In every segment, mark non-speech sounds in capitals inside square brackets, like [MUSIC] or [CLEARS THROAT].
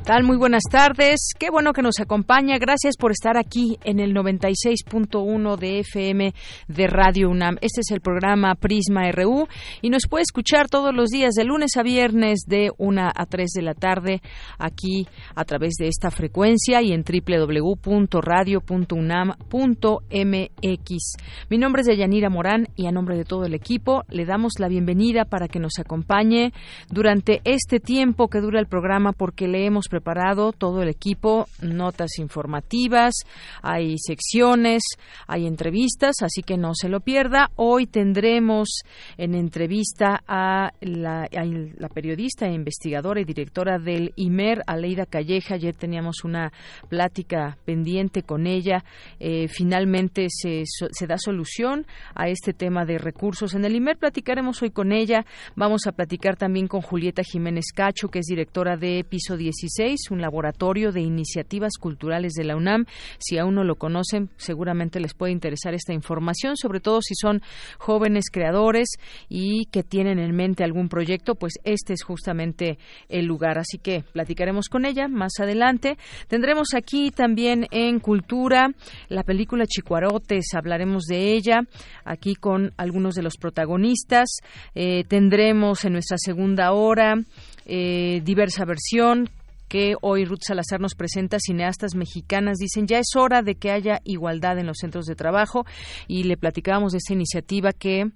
Tal? Muy buenas tardes. Qué bueno que nos acompaña. Gracias por estar aquí en el 96.1 de FM de Radio UNAM. Este es el programa Prisma RU y nos puede escuchar todos los días de lunes a viernes de 1 a 3 de la tarde aquí a través de esta frecuencia y en www.radio.unam.mx. Mi nombre es Deyanira Morán y a nombre de todo el equipo le damos la bienvenida para que nos acompañe durante este tiempo que dura el programa porque le hemos preparado todo el equipo notas informativas, hay secciones, hay entrevistas, así que no se lo pierda. Hoy tendremos en entrevista a la, periodista e investigadora y directora del IMER, Aleida Calleja. Ayer teníamos una plática pendiente con ella. Eh, finalmente se, se da solución a este tema de recursos en el IMER. Platicaremos hoy con ella. Vamos a platicar también con Julieta Jiménez Cacho, que es directora de Piso 16 un laboratorio de iniciativas culturales de la UNAM. Si aún no lo conocen, seguramente les puede interesar esta información, sobre todo si son jóvenes creadores y que tienen en mente algún proyecto, pues este es justamente el lugar. Así que platicaremos con ella más adelante. Tendremos aquí también en Cultura la película Chicuarotes, hablaremos de ella aquí con algunos de los protagonistas. Eh, tendremos en nuestra segunda hora eh, diversa versión que hoy Ruth Salazar nos presenta, cineastas mexicanas, dicen ya es hora de que haya igualdad en los centros de trabajo y le platicábamos de esta iniciativa que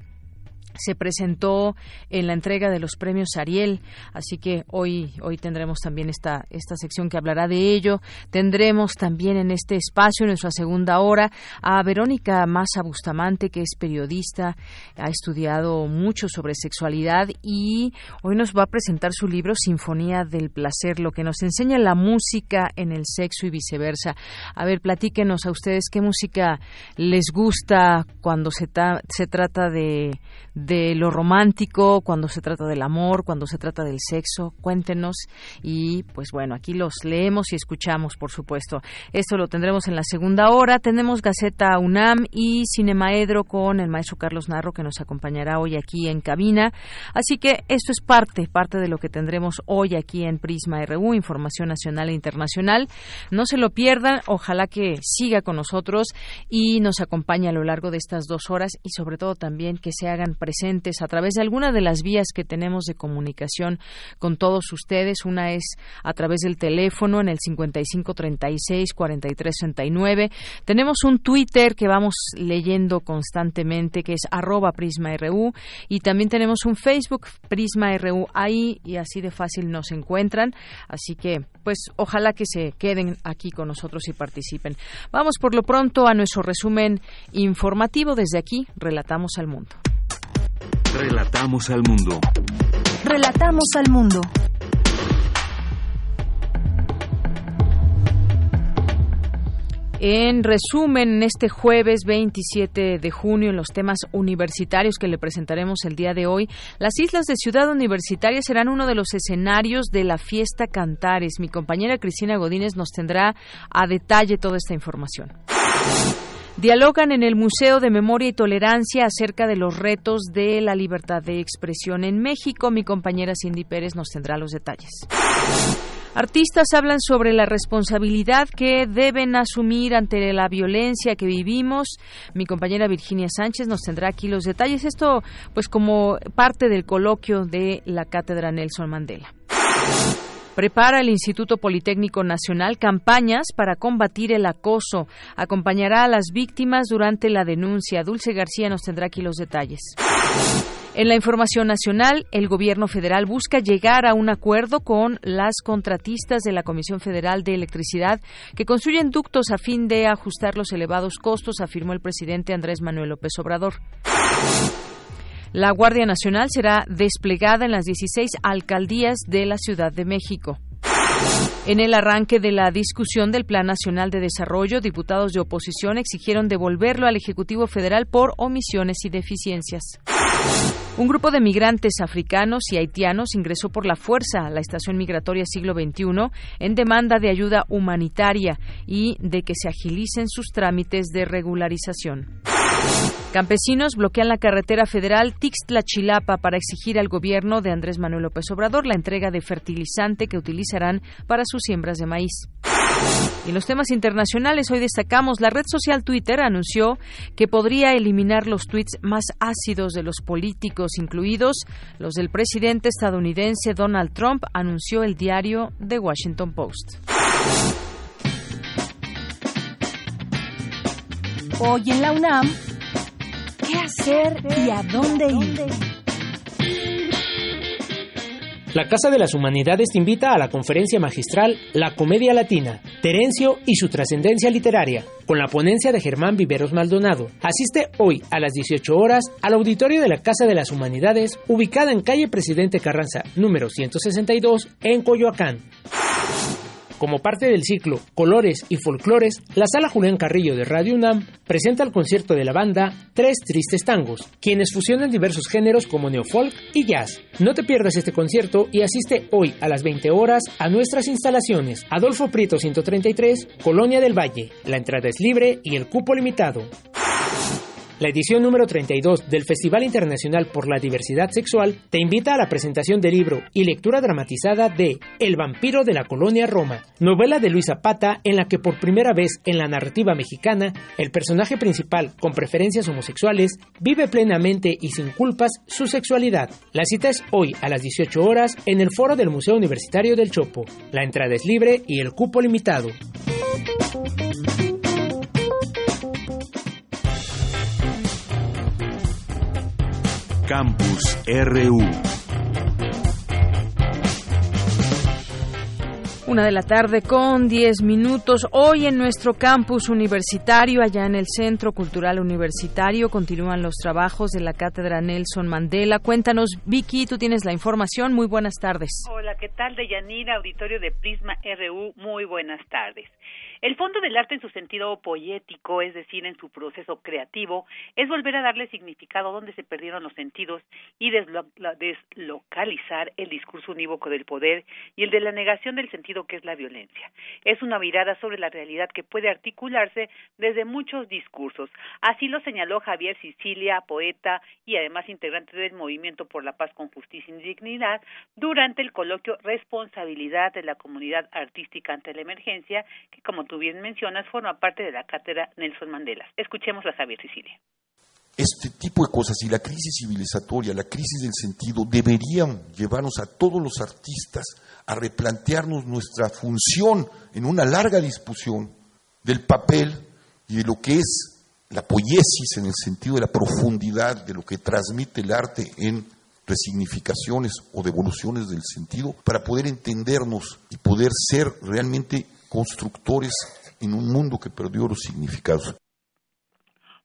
se presentó en la entrega de los premios Ariel, así que hoy hoy tendremos también esta esta sección que hablará de ello. Tendremos también en este espacio en nuestra segunda hora a Verónica Massa Bustamante, que es periodista, ha estudiado mucho sobre sexualidad y hoy nos va a presentar su libro Sinfonía del placer, lo que nos enseña la música en el sexo y viceversa. A ver, platíquenos a ustedes qué música les gusta cuando se, se trata de lo romántico, cuando se trata del amor, cuando se trata del sexo. Cuéntenos y pues bueno, aquí los leemos y escuchamos, por supuesto. Esto lo tendremos en la segunda hora. Tenemos Gaceta UNAM y Cinemaedro con el maestro Carlos Narro que nos acompañará hoy aquí en cabina. Así que esto es parte, parte de lo que tendremos hoy aquí en Prisma RU, Información Nacional e Internacional. No se lo pierdan, ojalá que siga con nosotros y nos acompañe a lo largo de estas dos horas y sobre todo también que se hagan presentes presentes a través de alguna de las vías que tenemos de comunicación con todos ustedes. Una es a través del teléfono en el 5536-4369. Tenemos un Twitter que vamos leyendo constantemente que es arroba PrismaRU y también tenemos un Facebook PrismaRU ahí y así de fácil nos encuentran. Así que pues ojalá que se queden aquí con nosotros y participen. Vamos por lo pronto a nuestro resumen informativo. Desde aquí, relatamos al mundo. Relatamos al mundo. Relatamos al mundo. En resumen, este jueves 27 de junio, en los temas universitarios que le presentaremos el día de hoy, las islas de Ciudad Universitaria serán uno de los escenarios de la fiesta Cantares. Mi compañera Cristina Godínez nos tendrá a detalle toda esta información. Dialogan en el Museo de Memoria y Tolerancia acerca de los retos de la libertad de expresión en México. Mi compañera Cindy Pérez nos tendrá los detalles. Artistas hablan sobre la responsabilidad que deben asumir ante la violencia que vivimos. Mi compañera Virginia Sánchez nos tendrá aquí los detalles. Esto, pues, como parte del coloquio de la Cátedra Nelson Mandela. Prepara el Instituto Politécnico Nacional campañas para combatir el acoso. Acompañará a las víctimas durante la denuncia. Dulce García nos tendrá aquí los detalles. En la información nacional, el gobierno federal busca llegar a un acuerdo con las contratistas de la Comisión Federal de Electricidad que construyen ductos a fin de ajustar los elevados costos, afirmó el presidente Andrés Manuel López Obrador. La Guardia Nacional será desplegada en las 16 alcaldías de la Ciudad de México. En el arranque de la discusión del Plan Nacional de Desarrollo, diputados de oposición exigieron devolverlo al Ejecutivo Federal por omisiones y deficiencias. Un grupo de migrantes africanos y haitianos ingresó por la fuerza a la estación migratoria siglo XXI en demanda de ayuda humanitaria y de que se agilicen sus trámites de regularización. Campesinos bloquean la carretera federal Tixtla-Chilapa para exigir al gobierno de Andrés Manuel López Obrador la entrega de fertilizante que utilizarán para sus siembras de maíz. Y en los temas internacionales, hoy destacamos la red social Twitter anunció que podría eliminar los tweets más ácidos de los políticos, incluidos los del presidente estadounidense Donald Trump, anunció el diario The Washington Post. Hoy en la UNAM, ¿qué hacer y a dónde ir? La Casa de las Humanidades te invita a la conferencia magistral La Comedia Latina, Terencio y su trascendencia literaria, con la ponencia de Germán Viveros Maldonado. Asiste hoy a las 18 horas al auditorio de la Casa de las Humanidades, ubicada en calle Presidente Carranza, número 162, en Coyoacán. Como parte del ciclo Colores y Folclores, la Sala Julián Carrillo de Radio UNAM presenta el concierto de la banda Tres Tristes Tangos, quienes fusionan diversos géneros como neofolk y jazz. No te pierdas este concierto y asiste hoy a las 20 horas a nuestras instalaciones Adolfo Prieto 133, Colonia del Valle. La entrada es libre y el cupo limitado. La edición número 32 del Festival Internacional por la Diversidad Sexual te invita a la presentación del libro y lectura dramatizada de El vampiro de la colonia Roma, novela de Luisa Pata en la que por primera vez en la narrativa mexicana el personaje principal con preferencias homosexuales vive plenamente y sin culpas su sexualidad. La cita es hoy a las 18 horas en el foro del Museo Universitario del Chopo. La entrada es libre y el cupo limitado. Campus RU. Una de la tarde con 10 minutos. Hoy en nuestro campus universitario, allá en el Centro Cultural Universitario, continúan los trabajos de la Cátedra Nelson Mandela. Cuéntanos, Vicky, tú tienes la información. Muy buenas tardes. Hola, ¿qué tal? Deyanira, auditorio de Prisma RU. Muy buenas tardes. El fondo del arte en su sentido poético, es decir, en su proceso creativo, es volver a darle significado donde se perdieron los sentidos y deslocalizar el discurso unívoco del poder y el de la negación del sentido que es la violencia. Es una mirada sobre la realidad que puede articularse desde muchos discursos. Así lo señaló Javier Sicilia, poeta y además integrante del Movimiento por la Paz con Justicia y Dignidad, durante el coloquio Responsabilidad de la Comunidad Artística ante la Emergencia, que como tú bien mencionas, forma parte de la cátedra Nelson Mandela. Escuchemos a Javier Sicilia. Este tipo de cosas y la crisis civilizatoria, la crisis del sentido, deberían llevarnos a todos los artistas a replantearnos nuestra función en una larga discusión del papel y de lo que es la poiesis en el sentido de la profundidad de lo que transmite el arte en resignificaciones o devoluciones del sentido para poder entendernos y poder ser realmente constructores en un mundo que perdió los significados.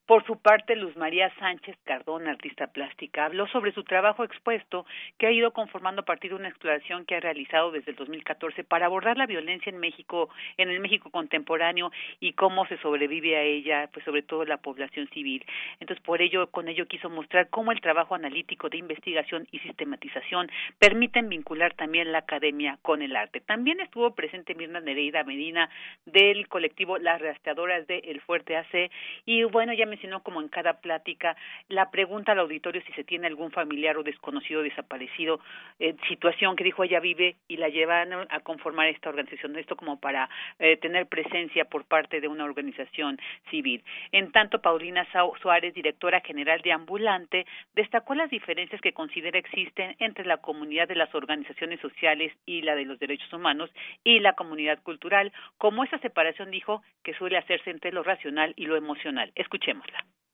Por su parte, Luz María Sánchez Cardón, artista plástica, habló sobre su trabajo expuesto que ha ido conformando a partir de una exploración que ha realizado desde el 2014 para abordar la violencia en México, en el México contemporáneo y cómo se sobrevive a ella, pues sobre todo la población civil. Entonces, por ello, con ello quiso mostrar cómo el trabajo analítico de investigación y sistematización permiten vincular también la academia con el arte. También estuvo presente Mirna Nereida Medina del colectivo Las Rastreadoras de El Fuerte AC y bueno, ya me mencionó como en cada plática la pregunta al auditorio si se tiene algún familiar o desconocido desaparecido, eh, situación que dijo ella vive y la llevan a conformar esta organización. Esto como para eh, tener presencia por parte de una organización civil. En tanto, Paulina Suárez, directora general de Ambulante, destacó las diferencias que considera existen entre la comunidad de las organizaciones sociales y la de los derechos humanos y la comunidad cultural, como esa separación dijo que suele hacerse entre lo racional y lo emocional.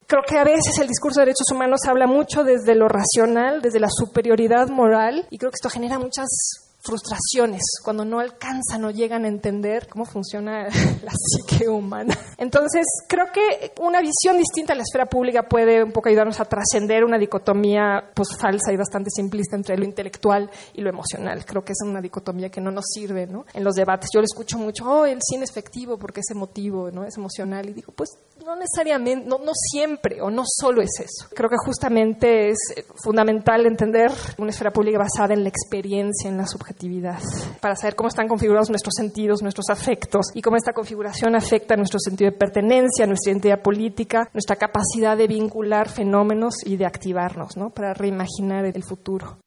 Creo que a veces el discurso de derechos humanos habla mucho desde lo racional, desde la superioridad moral, y creo que esto genera muchas frustraciones, cuando no alcanzan o llegan a entender cómo funciona [LAUGHS] la psique humana. Entonces, creo que una visión distinta a la esfera pública puede un poco ayudarnos a trascender una dicotomía pues, falsa y bastante simplista entre lo intelectual y lo emocional. Creo que es una dicotomía que no nos sirve ¿no? en los debates. Yo le escucho mucho, oh, el cine es efectivo porque es emotivo, ¿no? es emocional. Y digo, pues no necesariamente, no, no siempre o no solo es eso. Creo que justamente es fundamental entender una esfera pública basada en la experiencia, en la para saber cómo están configurados nuestros sentidos, nuestros afectos y cómo esta configuración afecta nuestro sentido de pertenencia, nuestra identidad política, nuestra capacidad de vincular fenómenos y de activarnos ¿no? para reimaginar el futuro.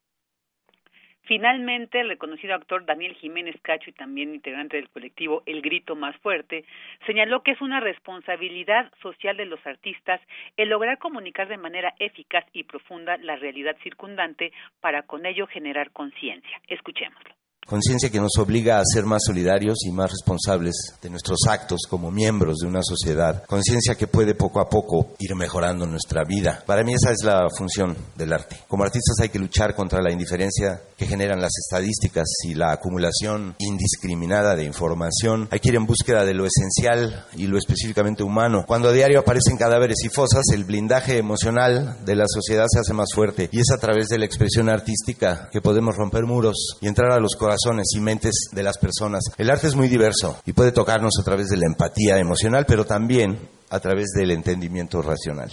Finalmente, el reconocido actor Daniel Jiménez Cacho y también integrante del colectivo El Grito Más Fuerte señaló que es una responsabilidad social de los artistas el lograr comunicar de manera eficaz y profunda la realidad circundante para con ello generar conciencia. Escuchémoslo. Conciencia que nos obliga a ser más solidarios y más responsables de nuestros actos como miembros de una sociedad. Conciencia que puede poco a poco ir mejorando nuestra vida. Para mí esa es la función del arte. Como artistas hay que luchar contra la indiferencia que generan las estadísticas y la acumulación indiscriminada de información. Hay que ir en búsqueda de lo esencial y lo específicamente humano. Cuando a diario aparecen cadáveres y fosas, el blindaje emocional de la sociedad se hace más fuerte y es a través de la expresión artística que podemos romper muros y entrar a los corazones y mentes de las personas. El arte es muy diverso y puede tocarnos a través de la empatía emocional, pero también a través del entendimiento racional.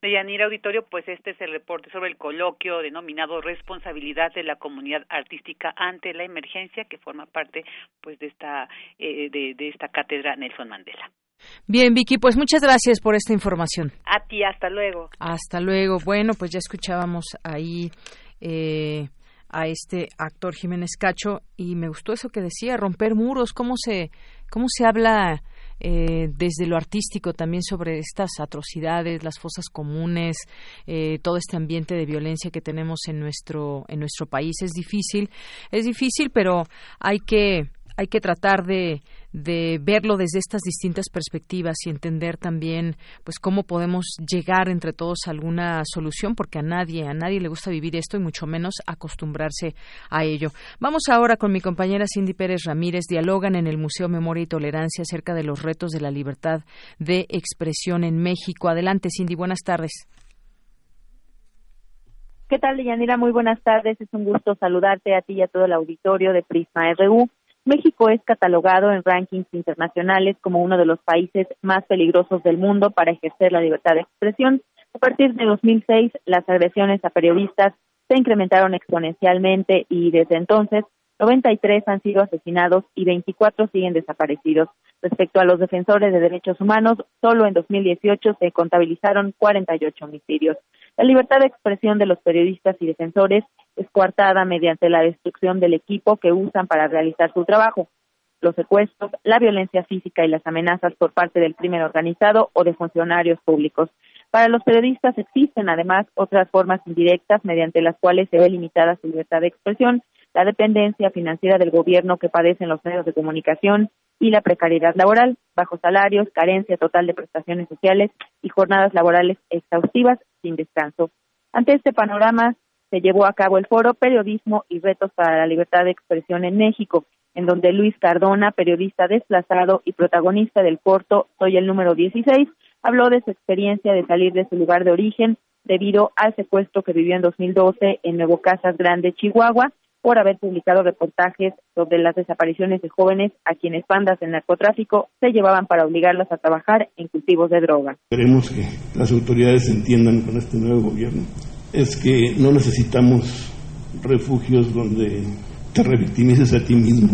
Deyanira Auditorio, pues este es el reporte sobre el coloquio denominado Responsabilidad de la Comunidad Artística ante la Emergencia, que forma parte pues de esta, eh, de, de esta cátedra Nelson Mandela. Bien, Vicky, pues muchas gracias por esta información. A ti, hasta luego. Hasta luego. Bueno, pues ya escuchábamos ahí eh, a este actor Jiménez Cacho y me gustó eso que decía, romper muros, cómo se, cómo se habla eh, desde lo artístico también sobre estas atrocidades, las fosas comunes, eh, todo este ambiente de violencia que tenemos en nuestro en nuestro país. Es difícil, es difícil, pero hay que hay que tratar de, de verlo desde estas distintas perspectivas y entender también pues cómo podemos llegar entre todos a alguna solución porque a nadie a nadie le gusta vivir esto y mucho menos acostumbrarse a ello. Vamos ahora con mi compañera Cindy Pérez Ramírez dialogan en el Museo Memoria y Tolerancia acerca de los retos de la libertad de expresión en México. Adelante Cindy, buenas tardes. ¿Qué tal, Yanira? Muy buenas tardes. Es un gusto saludarte a ti y a todo el auditorio de Prisma RU. México es catalogado en rankings internacionales como uno de los países más peligrosos del mundo para ejercer la libertad de expresión. A partir de 2006, las agresiones a periodistas se incrementaron exponencialmente y desde entonces 93 han sido asesinados y 24 siguen desaparecidos. Respecto a los defensores de derechos humanos, solo en 2018 se contabilizaron 48 homicidios. La libertad de expresión de los periodistas y defensores es coartada mediante la destrucción del equipo que usan para realizar su trabajo, los secuestros, la violencia física y las amenazas por parte del crimen organizado o de funcionarios públicos. Para los periodistas existen además otras formas indirectas mediante las cuales se ve limitada su libertad de expresión, la dependencia financiera del gobierno que padecen los medios de comunicación y la precariedad laboral, bajos salarios, carencia total de prestaciones sociales y jornadas laborales exhaustivas sin descanso. Ante este panorama se llevó a cabo el foro Periodismo y Retos para la Libertad de Expresión en México, en donde Luis Cardona, periodista desplazado y protagonista del corto Soy el número 16, habló de su experiencia de salir de su lugar de origen debido al secuestro que vivió en 2012 en Nuevo Casas Grande, Chihuahua, por haber publicado reportajes sobre las desapariciones de jóvenes a quienes bandas del narcotráfico se llevaban para obligarlos a trabajar en cultivos de droga. Queremos que las autoridades entiendan con este nuevo gobierno es que no necesitamos refugios donde te revictimices a ti mismo.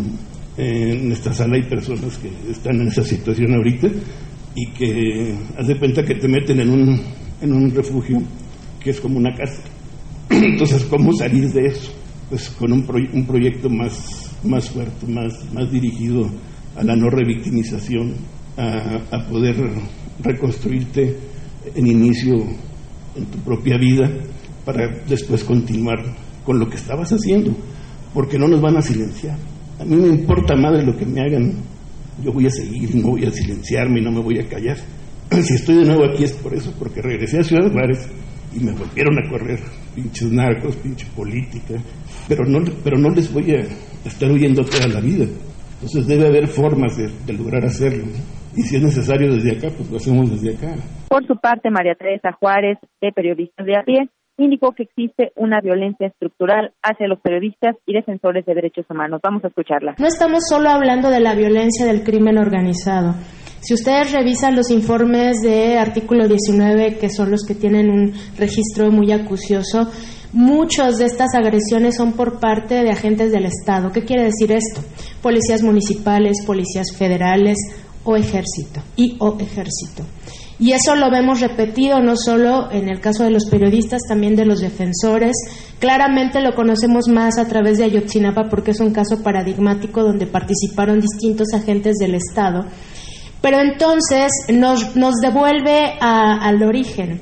En esta sala hay personas que están en esa situación ahorita y que hace cuenta que te meten en un, en un refugio que es como una casa. [CLEARS THROAT] Entonces, ¿cómo salir de eso? Pues con un, un proyecto más, más fuerte, más, más dirigido a la no revictimización, a, poder reconstruirte en inicio en tu propia vida para después continuar con lo que estabas haciendo, porque no nos van a silenciar. A mí me importa madre lo que me hagan, yo voy a seguir no voy a silenciarme no me voy a callar. [CLEARS THROAT] Si estoy de nuevo aquí es por eso, porque regresé a Ciudad Juárez y me volvieron a correr pinches narcos, pinche política, pero no, pero no les voy a estar huyendo toda la vida. Entonces debe haber formas de, lograr hacerlo. Y si es necesario desde acá, pues lo hacemos desde acá. Por su parte, María Teresa Juárez, de Periodistas de a pie, indicó que existe una violencia estructural hacia los periodistas y defensores de derechos humanos. Vamos a escucharla. No estamos solo hablando de la violencia del crimen organizado. Si ustedes revisan los informes de artículo 19, que son los que tienen un registro muy acucioso, muchas de estas agresiones son por parte de agentes del Estado. ¿Qué quiere decir esto? Policías municipales, policías federales o ejército y o ejército. Y eso lo vemos repetido no solo en el caso de los periodistas, también de los defensores. Claramente lo conocemos más a través de Ayotzinapa porque es un caso paradigmático donde participaron distintos agentes del Estado. Pero entonces nos, nos devuelve al origen.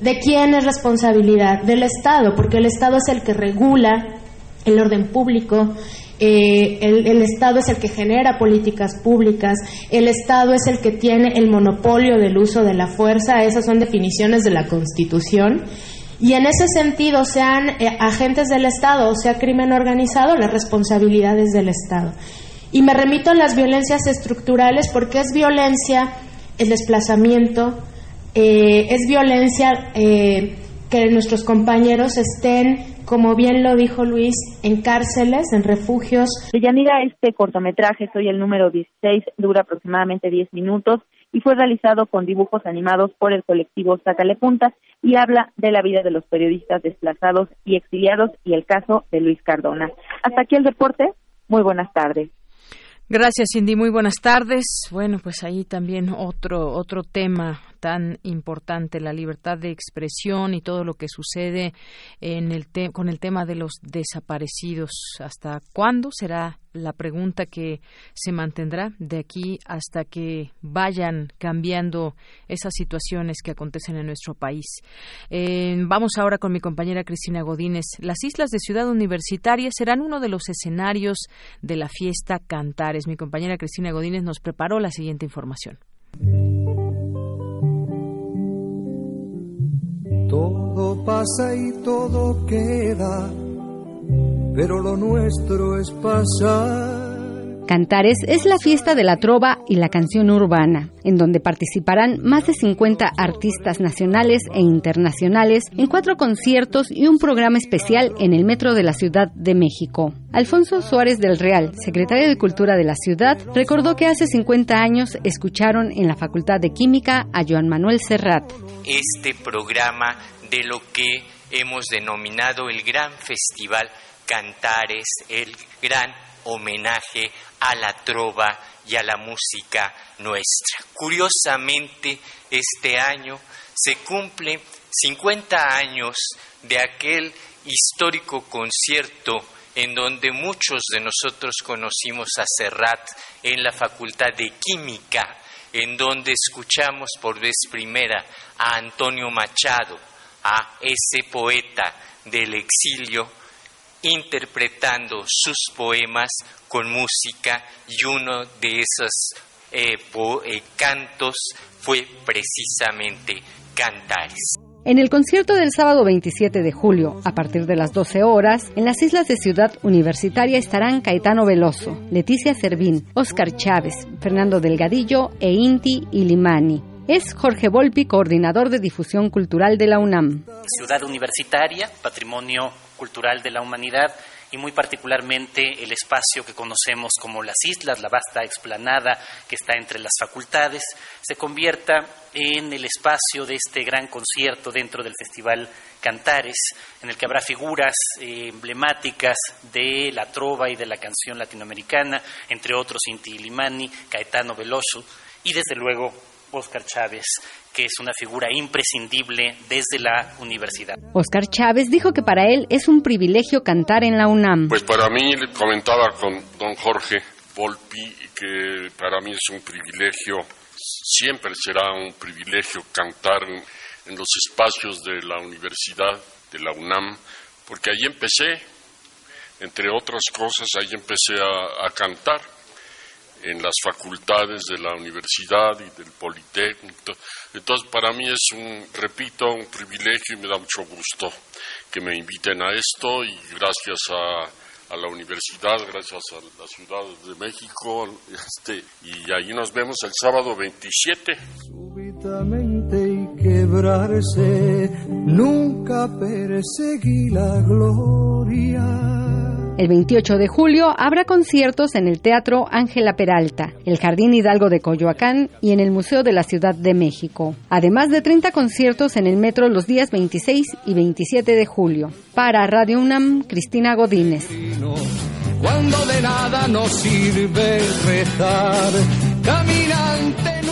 ¿De quién es responsabilidad? Del Estado, porque el Estado es el que regula el orden público, eh, el, Estado es el que genera políticas públicas, el Estado es el que tiene el monopolio del uso de la fuerza, esas son definiciones de la Constitución. Y en ese sentido, sean eh, agentes del Estado o sea crimen organizado, las responsabilidades del Estado. Y me remito a las violencias estructurales porque es violencia el desplazamiento, eh, es violencia que nuestros compañeros estén como bien lo dijo Luis, en cárceles, en refugios. Deyanira, este cortometraje, soy el número 16, dura aproximadamente 10 minutos y fue realizado con dibujos animados por el colectivo Sácale Puntas y habla de la vida de los periodistas desplazados y exiliados y el caso de Luis Cardona. Hasta aquí el deporte. Muy buenas tardes. Gracias, Cindy. Muy buenas tardes. Bueno, pues ahí también otro otro tema tan importante, la libertad de expresión y todo lo que sucede en el con el tema de los desaparecidos. ¿Hasta cuándo será la pregunta que se mantendrá de aquí hasta que vayan cambiando esas situaciones que acontecen en nuestro país? Eh, vamos ahora con mi compañera Cristina Godínez. Las islas de Ciudad Universitaria serán uno de los escenarios de la fiesta Cantares. Mi compañera Cristina Godínez nos preparó la siguiente información. Todo pasa y todo queda, pero lo nuestro es pasar. Cantares es la fiesta de la trova y la canción urbana, en donde participarán más de 50 artistas nacionales e internacionales en cuatro conciertos y un programa especial en el Metro de la Ciudad de México. Alfonso Suárez del Real, secretario de Cultura de la ciudad, recordó que hace 50 años escucharon en la Facultad de Química a Joan Manuel Serrat. Este programa de lo que hemos denominado el Gran Festival Cantares, el gran homenaje a la trova y a la música nuestra. Curiosamente, este año se cumplen 50 años de aquel histórico concierto en donde muchos de nosotros conocimos a Serrat en la Facultad de Química, en donde escuchamos por vez primera a Antonio Machado, a ese poeta del exilio, interpretando sus poemas con música y uno de esos eh, eh, cantos fue precisamente Cantares. En el concierto del sábado 27 de julio, a partir de las 12 horas, en las islas de Ciudad Universitaria estarán Caetano Veloso, Leticia Servín, Oscar Chávez, Fernando Delgadillo e Inti Ilimani. Es Jorge Volpi, coordinador de difusión cultural de la UNAM. Ciudad Universitaria, Patrimonio Cultural de la Humanidad, y muy particularmente el espacio que conocemos como las islas, la vasta explanada que está entre las facultades, se convierta en el espacio de este gran concierto dentro del Festival Cantares, en el que habrá figuras eh, emblemáticas de la trova y de la canción latinoamericana, entre otros Inti Limani, Caetano Veloso, y desde luego Oscar Chávez, que es una figura imprescindible desde la universidad. Oscar Chávez dijo que para él es un privilegio cantar en la UNAM. Pues para mí, comentaba con don Jorge Volpi, que para mí es un privilegio, siempre será un privilegio cantar en los espacios de la universidad, de la UNAM, porque ahí empecé, entre otras cosas, ahí empecé a, a cantar en las facultades de la universidad y del Politécnico. Entonces, para mí es un, repito, un privilegio y me da mucho gusto que me inviten a esto y gracias a, a la universidad, gracias a la Ciudad de México, este, y ahí nos vemos el sábado 27. Súbitamente y quebrarse, nunca perseguí la gloria. El 28 de julio habrá conciertos en el Teatro Ángela Peralta, el Jardín Hidalgo de Coyoacán y en el Museo de la Ciudad de México, además de 30 conciertos en el metro los días 26 y 27 de julio. Para Radio UNAM, Cristina Godínez. Cuando de nada nos sirve rezar, caminante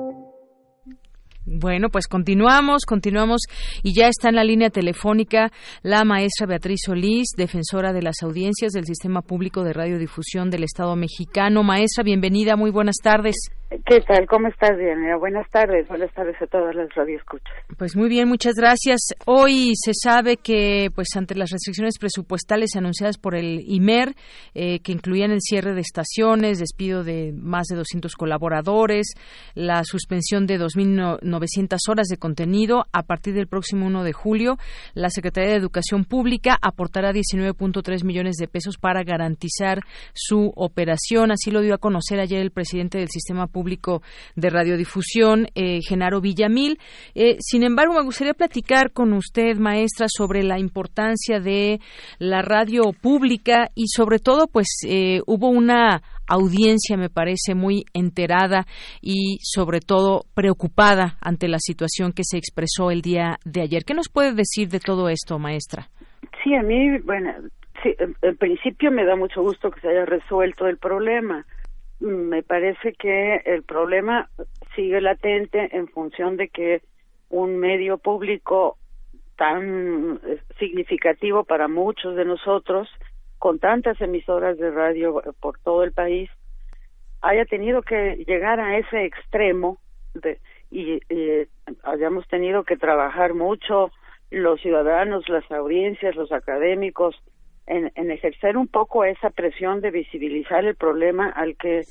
Bueno, pues continuamos, continuamos y ya está en la línea telefónica la maestra Beatriz Solís, defensora de las audiencias del Sistema Público de Radiodifusión del Estado mexicano. Maestra, bienvenida, muy buenas tardes. ¿Qué tal? ¿Cómo estás, Diana? Buenas tardes, buenas tardes a todas las radioescuchas. Pues muy bien, muchas gracias. Hoy se sabe que, pues ante las restricciones presupuestales anunciadas por el IMER, eh, que incluían el cierre de estaciones, despido de más de 200 colaboradores, la suspensión de 2.900 horas de contenido, a partir del próximo 1 de julio, la Secretaría de Educación Pública aportará 19.3 millones de pesos para garantizar su operación. Así lo dio a conocer ayer el presidente del Sistema Público Público de Radiodifusión, eh, Genaro Villamil. Eh, sin embargo, me gustaría platicar con usted, maestra, sobre la importancia de la radio pública y sobre todo, pues eh, hubo una audiencia, me parece, muy enterada y sobre todo preocupada ante la situación que se expresó el día de ayer. ¿Qué nos puede decir de todo esto, maestra? Sí, a mí, bueno, sí, en principio me da mucho gusto que se haya resuelto el problema me parece que el problema sigue latente en función de que un medio público tan eh, significativo para muchos de nosotros, con tantas emisoras de radio por todo el país, haya tenido que llegar a ese extremo de, y, y hayamos tenido que trabajar mucho los ciudadanos, las audiencias, los académicos, en, ejercer un poco esa presión de visibilizar el problema al que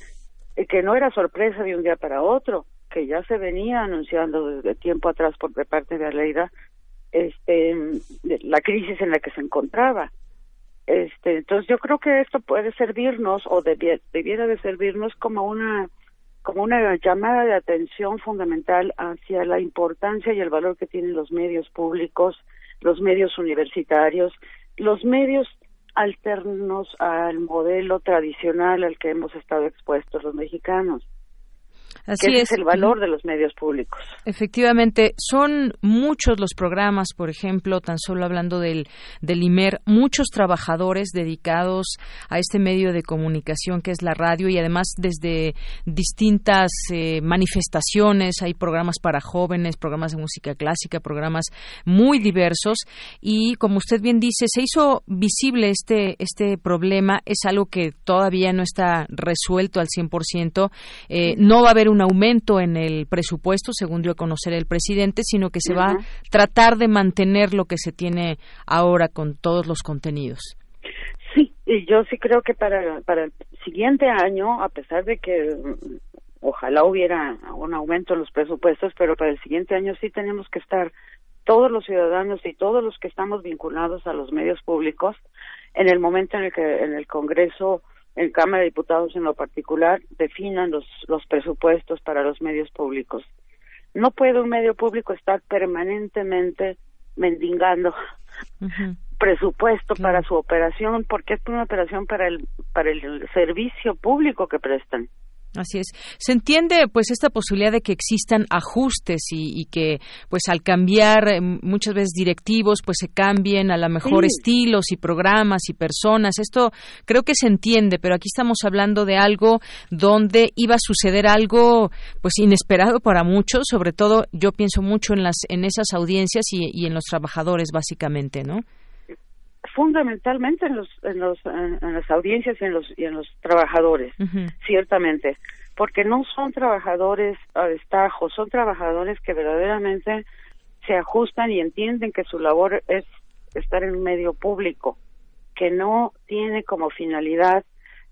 eh, que no era sorpresa de un día para otro, que ya se venía anunciando desde tiempo atrás por parte de Aleida este la crisis en la que se encontraba. Este, entonces yo creo que esto puede servirnos o debiera de servirnos como una como una llamada de atención fundamental hacia la importancia y el valor que tienen los medios públicos, los medios universitarios, los medios alternos al modelo tradicional al que hemos estado expuestos los mexicanos. Así es. el valor de los medios públicos. Efectivamente, son muchos los programas, por ejemplo, tan solo hablando del, del IMER, muchos trabajadores dedicados a este medio de comunicación que es la radio y además desde distintas eh, manifestaciones, hay programas para jóvenes, programas de música clásica, programas muy diversos y como usted bien dice, se hizo visible este, este problema, es algo que todavía no está resuelto al 100%, eh, no va a haber un aumento en el presupuesto, según dio a conocer el presidente, sino que se va a tratar de mantener lo que se tiene ahora con todos los contenidos. Sí, y yo sí creo que para, para el siguiente año, a pesar de que mm, ojalá hubiera un aumento en los presupuestos, pero para el siguiente año sí tenemos que estar todos los ciudadanos y todos los que estamos vinculados a los medios públicos en el momento en el que en el Congreso en Cámara de Diputados en lo particular definan los, los presupuestos para los medios públicos. No puede un medio público estar permanentemente mendigando presupuesto para su operación porque es una operación para el para el servicio público que prestan. Así es. Se entiende, pues, esta posibilidad de que existan ajustes y, que, pues, al cambiar eh, muchas veces directivos, pues, se cambien a lo mejor estilos y programas y personas. Esto creo que se entiende, pero aquí estamos hablando de algo donde iba a suceder algo, pues, inesperado para muchos. Sobre todo, yo pienso mucho en las, en esas audiencias y, en los trabajadores, básicamente, ¿no? Fundamentalmente en los en los en, las audiencias y en los y en los trabajadores ciertamente porque no son trabajadores a destajo son trabajadores que verdaderamente se ajustan y entienden que su labor es estar en un medio público que no tiene como finalidad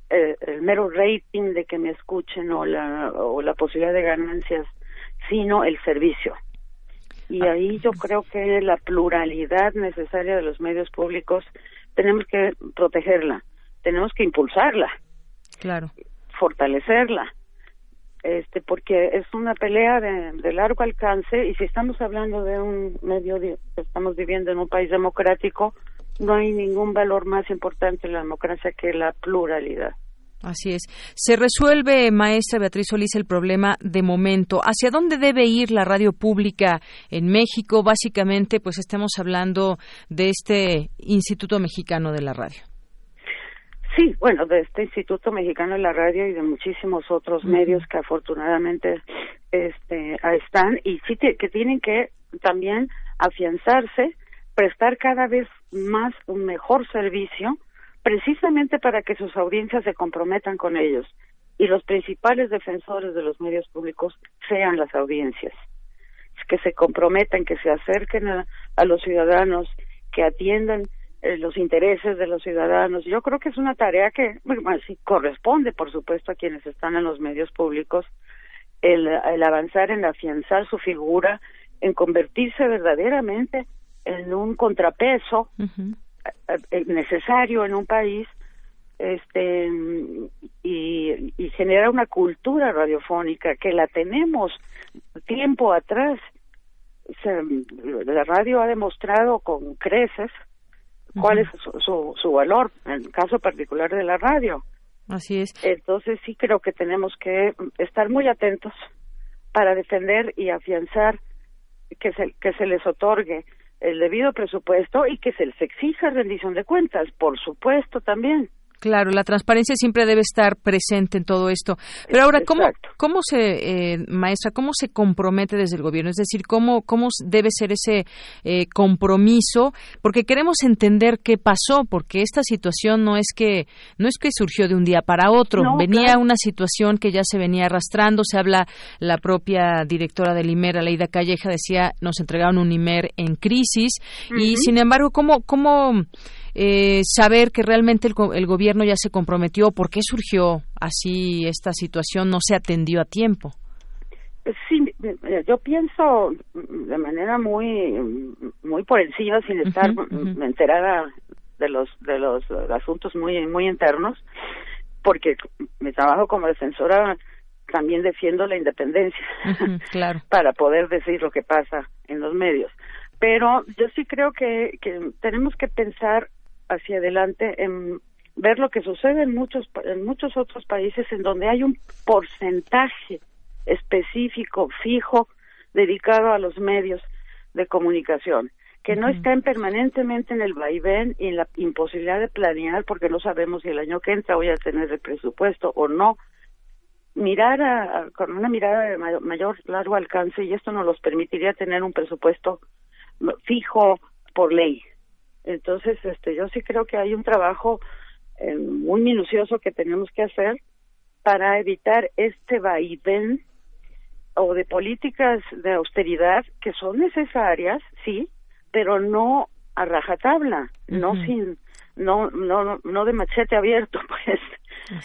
eh, el mero rating de que me escuchen o la o la posibilidad de ganancias sino el servicio y ahí yo creo que la pluralidad necesaria de los medios públicos tenemos que protegerla, tenemos que impulsarla, claro, fortalecerla, este, porque es una pelea de, largo alcance y si estamos hablando de un medio, estamos viviendo en un país democrático, no hay ningún valor más importante en la democracia que la pluralidad. Así es. Se resuelve, maestra Beatriz Solís, el problema de momento. ¿Hacia dónde debe ir la radio pública en México? Básicamente, pues estamos hablando de este Instituto Mexicano de la Radio. Sí, bueno, de este Instituto Mexicano de la Radio y de muchísimos otros medios que afortunadamente este, están y sí que tienen que también afianzarse, prestar cada vez más un mejor servicio precisamente para que sus audiencias se comprometan con ellos y los principales defensores de los medios públicos sean las audiencias, que se comprometan, que se acerquen a, los ciudadanos, que atiendan eh, los intereses de los ciudadanos. Yo creo que es una tarea que sí, corresponde, por supuesto, a quienes están en los medios públicos, el, avanzar en afianzar su figura, en convertirse verdaderamente en un contrapeso necesario en un país este y, y generar una cultura radiofónica que la tenemos tiempo atrás. La radio ha demostrado con creces cuál es su, su, valor en el caso particular de la radio. Así es. Entonces sí creo que tenemos que estar muy atentos para defender y afianzar que se que se les otorgue el debido presupuesto y que se les exija rendición de cuentas, por supuesto también. Claro, la transparencia siempre debe estar presente en todo esto. Pero ahora, ¿cómo, cómo se, eh, maestra, cómo se compromete desde el gobierno? Es decir, ¿cómo, cómo debe ser ese eh, compromiso? Porque queremos entender qué pasó, porque esta situación no es que, no es que surgió de un día para otro. venía una situación que ya se venía arrastrando. Se habla, la propia directora del IMER, Aleida Calleja, decía, nos entregaron un IMER en crisis. Y sin embargo, ¿cómo, cómo eh, saber que realmente el, el, gobierno ya se comprometió. ¿Por qué surgió así esta situación? ¿No se atendió a tiempo? Sí, yo pienso de manera muy muy por encima, sin estar enterada de los de los asuntos muy muy internos, porque mi trabajo como defensora también defiendo la independencia claro. [LAUGHS] para poder decir lo que pasa en los medios. Pero yo sí creo que, que tenemos que pensar hacia adelante en ver lo que sucede en muchos en muchos otros países en donde hay un porcentaje específico fijo dedicado a los medios de comunicación que no están permanentemente en el vaivén y en la imposibilidad de planear porque no sabemos si el año que entra voy a tener el presupuesto o no. Mirar a, con una mirada de mayor largo alcance y esto nos los permitiría tener un presupuesto fijo por ley entonces, este, yo sí creo que hay un trabajo eh, muy minucioso que tenemos que hacer para evitar este vaivén o de políticas de austeridad que son necesarias, sí, pero no a rajatabla, no sin, no, no, no de machete abierto, [LAUGHS] pues,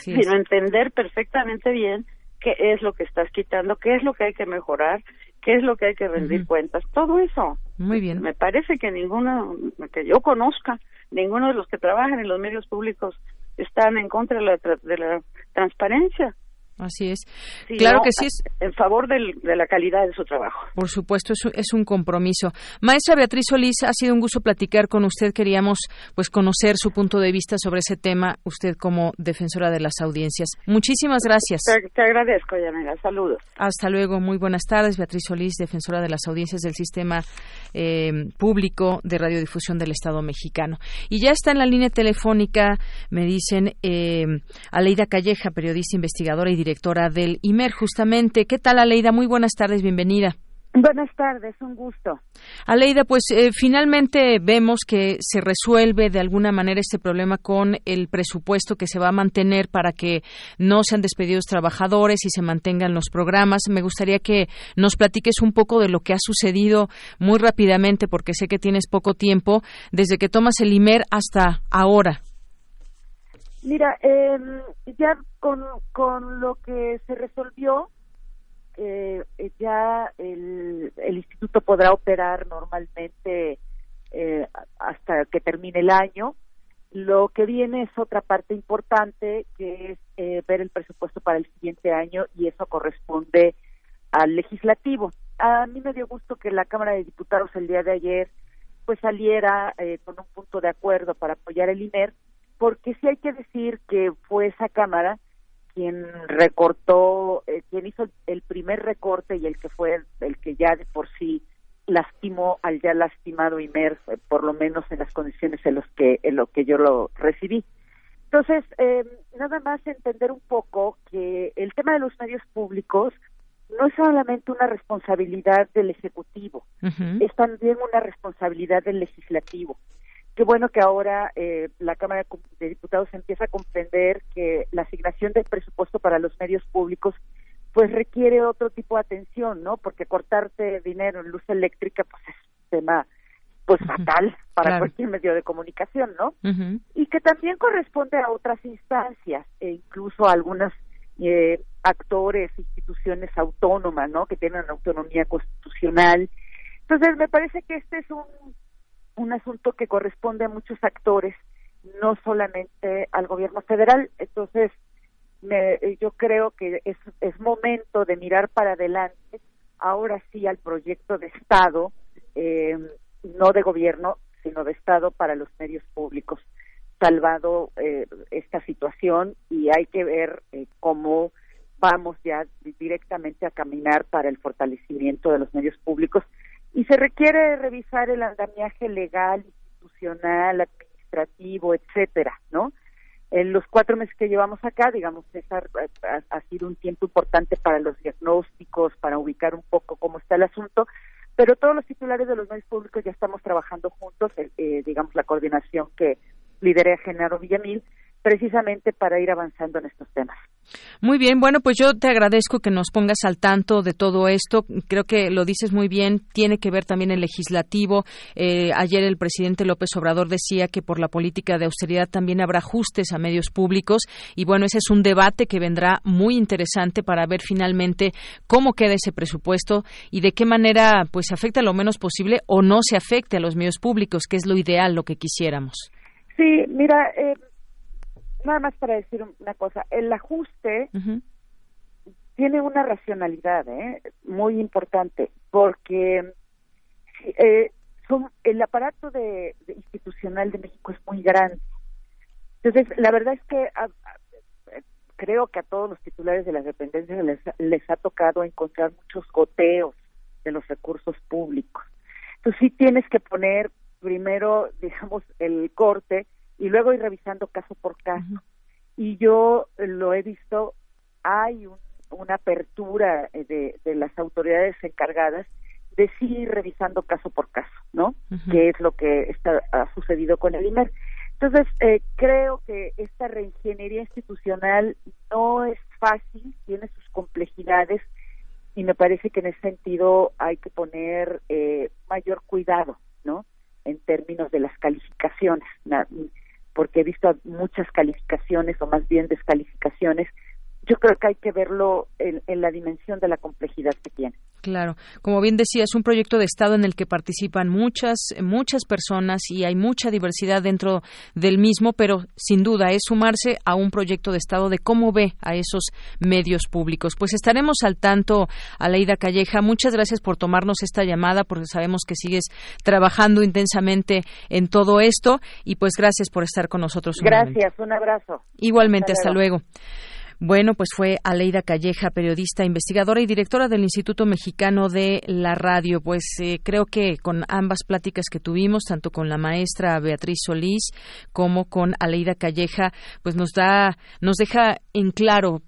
sino entender perfectamente bien qué es lo que estás quitando, qué es lo que hay que mejorar qué es lo que hay que rendir cuentas, todo eso. Muy bien. Me parece que ninguno, que yo conozca, ninguno de los que trabajan en los medios públicos están en contra de la, de la transparencia. Así es. claro que sí es. En favor de la calidad de su trabajo. Por supuesto, es, es un compromiso. Maestra Beatriz Solís, ha sido un gusto platicar con usted. Queríamos pues conocer su punto de vista sobre ese tema, usted como defensora de las audiencias. Muchísimas gracias. Te, agradezco, Yanela. Saludos. Hasta luego. Muy buenas tardes. Beatriz Solís, defensora de las audiencias del Sistema eh, Público de Radiodifusión del Estado mexicano. Y ya está en la línea telefónica, me dicen, eh, Aleida Calleja, periodista investigadora y directora del IMER, justamente. ¿Qué tal, Aleida? Muy buenas tardes, bienvenida. Buenas tardes, un gusto. Aleida, pues eh, finalmente vemos que se resuelve de alguna manera este problema con el presupuesto que se va a mantener para que no sean despedidos trabajadores y se mantengan los programas. Me gustaría que nos platiques un poco de lo que ha sucedido muy rápidamente, porque sé que tienes poco tiempo, desde que tomas el IMER hasta ahora. Mira, eh, ya con, con lo que se resolvió, eh, ya el, el, instituto podrá operar normalmente eh, hasta que termine el año. Lo que viene es otra parte importante, que es eh, ver el presupuesto para el siguiente año y eso corresponde al legislativo. A mí me dio gusto que la Cámara de Diputados el día de ayer pues saliera eh, con un punto de acuerdo para apoyar el INER, porque sí hay que decir que fue esa Cámara quien recortó, eh, quien hizo el primer recorte y el que fue el, que ya de por sí lastimó al ya lastimado Imer, eh, por lo menos en las condiciones en los que en lo que yo lo recibí. Entonces, eh, nada más entender un poco que el tema de los medios públicos no es solamente una responsabilidad del Ejecutivo, es también una responsabilidad del Legislativo. Qué bueno que ahora eh, la Cámara de Diputados empieza a comprender que la asignación del presupuesto para los medios públicos pues requiere otro tipo de atención, ¿no? Porque cortarte dinero en luz eléctrica pues es un tema pues fatal para cualquier medio de comunicación, ¿no? Y que también corresponde a otras instancias e incluso a algunos eh, actores, instituciones autónomas, ¿no? Que tienen autonomía constitucional. Entonces me parece que este es un un asunto que corresponde a muchos actores, no solamente al gobierno federal. Entonces, me, yo creo que es, momento de mirar para adelante, ahora sí al proyecto de Estado, eh, no de gobierno, sino de Estado para los medios públicos, salvado eh, esta situación y hay que ver eh, cómo vamos ya directamente a caminar para el fortalecimiento de los medios públicos y se requiere revisar el andamiaje legal, institucional, administrativo, etcétera, ¿no? En los cuatro meses que llevamos acá, digamos, César, ha, sido un tiempo importante para los diagnósticos, para ubicar un poco cómo está el asunto, pero todos los titulares de los medios públicos ya estamos trabajando juntos, eh, digamos, la coordinación que lidera Genaro Villamil, precisamente para ir avanzando en estos temas. Muy bien, bueno, pues yo te agradezco que nos pongas al tanto de todo esto. Creo que lo dices muy bien, tiene que ver también el legislativo. Eh, ayer el presidente López Obrador decía que por la política de austeridad también habrá ajustes a medios públicos y bueno, ese es un debate que vendrá muy interesante para ver finalmente cómo queda ese presupuesto y de qué manera pues afecta lo menos posible o no se afecte a los medios públicos, que es lo ideal, lo que quisiéramos. Sí, mira, eh, nada más para decir una cosa, el ajuste tiene una racionalidad ¿eh? muy importante, porque eh, son, el aparato de, institucional de México es muy grande. Entonces, la verdad es que creo que a todos los titulares de las dependencias les, les ha tocado encontrar muchos goteos de los recursos públicos. Entonces, sí tienes que poner primero, [LAUGHS] digamos, el corte y luego ir revisando caso por caso. Y yo lo he visto, hay una apertura eh, de, de, las autoridades encargadas de seguir revisando caso por caso, ¿no? Que es lo que está, ha sucedido con el IMER. Entonces, eh, creo que esta reingeniería institucional no es fácil, tiene sus complejidades y me parece que en ese sentido hay que poner eh, mayor cuidado, ¿no? En términos de las calificaciones porque he visto muchas calificaciones o más bien descalificaciones yo creo que hay que verlo en, la dimensión de la complejidad que tiene. Claro, como bien decía, es un proyecto de Estado en el que participan muchas, muchas personas y hay mucha diversidad dentro del mismo, pero sin duda es sumarse a un proyecto de Estado de cómo ve a esos medios públicos. Pues estaremos al tanto, Aleida Calleja. Muchas gracias por tomarnos esta llamada, porque sabemos que sigues trabajando intensamente en todo esto y pues gracias por estar con nosotros. Gracias, un abrazo. Igualmente, hasta luego. Bueno, pues fue Aleida Calleja, periodista, investigadora y directora del Instituto Mexicano de la Radio. Pues eh, creo que con ambas pláticas que tuvimos, tanto con la maestra Beatriz Solís como con Aleida Calleja, pues nos da, nos deja en claro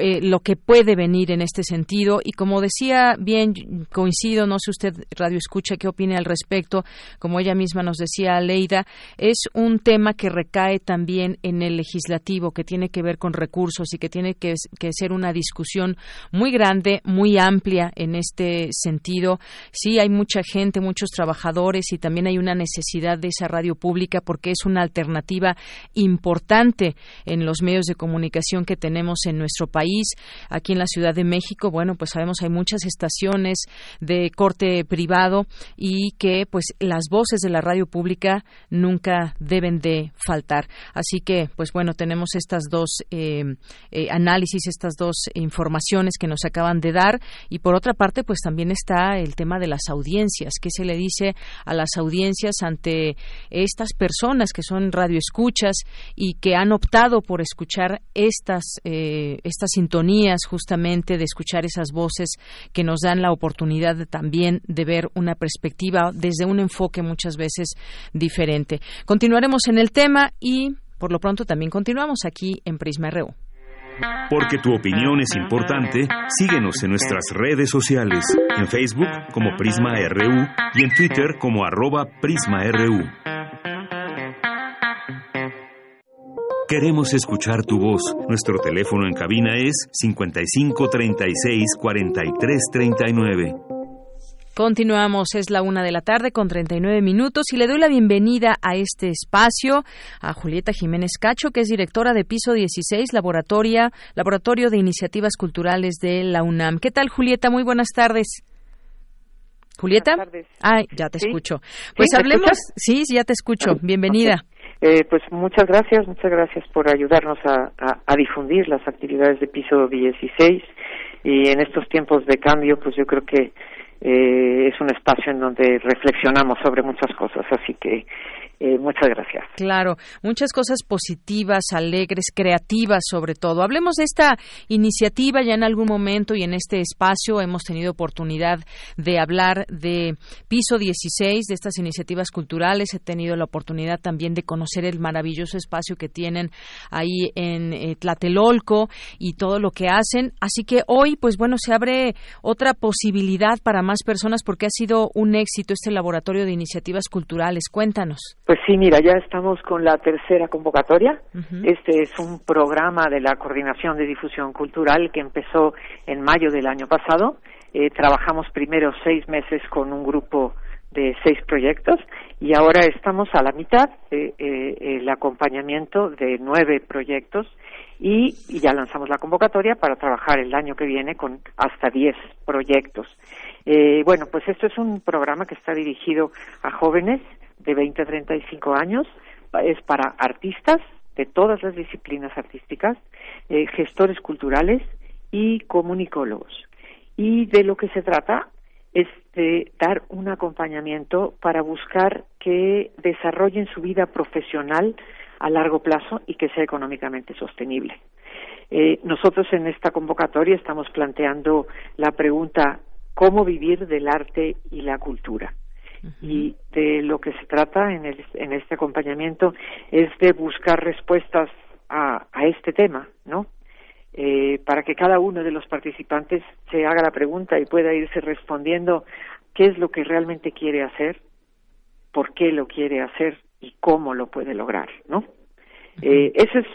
eh, lo que puede venir en este sentido. Y como decía bien coincido no sé usted radio escucha qué opine al respecto. Como ella misma nos decía Leida es un tema que recae también en el legislativo que tiene que ver con recursos y que tiene que, que ser una discusión muy grande muy amplia en este sentido. Sí hay mucha gente muchos trabajadores y también hay una necesidad de esa radio pública porque es una alternativa importante en los medios de comunicación que tenemos en nuestro país país. Aquí en la Ciudad de México, bueno, pues sabemos hay muchas estaciones de corte privado y que pues las voces de la radio pública nunca deben de faltar. Así que, pues bueno, tenemos estas dos eh, eh, análisis, estas dos informaciones que nos acaban de dar y por otra parte, pues también está el tema de las audiencias. ¿Qué se le dice a las audiencias ante estas personas que son radioescuchas y que han optado por escuchar estas eh, estas sintonías justamente de escuchar esas voces que nos dan la oportunidad también de ver una perspectiva desde un enfoque muchas veces diferente. Continuaremos en el tema y por lo pronto también continuamos aquí en Prisma RU. Porque tu opinión es importante, síguenos en nuestras redes sociales, en Facebook como Prisma RU y en Twitter como arroba PrismaRU. Queremos escuchar tu voz. Nuestro teléfono en cabina es 55 36 43 39. Continuamos, es la una de la tarde con 39 minutos y le doy la bienvenida a este espacio a Julieta Jiménez Cacho, que es directora de Piso 16, Laboratoria, Laboratorio de Iniciativas Culturales de la UNAM. ¿Qué tal, Julieta? Muy buenas tardes. Julieta. Buenas tardes. Ay, ya te escucho. Pues hablemos. Sí, ya te escucho. Bienvenida. Eh, pues muchas gracias, muchas gracias por ayudarnos a, difundir las actividades de piso 16 y en estos tiempos de cambio, pues yo creo que eh, es un espacio en donde reflexionamos sobre muchas cosas, así que eh, muchas gracias. Claro, muchas cosas positivas, alegres, creativas sobre todo. Hablemos de esta iniciativa ya en algún momento y en este espacio hemos tenido oportunidad de hablar de Piso 16, de estas iniciativas culturales. He tenido la oportunidad también de conocer el maravilloso espacio que tienen ahí en eh, Tlatelolco y todo lo que hacen. Así que hoy, pues bueno, se abre otra posibilidad para más personas porque ha sido un éxito este laboratorio de iniciativas culturales. Cuéntanos. Pues sí, mira, ya estamos con la tercera convocatoria. Este es un programa de la Coordinación de Difusión Cultural que empezó en mayo del año pasado. Eh, trabajamos primero seis meses con un grupo de seis proyectos y ahora estamos a la mitad del de, eh, acompañamiento de nueve proyectos y, ya lanzamos la convocatoria para trabajar el año que viene con hasta diez proyectos. Eh, bueno, pues esto es un programa que está dirigido a jóvenes de 20 a 35 años, es para artistas de todas las disciplinas artísticas, eh, gestores culturales y comunicólogos. Y de lo que se trata es de dar un acompañamiento para buscar que desarrollen su vida profesional a largo plazo y que sea económicamente sostenible. Eh, nosotros en esta convocatoria estamos planteando la pregunta ¿cómo vivir del arte y la cultura? Y de lo que se trata en, el, en este acompañamiento es de buscar respuestas a, a este tema, ¿no? Eh, para que cada uno de los participantes se haga la pregunta y pueda irse respondiendo qué es lo que realmente quiere hacer, por qué lo quiere hacer y cómo lo puede lograr, ¿no? Eh, ese es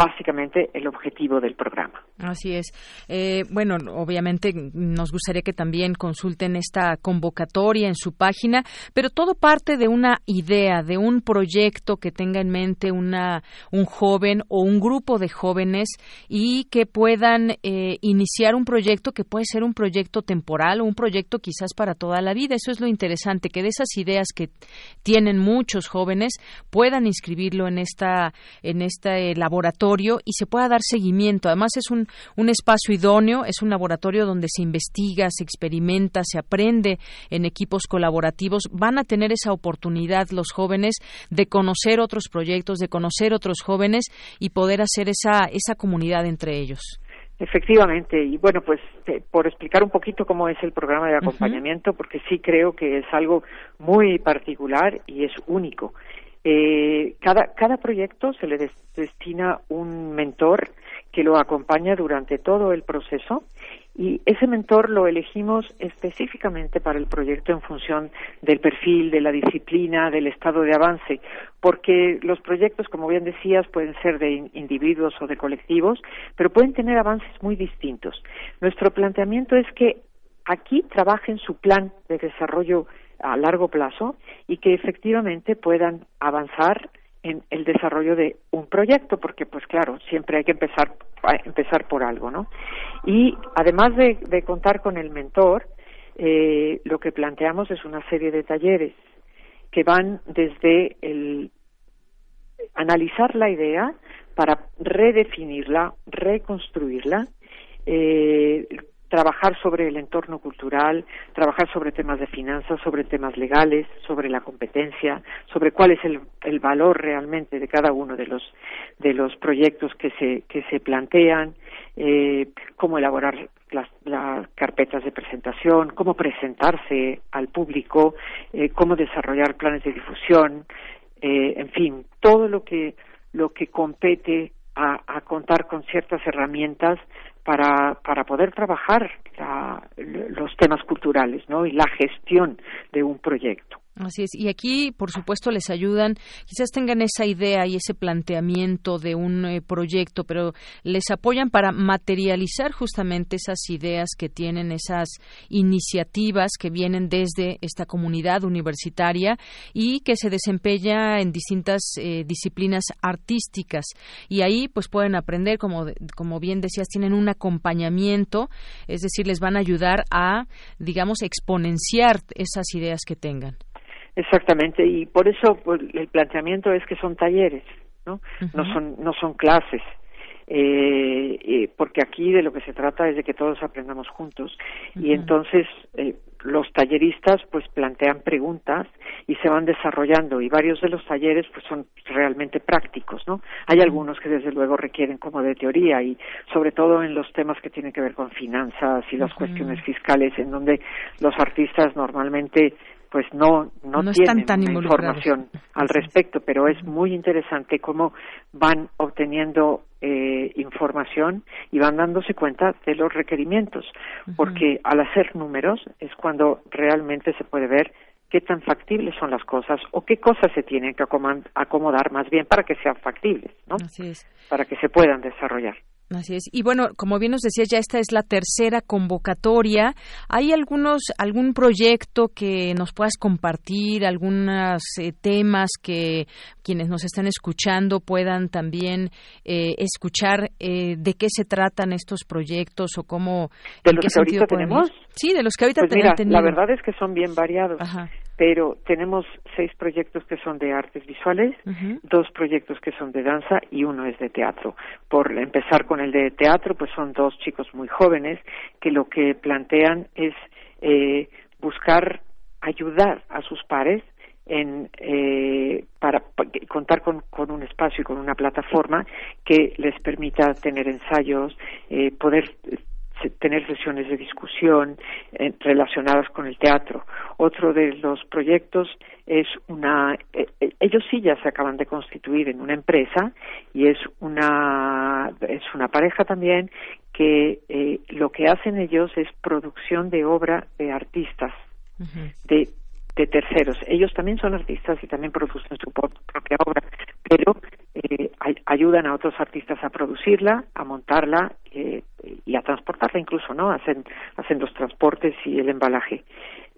básicamente el objetivo del programa. Así es. Eh, bueno, obviamente nos gustaría que también consulten esta convocatoria en su página, pero todo parte de una idea, de un proyecto que tenga en mente una, un joven o un grupo de jóvenes y que puedan eh, iniciar un proyecto que puede ser un proyecto temporal o un proyecto quizás para toda la vida. Eso es lo interesante, que de esas ideas que tienen muchos jóvenes puedan inscribirlo en esta en este laboratorio y se pueda dar seguimiento. Además es un, un espacio idóneo, es un laboratorio donde se investiga, se experimenta, se aprende en equipos colaborativos. Van a tener esa oportunidad los jóvenes de conocer otros proyectos, de conocer otros jóvenes y poder hacer esa, esa comunidad entre ellos. Efectivamente, y bueno, pues por explicar un poquito cómo es el programa de acompañamiento, porque sí creo que es algo muy particular y es único. Eh, cada, cada proyecto se le destina un mentor que lo acompaña durante todo el proceso y ese mentor lo elegimos específicamente para el proyecto en función del perfil, de la disciplina, del estado de avance, porque los proyectos, como bien decías, pueden ser de individuos o de colectivos, pero pueden tener avances muy distintos. Nuestro planteamiento es que aquí trabajen su plan de desarrollo a largo plazo y que efectivamente puedan avanzar en el desarrollo de un proyecto, porque pues claro, siempre hay que empezar, empezar por algo, ¿no? Y además de, contar con el mentor, eh, lo que planteamos es una serie de talleres que van desde el analizar la idea para redefinirla, reconstruirla, eh, trabajar sobre el entorno cultural, trabajar sobre temas de finanzas, sobre temas legales, sobre la competencia, sobre cuál es el, el valor realmente de cada uno de los de los proyectos que se que se plantean, eh, cómo elaborar las, las, carpetas de presentación, cómo presentarse al público, eh, cómo desarrollar planes de difusión, eh, en fin, todo lo que lo que compete a, a contar con ciertas herramientas para, para poder trabajar los temas culturales ¿no? y la gestión de un proyecto. Así es. Y aquí, por supuesto, les ayudan, quizás tengan esa idea y ese planteamiento de un eh, proyecto, pero les apoyan para materializar justamente esas ideas que tienen, esas iniciativas que vienen desde esta comunidad universitaria y que se desempeña en distintas eh, disciplinas artísticas. Y ahí, pues, pueden aprender, como, como bien decías, tienen un acompañamiento, es decir, les van a ayudar a, digamos, exponenciar esas ideas que tengan. Exactamente, y por eso pues, el planteamiento es que son talleres, ¿no? No son no son clases. Eh, porque aquí de lo que se trata es de que todos aprendamos juntos y entonces eh, los talleristas pues plantean preguntas y se van desarrollando y varios de los talleres pues son realmente prácticos no hay algunos que desde luego requieren como de teoría y sobre todo en los temas que tienen que ver con finanzas y las cuestiones fiscales en donde los artistas normalmente pues no no, tienen información al respecto, pero es muy interesante cómo van obteniendo eh, información y van dándose cuenta de los requerimientos, porque al hacer números es cuando realmente se puede ver qué tan factibles son las cosas o qué cosas se tienen que acomodar más bien para que sean factibles, ¿no? Para que se puedan desarrollar. Así es. Y bueno, como bien nos decías, ya esta es la tercera convocatoria. ¿Hay algunos, algún proyecto que nos puedas compartir, algunos eh, temas que quienes nos están escuchando puedan también eh, escuchar eh, de qué se tratan estos proyectos o cómo... ¿De los que ahorita tenemos? Sí, de los que ahorita pues. La verdad es que son bien variados. Ajá pero tenemos seis proyectos que son de artes visuales, dos proyectos que son de danza y uno es de teatro. Por empezar con el de teatro, pues son dos chicos muy jóvenes que lo que plantean es eh, buscar ayudar a sus pares en, eh, para, contar con, con, un espacio y con una plataforma que les permita tener ensayos, eh, poder tener sesiones de discusión eh, relacionadas con el teatro. Otro de los proyectos es una, eh, eh, ellos sí ya se acaban de constituir en una empresa y es una, es una pareja también que lo que hacen ellos es producción de obra de artistas, de de terceros. Ellos también son artistas y también producen su propia obra, pero eh, ayudan a otros artistas a producirla, a montarla eh, y a transportarla incluso, ¿no? Hacen, hacen los transportes y el embalaje.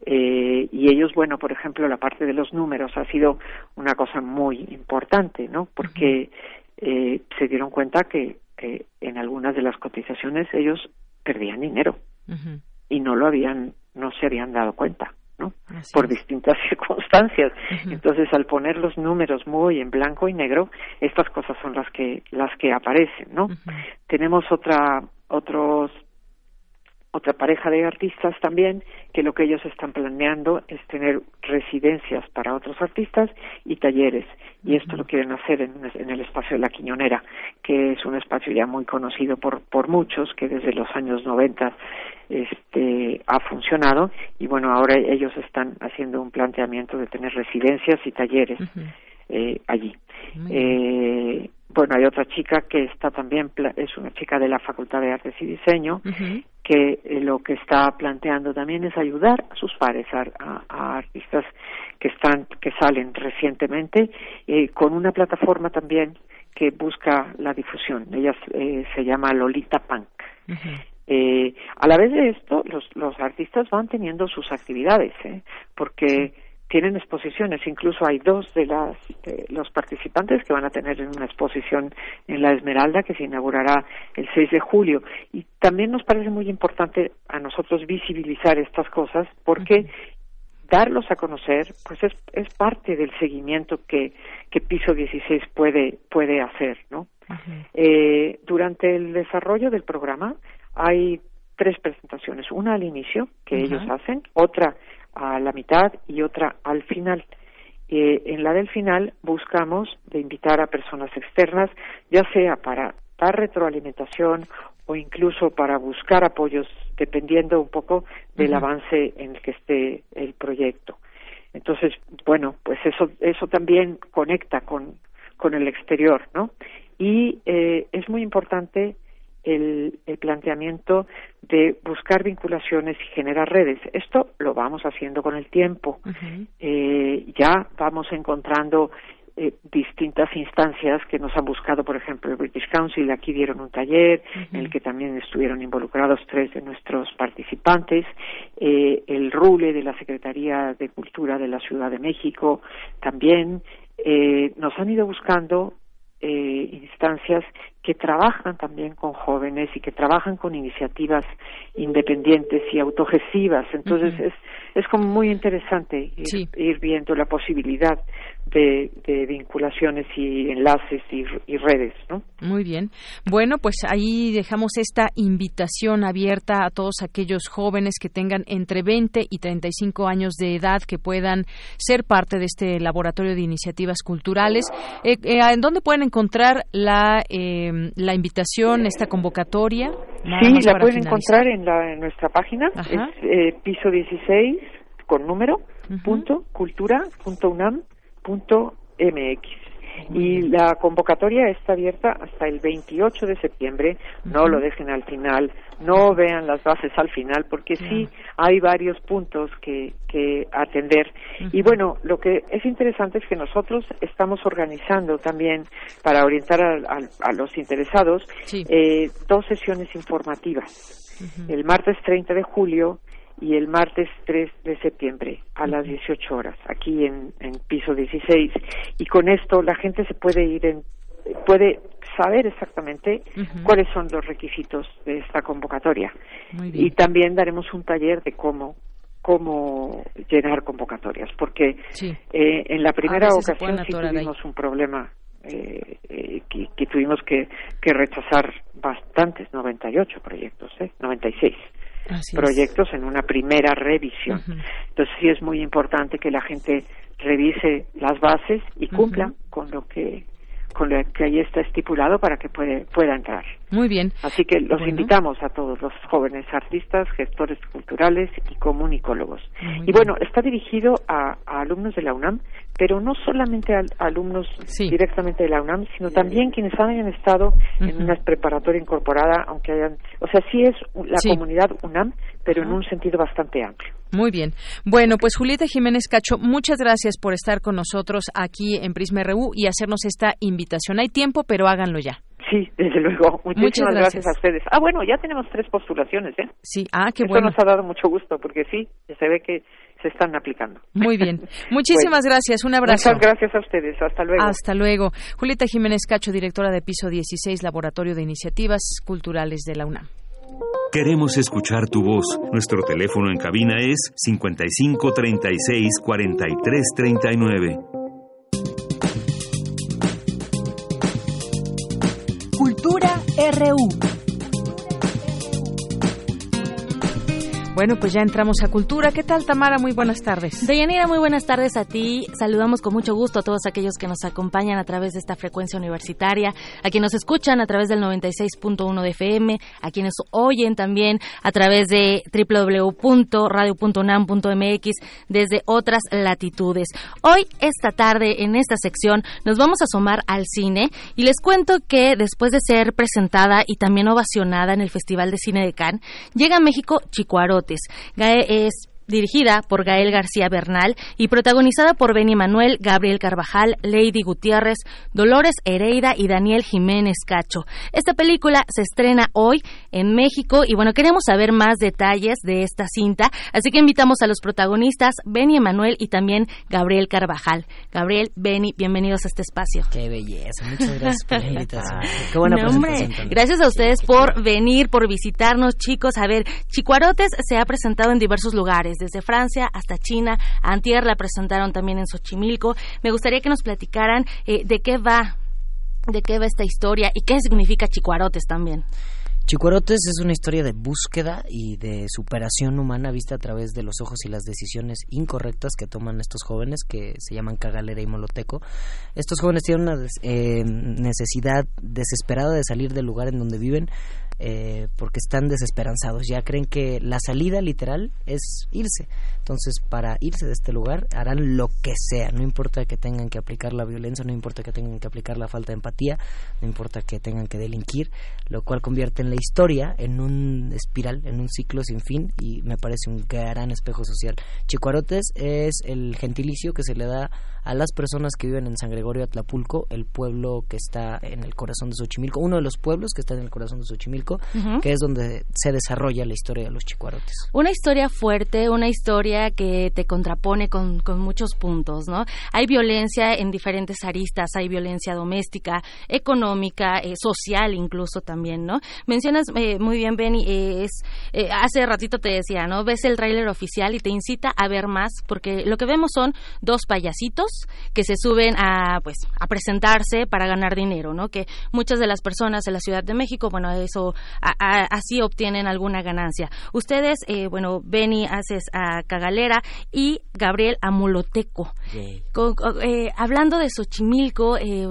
Eh, y ellos, bueno, por ejemplo, la parte de los números ha sido una cosa muy importante, ¿no? Porque eh, se dieron cuenta que, en algunas de las cotizaciones ellos perdían dinero y no lo habían, no se habían dado cuenta. ¿No? por distintas [LAUGHS] circunstancias. Entonces, al poner los números muy en blanco y negro, estas cosas son las que las que aparecen, ¿no? Tenemos otra otros otra pareja de artistas también que lo que ellos están planeando es tener residencias para otros artistas y talleres. Y esto lo quieren hacer en, en, el espacio de la Quiñonera que es un espacio ya muy conocido por por muchos que desde los años 90 este ha funcionado. Y bueno ahora ellos están haciendo un planteamiento de tener residencias y talleres eh, allí. Eh, bueno, hay otra chica que está también, es una chica de la Facultad de Artes y Diseño, que eh, lo que está planteando también es ayudar a sus pares, a, artistas que están, que salen recientemente, eh, con una plataforma también que busca la difusión. Ella eh, se llama Lolita Punk. eh, a la vez de esto, los, los artistas van teniendo sus actividades, ¿eh? porque tienen exposiciones, incluso hay dos de las los participantes que van a tener una exposición en la Esmeralda que se inaugurará el 6 de julio. Y también nos parece muy importante a nosotros visibilizar estas cosas porque darlos a conocer pues es, es parte del seguimiento que, que Piso 16 puede puede hacer, ¿no? eh, durante el desarrollo del programa hay tres presentaciones, una al inicio que ellos hacen, otra a la mitad y otra al final. Eh, en la del final buscamos de invitar a personas externas, ya sea para dar retroalimentación o incluso para buscar apoyos, dependiendo un poco del avance en el que esté el proyecto. Entonces, bueno, pues eso, eso también conecta con, con el exterior, ¿no? Y eh, es muy importante el, el, planteamiento de buscar vinculaciones y generar redes. Esto lo vamos haciendo con el tiempo. eh, ya vamos encontrando eh, distintas instancias que nos han buscado, por ejemplo, el British Council, aquí dieron un taller en el que también estuvieron involucrados tres de nuestros participantes, eh, el RULE de la Secretaría de Cultura de la Ciudad de México también, eh, nos han ido buscando eh, instancias que trabajan también con jóvenes y que trabajan con iniciativas independientes y autogestivas. Entonces es, es como muy interesante ir, ir viendo la posibilidad de, de vinculaciones y enlaces y, y, redes, ¿no? Muy bien. Bueno, pues ahí dejamos esta invitación abierta a todos aquellos jóvenes que tengan entre 20 y 35 años de edad que puedan ser parte de este laboratorio de iniciativas culturales. Eh, eh, ¿En dónde pueden encontrar la, eh, la invitación, esta convocatoria? sí, la pueden encontrar en, la, en nuestra página, Ajá. es eh, piso 16 con número, uh -huh. punto, cultura, punto unam, punto mx y la convocatoria está abierta hasta el 28 de septiembre. No lo dejen al final, no vean las bases al final, porque sí hay varios puntos que, que atender. Y bueno, lo que es interesante es que nosotros estamos organizando también, para orientar a, a, a los interesados, eh, dos sesiones informativas. El martes 30 de julio y el martes 3 de septiembre a las 18 horas aquí en, en piso 16 y con esto la gente se puede ir en puede saber exactamente uh -huh. cuáles son los requisitos de esta convocatoria y también daremos un taller de cómo cómo llenar convocatorias porque sí. eh, en la primera ocasión sí tuvimos ahí. un problema eh, eh, que, que, tuvimos que, que rechazar bastantes 98 proyectos eh 96 Así proyectos es. en una primera revisión. Uh -huh. Entonces sí es muy importante que la gente revise las bases y cumpla uh -huh. con lo que con lo que ahí está estipulado para que puede, pueda entrar. Muy bien. Así que los bueno. invitamos a todos los jóvenes artistas, gestores culturales y comunicólogos. Muy y bien. bueno, está dirigido a, a, alumnos de la UNAM, pero no solamente a, alumnos sí. directamente de la UNAM, sino también quienes hayan estado uh -huh. en una preparatoria incorporada, aunque hayan, o sea, sí es la sí. comunidad UNAM, pero en un sentido bastante amplio. Muy bien. Bueno, pues Julieta Jiménez Cacho, muchas gracias por estar con nosotros aquí en Prisma RU y hacernos esta invitación. Hay tiempo, pero háganlo ya. Sí, desde luego. Muchísimas Muchas gracias. gracias. a ustedes. Ah, bueno, ya tenemos tres postulaciones, ¿eh? Sí, ah, qué Eso bueno. nos ha dado mucho gusto porque sí, se ve que se están aplicando. Muy bien. [LAUGHS] Muchísimas Bueno, gracias. Un abrazo. Muchas gracias a ustedes. Hasta luego. Hasta luego. Julieta Jiménez Cacho, directora de Piso 16, Laboratorio de Iniciativas Culturales de la UNAM. Queremos escuchar tu voz. Nuestro teléfono en cabina es 55 36 43 39. Cultura RU. Bueno, pues ya entramos a cultura. ¿Qué tal, Tamara? Muy buenas tardes. Deyanira, muy buenas tardes a ti. Saludamos con mucho gusto a todos aquellos que nos acompañan a través de esta frecuencia universitaria, a quienes nos escuchan a través del 96.1 de FM, a quienes oyen también a través de www.radio.unam.mx desde otras latitudes. Hoy, esta tarde, en esta sección, nos vamos a asomar al cine y les cuento que después de ser presentada y también ovacionada en el Festival de Cine de Cannes, llega a México Gae es dirigida por Gael García Bernal y protagonizada por Benny Manuel, Gabriel Carvajal, Lady Gutiérrez, Dolores Hereida y Daniel Jiménez Cacho. Esta película se estrena hoy en México y bueno, queremos saber más detalles de esta cinta, así que invitamos a los protagonistas Benny Emanuel y también Gabriel Carvajal. Gabriel, Benny, bienvenidos a este espacio. Qué belleza, muchas gracias por la invitación. [LAUGHS] Qué buena No, presentación también. Gracias a ustedes por venir, por visitarnos, chicos. A ver, Chicuarotes se ha presentado en diversos lugares, desde Francia hasta China. Antier la presentaron también en Xochimilco. Me gustaría que nos platicaran eh, de qué va, de qué va esta historia y qué significa Chicuarotes también. Chicuarotes es una historia de búsqueda y de superación humana vista a través de los ojos y las decisiones incorrectas que toman estos jóvenes que se llaman Cagalera y Moloteco. Estos jóvenes tienen una eh, necesidad desesperada de salir del lugar en donde viven eh, porque están desesperanzados. Ya creen que la salida literal es irse. Entonces, para irse de este lugar harán lo que sea. No importa que tengan que aplicar la violencia, no importa que tengan que aplicar la falta de empatía, no importa que tengan que delinquir, lo cual convierte en la historia en un espiral, en un ciclo sin fin y me parece un gran espejo social. Chicuarotes es el gentilicio que se le da a las personas que viven en San Gregorio Atlapulco, el pueblo que está en el corazón de Xochimilco, uno de los pueblos que está en el corazón de Xochimilco, que es donde se desarrolla la historia de los chicuarotes. Una historia fuerte, una historia que te contrapone con, con muchos puntos, ¿no? Hay violencia en diferentes aristas, hay violencia doméstica, económica, eh, social incluso también, ¿no? Mencionas eh, muy bien, Benny, eh, es, eh, hace ratito te decía, ¿no? Ves el tráiler oficial y te incita a ver más, porque lo que vemos son dos payasitos que se suben a, pues, a presentarse para ganar dinero, ¿no? Que muchas de las personas de la Ciudad de México, bueno, eso, a- a- así obtienen alguna ganancia. Ustedes, eh, bueno, Benny haces a Cagalera y Gabriel a Moloteco. Co- co- eh, hablando de Xochimilco, eh,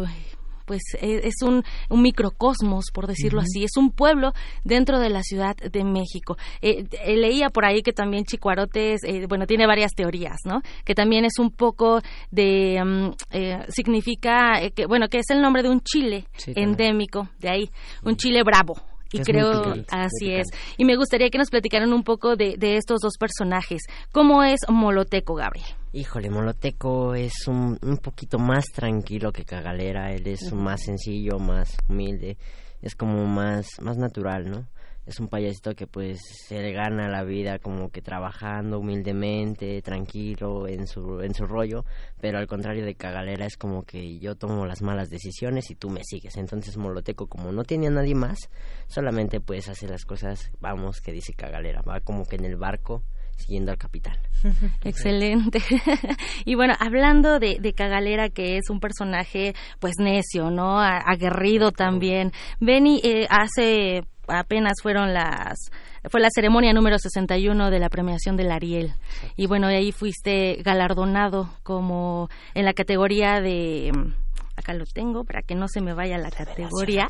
pues eh, es un, un microcosmos, por decirlo así, es un pueblo dentro de la Ciudad de México. Eh, eh, leía por ahí que también Chicuarotes, eh, bueno, tiene varias teorías, ¿no? Que también es un poco de, mm, eh, significa, eh, que bueno, que es el nombre de un chile Sí, endémico, de ahí, un chile bravo. Y Es creo, picante, así es. Y me gustaría que nos platicaran un poco de, de estos dos personajes. ¿Cómo es Moloteco, Gabriel? Híjole, Moloteco es un, un poquito más tranquilo que Cagalera, él es Ujú. más sencillo, más humilde, es como más, más natural, ¿no? Es un payasito que pues se le gana la vida como que trabajando humildemente, tranquilo en su, en su rollo, pero al contrario de Cagalera es como que yo tomo las malas decisiones y tú me sigues. Entonces Moloteco como no tiene a nadie más, solamente pues hace las cosas, vamos, que dice Cagalera, va como que en el barco siguiendo al capitán. [LAUGHS] Excelente. [LAUGHS] y bueno, hablando de, de Cagalera, que es un personaje pues necio, ¿no? A- aguerrido también. Benny, eh, hace apenas fueron las fue la ceremonia número 61 de la premiación del Ariel. Y bueno ahí fuiste galardonado como en la categoría de acá lo tengo para que no se me vaya la categoría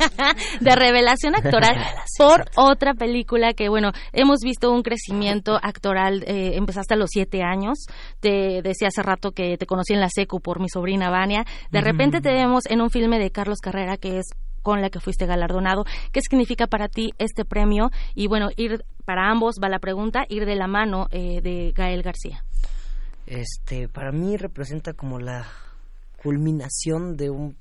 [LAUGHS] de revelación actoral por otra película que bueno hemos visto un crecimiento actoral eh, empezaste a los siete años te decía hace rato que te conocí en la secu por mi sobrina Vania de repente te vemos en un filme de Carlos Carrera que es con la que fuiste galardonado. ¿Qué significa para ti este premio? Y bueno, ir para ambos va la pregunta, ir de la mano eh, de Gael García. Este, para mí representa como la culminación de un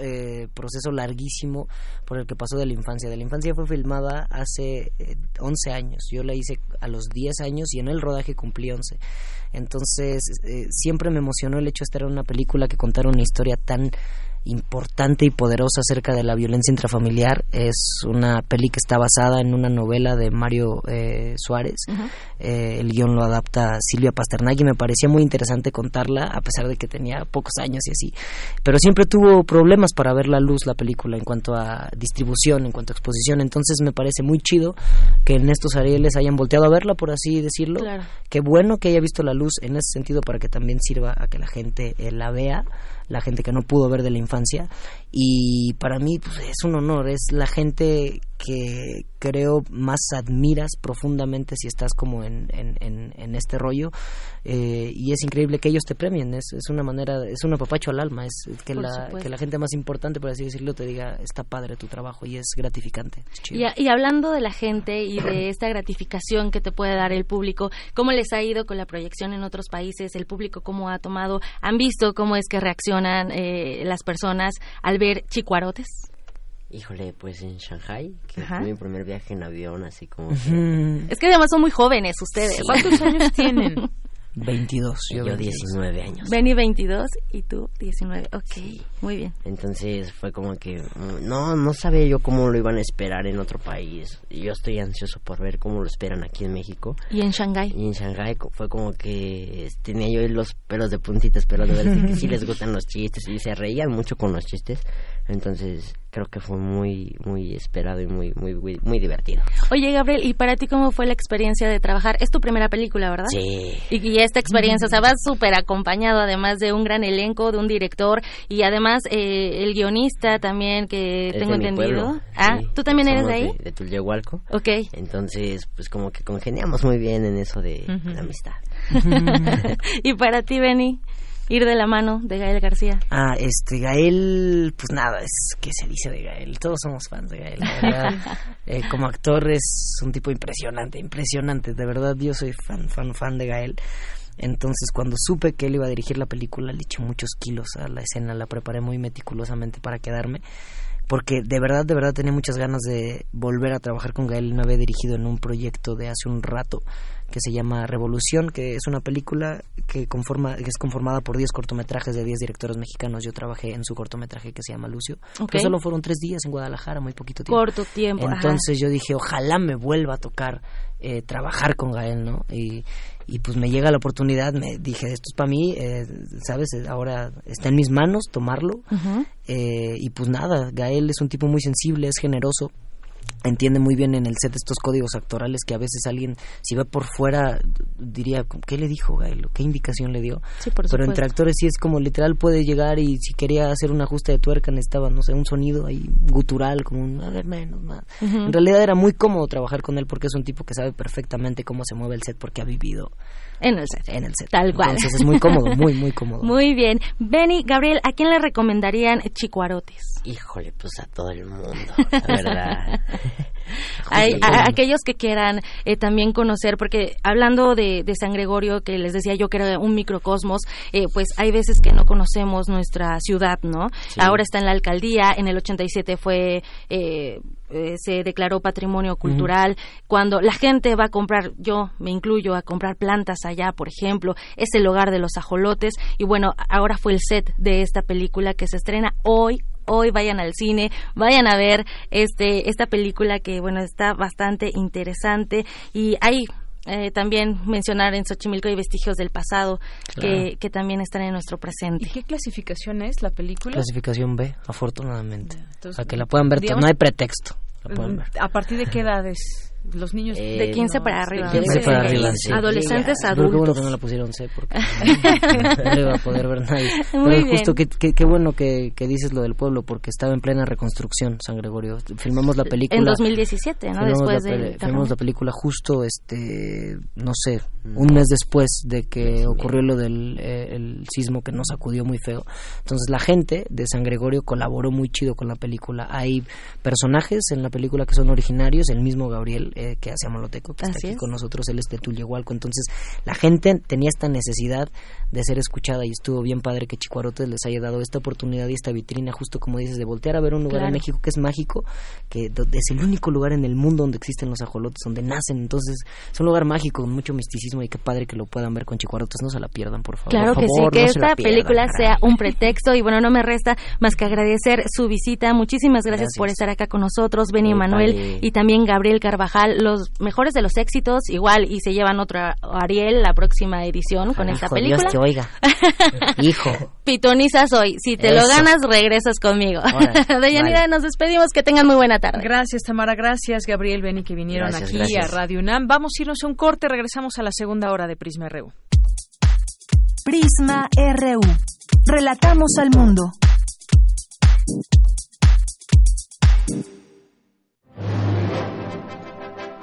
eh, proceso larguísimo por el que pasó de la infancia. De la infancia fue filmada hace 11 años. Yo la hice a los 10 años y en el rodaje cumplí 11. Entonces, siempre me emocionó el hecho de estar en una película que contara una historia tan importante y poderosa acerca de la violencia intrafamiliar. Es una peli que está basada en una novela de Mario eh, Suárez. Eh, el guion lo adapta Silvia Pasternak y me parecía muy interesante contarla, a pesar de que tenía pocos años y así. Pero siempre tuvo problemas para ver la luz la película en cuanto a distribución, en cuanto a exposición. Entonces me parece muy chido que en estos Arieles hayan volteado a verla, por así decirlo. Qué bueno que haya visto la luz en ese sentido para que también sirva a que la gente eh, la vea la gente que no pudo ver de la infancia y para mí pues, es un honor, es la gente que creo más admiras profundamente si estás como en, en, este rollo eh, y es increíble que ellos te premien, es, es una manera, es un apapacho al alma, es que la, que la gente más importante, por así decirlo, te diga está padre tu trabajo y es gratificante. y, y, hablando de la gente y de [CLEARS THROAT] esta gratificación que te puede dar el público, ¿cómo les ha ido con la proyección en otros países? ¿El público cómo ha tomado? ¿Han visto cómo es que reaccionan eh, las personas al ver chicuarotes? Híjole, pues en Shanghai, que fue mi primer viaje en avión, así como... [LAUGHS] Es que además son muy jóvenes ustedes. ¿Cuántos años [LAUGHS] tienen? 22. Yo, yo 19 años. Benny 22 y tú 19. Ok, muy bien. Entonces fue como que no no sabía yo cómo lo iban a esperar en otro país. Yo estoy ansioso por ver cómo lo esperan aquí en México. ¿Y en Shanghái? Y en Shanghái fue como que tenía yo los pelos de puntitas, pero de verdad que sí les gustan los chistes y se reían mucho con los chistes. Entonces creo que fue muy muy esperado y muy muy muy, divertido. Oye Gabriel, ¿y para ti cómo fue la experiencia de trabajar? Es tu primera película, ¿verdad? Sí. Y, esta experiencia, o sea, vas súper acompañado además de un gran elenco, de un director y además eh, el guionista también que tengo entendido. Ah, ¿tú también eres de ahí? De, de Tulyehualco. Ok. Entonces, pues como que congeniamos muy bien en eso de la amistad. [LAUGHS] [LAUGHS] ¿Y para ti, Benny? Ir de la mano de Gael García? Ah, este, Gael, pues nada, es que se dice de Gael, todos somos fans de Gael, [LAUGHS] eh, como actor es un tipo impresionante, impresionante, de verdad yo soy fan, fan, fan de Gael. Entonces, cuando supe que él iba a dirigir la película, le eché muchos kilos a la escena, la preparé muy meticulosamente para quedarme porque de verdad, de verdad tenía muchas ganas de volver a trabajar con Gael. Me había dirigido en un proyecto de hace un rato que se llama Revolución, que es una película que, conforma, que es conformada por 10 cortometrajes de 10 directores mexicanos. Yo trabajé en su cortometraje que se llama Lucio. Okay. solo fueron tres días en Guadalajara, muy poquito tiempo. Corto tiempo. Entonces yo dije, ojalá me vuelva a tocar eh, trabajar con Gael, ¿no? Y, y pues me llega la oportunidad, me dije, esto es para mí, eh, ¿sabes? Ahora está en mis manos tomarlo. eh, y pues nada, Gael es un tipo muy sensible, es generoso, entiende muy bien en el set estos códigos actorales que a veces alguien, si va por fuera, diría, ¿qué le dijo Gael? ¿Qué indicación le dio? Pero entre actores sí es como literal puede llegar y si quería hacer un ajuste de tuerca necesitaba, no sé, un sonido ahí gutural, como un, a ver, menos, más. En realidad era muy cómodo trabajar con él porque es un tipo que sabe perfectamente cómo se mueve el set porque ha vivido en el set. En el set. Tal cual. Entonces es muy cómodo, muy, muy [LAUGHS] cómodo. Muy bien. Benny, Gabriel, ¿a quién le recomendarían chicuarotes? Híjole, pues a todo el mundo, la [LAUGHS] verdad. [LAUGHS] Hay, a, aquellos que quieran eh, también conocer, porque hablando de, San Gregorio, que les decía yo que era un microcosmos, eh, pues hay veces que no conocemos nuestra ciudad, ¿no? Ahora está en la alcaldía, en el 87 fue... Eh, eh, se declaró patrimonio cultural, cuando la gente va a comprar, yo me incluyo, a comprar plantas allá, por ejemplo, es el hogar de los ajolotes. Y bueno, ahora fue el set de esta película que se estrena hoy, hoy vayan al cine, vayan a ver este esta película que bueno está bastante interesante y hay eh, también mencionar en Xochimilco hay vestigios del pasado que, que, también están en nuestro presente. ¿Y qué clasificación es la película? Clasificación B, afortunadamente. Para que la puedan ver, no hay pretexto. ¿A partir de qué edades? Los niños de 15 para arriba. De 15 para arriba, sí. Adolescentes, Sí, adultos. Qué bueno que no la pusieron C porque [LAUGHS] no le iba a poder ver nadie. [LAUGHS] Muy Pero bien. justo qué qué- qué bueno que, que dices lo del pueblo porque estaba en plena reconstrucción San Gregorio. Filmamos la película En 2017, ¿no? filmamos Después la terremoto. filmamos la película justo este no sé un mes después de que ocurrió lo del eh, el sismo que nos sacudió muy feo entonces la gente de San Gregorio colaboró muy chido con la película hay personajes en la película que son originarios el mismo Gabriel eh, que hace Amoloteco que está Así aquí es. con nosotros él es de Tullehualco entonces la gente tenía esta necesidad de ser escuchada y estuvo bien padre que Chicuarotes les haya dado esta oportunidad y esta vitrina justo como dices de voltear a ver un lugar Claro. en México que es mágico que es el único lugar en el mundo donde existen los ajolotes donde nacen entonces es un lugar mágico con mucho misticismo y qué padre que lo puedan ver con Chicuarotes no se la pierdan por favor Claro Por que sí, que no esta pierdan, película caray. sea un pretexto y bueno, no me resta más que agradecer su visita. Muchísimas gracias, Gracias. por estar acá con nosotros, Benny Manuel padre. y también Gabriel Carvajal, los mejores de los éxitos, igual y se llevan otro Ariel la próxima edición con esta Hijo, película. Dios te oiga [LAUGHS] hijo Pitoniza soy, si te lo ganas regresas conmigo. Órale, [LAUGHS] Deyanira, vale. nos despedimos, que tengan muy buena tarde. Gracias, Tamara. Gracias, Gabriel, Beni, que vinieron Gracias, aquí gracias. a Radio UNAM. Vamos a irnos a un corte. Regresamos a la segunda hora de Prisma RU. Prisma RU. Relatamos al mundo.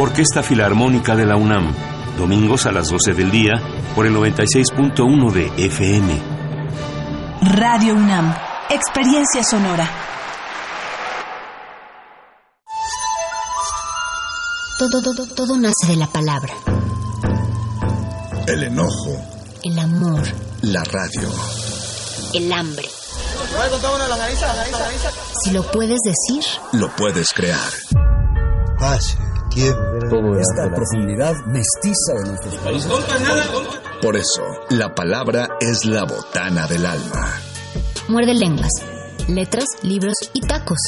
Orquesta Filarmónica de la UNAM, domingos a las 12 del día por el 96.1 de FM. Radio UNAM. Experiencia sonora. Todo, todo, todo nace de la palabra. El enojo, El amor, la radio. el hambre. Si lo puedes decir, Lo puedes crear. Esta profundidad mestiza de nuestros países. Por eso, la palabra es la botana del alma. muerde lenguas, letras, libros y tacos.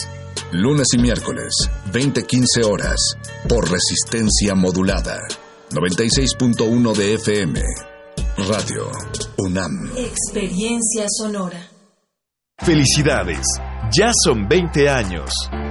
Lunes y miércoles, 20-15 horas, por resistencia modulada. 96.1 de FM. Radio UNAM. Experiencia sonora. Felicidades, ya son 20 años.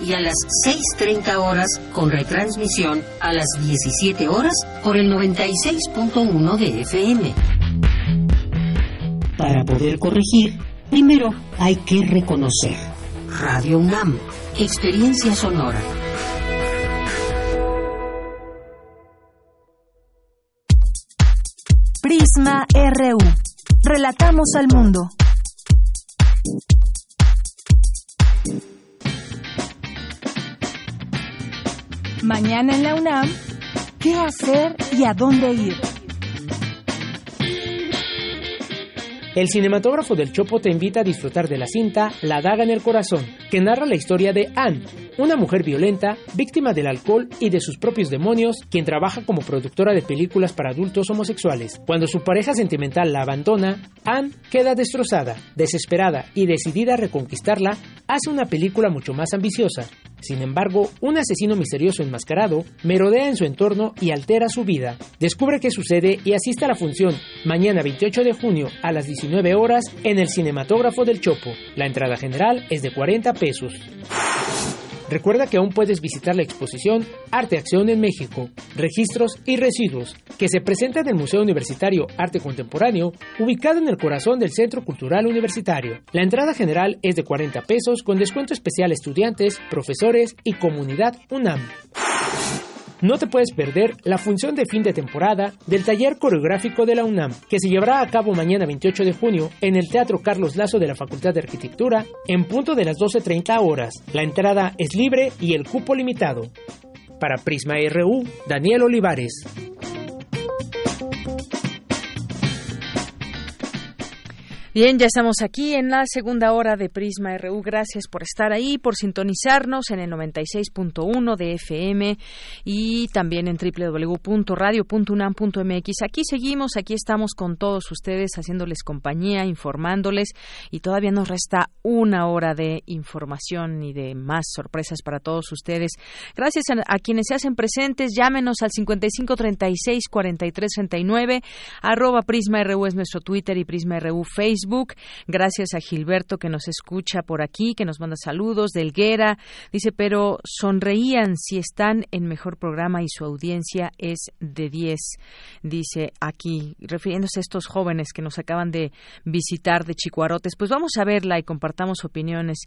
y a las 6.30 horas con retransmisión a las 17 horas por el 96.1 de FM. Para poder corregir, primero hay que reconocer. Radio UNAM, experiencia sonora. Prisma RU. Relatamos al mundo. Mañana en la UNAM, ¿qué hacer y a dónde ir? El cinematógrafo del Chopo te invita a disfrutar de la cinta La daga en el corazón, que narra la historia de Anne, una mujer violenta, víctima del alcohol y de sus propios demonios, quien trabaja como productora de películas para adultos homosexuales. Cuando su pareja sentimental la abandona, Anne queda destrozada, desesperada y decidida a reconquistarla, hace una película mucho más ambiciosa. Sin embargo, un asesino misterioso enmascarado merodea en su entorno y altera su vida. Descubre qué sucede y asiste a la función mañana 28 de junio a las 19 horas en el Cinematógrafo del Chopo. La entrada general es de 40 pesos. Recuerda que aún puedes visitar la exposición Arte Acción en México, Registros y Residuos, que se presenta en el Museo Universitario Arte Contemporáneo, ubicado en el corazón del Centro Cultural Universitario. La entrada general es de 40 pesos con descuento especial a estudiantes, profesores y comunidad UNAM. No te puedes perder la función de fin de temporada del taller coreográfico de la UNAM, que se llevará a cabo mañana 28 de junio en el Teatro Carlos Lazo de la Facultad de Arquitectura en punto de las 12.30 horas. La entrada es libre y el cupo limitado. Para Prisma RU, Daniel Olivares. Bien, ya estamos aquí en la segunda hora de Prisma RU. Gracias por estar ahí, por sintonizarnos en el 96.1 de FM y también en www.radio.unam.mx. Aquí seguimos, aquí estamos con todos ustedes haciéndoles compañía, informándoles y todavía nos resta una hora de información y de más sorpresas para todos ustedes. Gracias a, a quienes se hacen presentes, llámenos al 5536 4339 arroba Prisma RU es nuestro Twitter y Prisma RU Facebook Gracias a Gilberto que nos escucha por aquí, que nos manda saludos. De dice, pero sonreían si están en mejor programa y su audiencia es de 10. Dice aquí, refiriéndose a estos jóvenes que nos acaban de visitar de Chicuarotes. Pues vamos a verla y compartamos opiniones.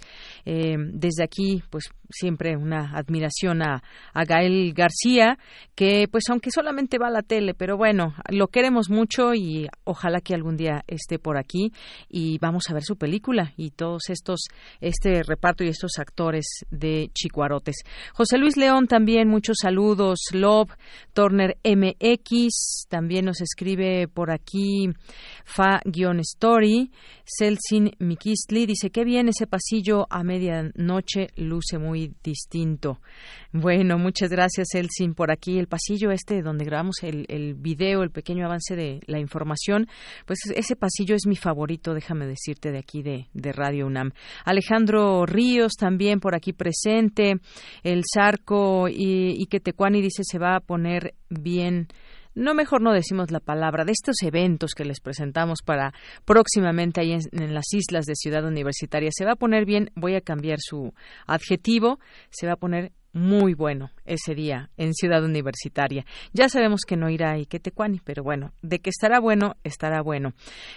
Eh, desde aquí, pues siempre una admiración a, a Gael García, que pues aunque solamente va a la tele, pero bueno, lo queremos mucho y ojalá que algún día esté por aquí y vamos a ver su película y todos estos, este reparto y estos actores de Chicuarotes. José Luis León también, muchos saludos. Love, Turner MX, también nos escribe por aquí Fa-Story. Celsin Mikisli dice, qué bien ese pasillo a medianoche luce muy distinto. Bueno, muchas gracias, Celsin, por aquí. El pasillo este donde grabamos el, el video, el pequeño avance de la información, pues ese pasillo es mi favorito, déjame decirte, de aquí de, de Radio UNAM. Alejandro Ríos también por aquí presente. El Zarco y, y Quetecuani dice se va a poner bien no mejor no decimos la palabra, de estos eventos que les presentamos para próximamente ahí en, en, las islas de Ciudad Universitaria. Se va a poner bien, voy a cambiar su adjetivo, se va a poner muy bueno ese día en Ciudad Universitaria. Ya sabemos que no irá a Iquetecuani, pero bueno, de que estará bueno, estará bueno.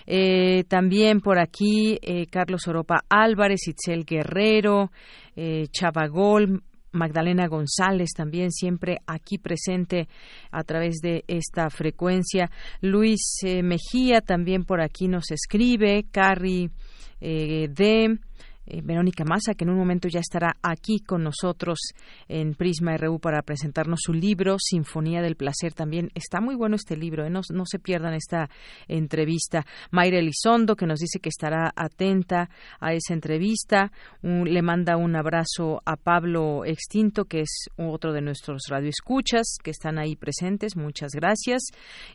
Eh, también por aquí eh, Carlos Oropa Álvarez, Itzel Guerrero, eh, Chavagol, Magdalena González también siempre aquí presente a través de esta frecuencia. Luis Mejía también por aquí nos escribe. Carrie de eh, Verónica Massa, que en un momento ya estará aquí con nosotros en Prisma RU para presentarnos su libro, Sinfonía del Placer. También está muy bueno este libro, ¿eh? no, no, se pierdan esta entrevista. Mayra Elizondo, que nos dice que estará atenta a esa entrevista. Le manda un abrazo a Pablo Extinto, que es otro de nuestros radioescuchas, que están ahí presentes. Muchas gracias.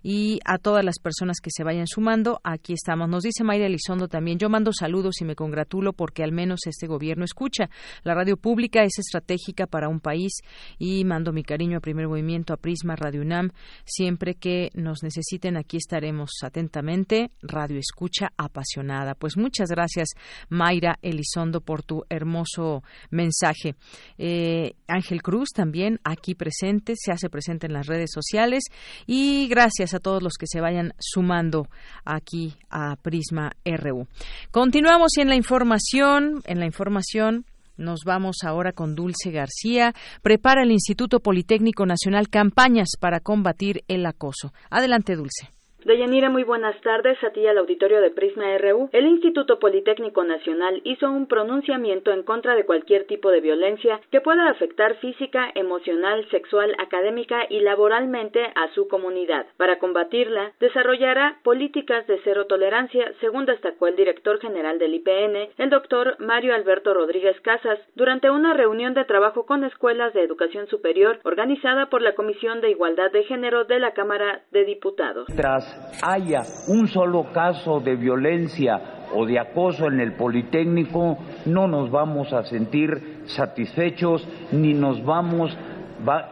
Y a todas las personas que se vayan sumando, aquí estamos. Nos dice Mayra Elizondo también, yo mando saludos y me congratulo porque al menos este gobierno escucha. La radio pública es estratégica para un país y mando mi cariño a Primer Movimiento, a Prisma, Radio UNAM. Siempre que nos necesiten, aquí estaremos atentamente. Radio Escucha apasionada. Pues muchas gracias, Mayra Elizondo, por tu hermoso mensaje. Eh, Ángel Cruz también aquí presente, se hace presente en las redes sociales. Y gracias a todos los que se vayan sumando aquí a Prisma RU. Continuamos en la información en la información nos vamos ahora con Dulce García. Prepara el Instituto Politécnico Nacional campañas para combatir el acoso. Adelante, Dulce. Deyanira, muy buenas tardes. A ti al auditorio de Prisma RU. El Instituto Politécnico Nacional hizo un pronunciamiento en contra de cualquier tipo de violencia que pueda afectar física, emocional, sexual, académica y laboralmente a su comunidad. Para combatirla, desarrollará políticas de cero tolerancia, según destacó el director general del IPN, el doctor Mario Alberto Rodríguez Casas, durante una reunión de trabajo con escuelas de educación superior organizada por la Comisión de Igualdad de Género de la Cámara de Diputados. Tras haya un solo caso de violencia o de acoso en el Politécnico, no nos vamos a sentir satisfechos ni nos vamos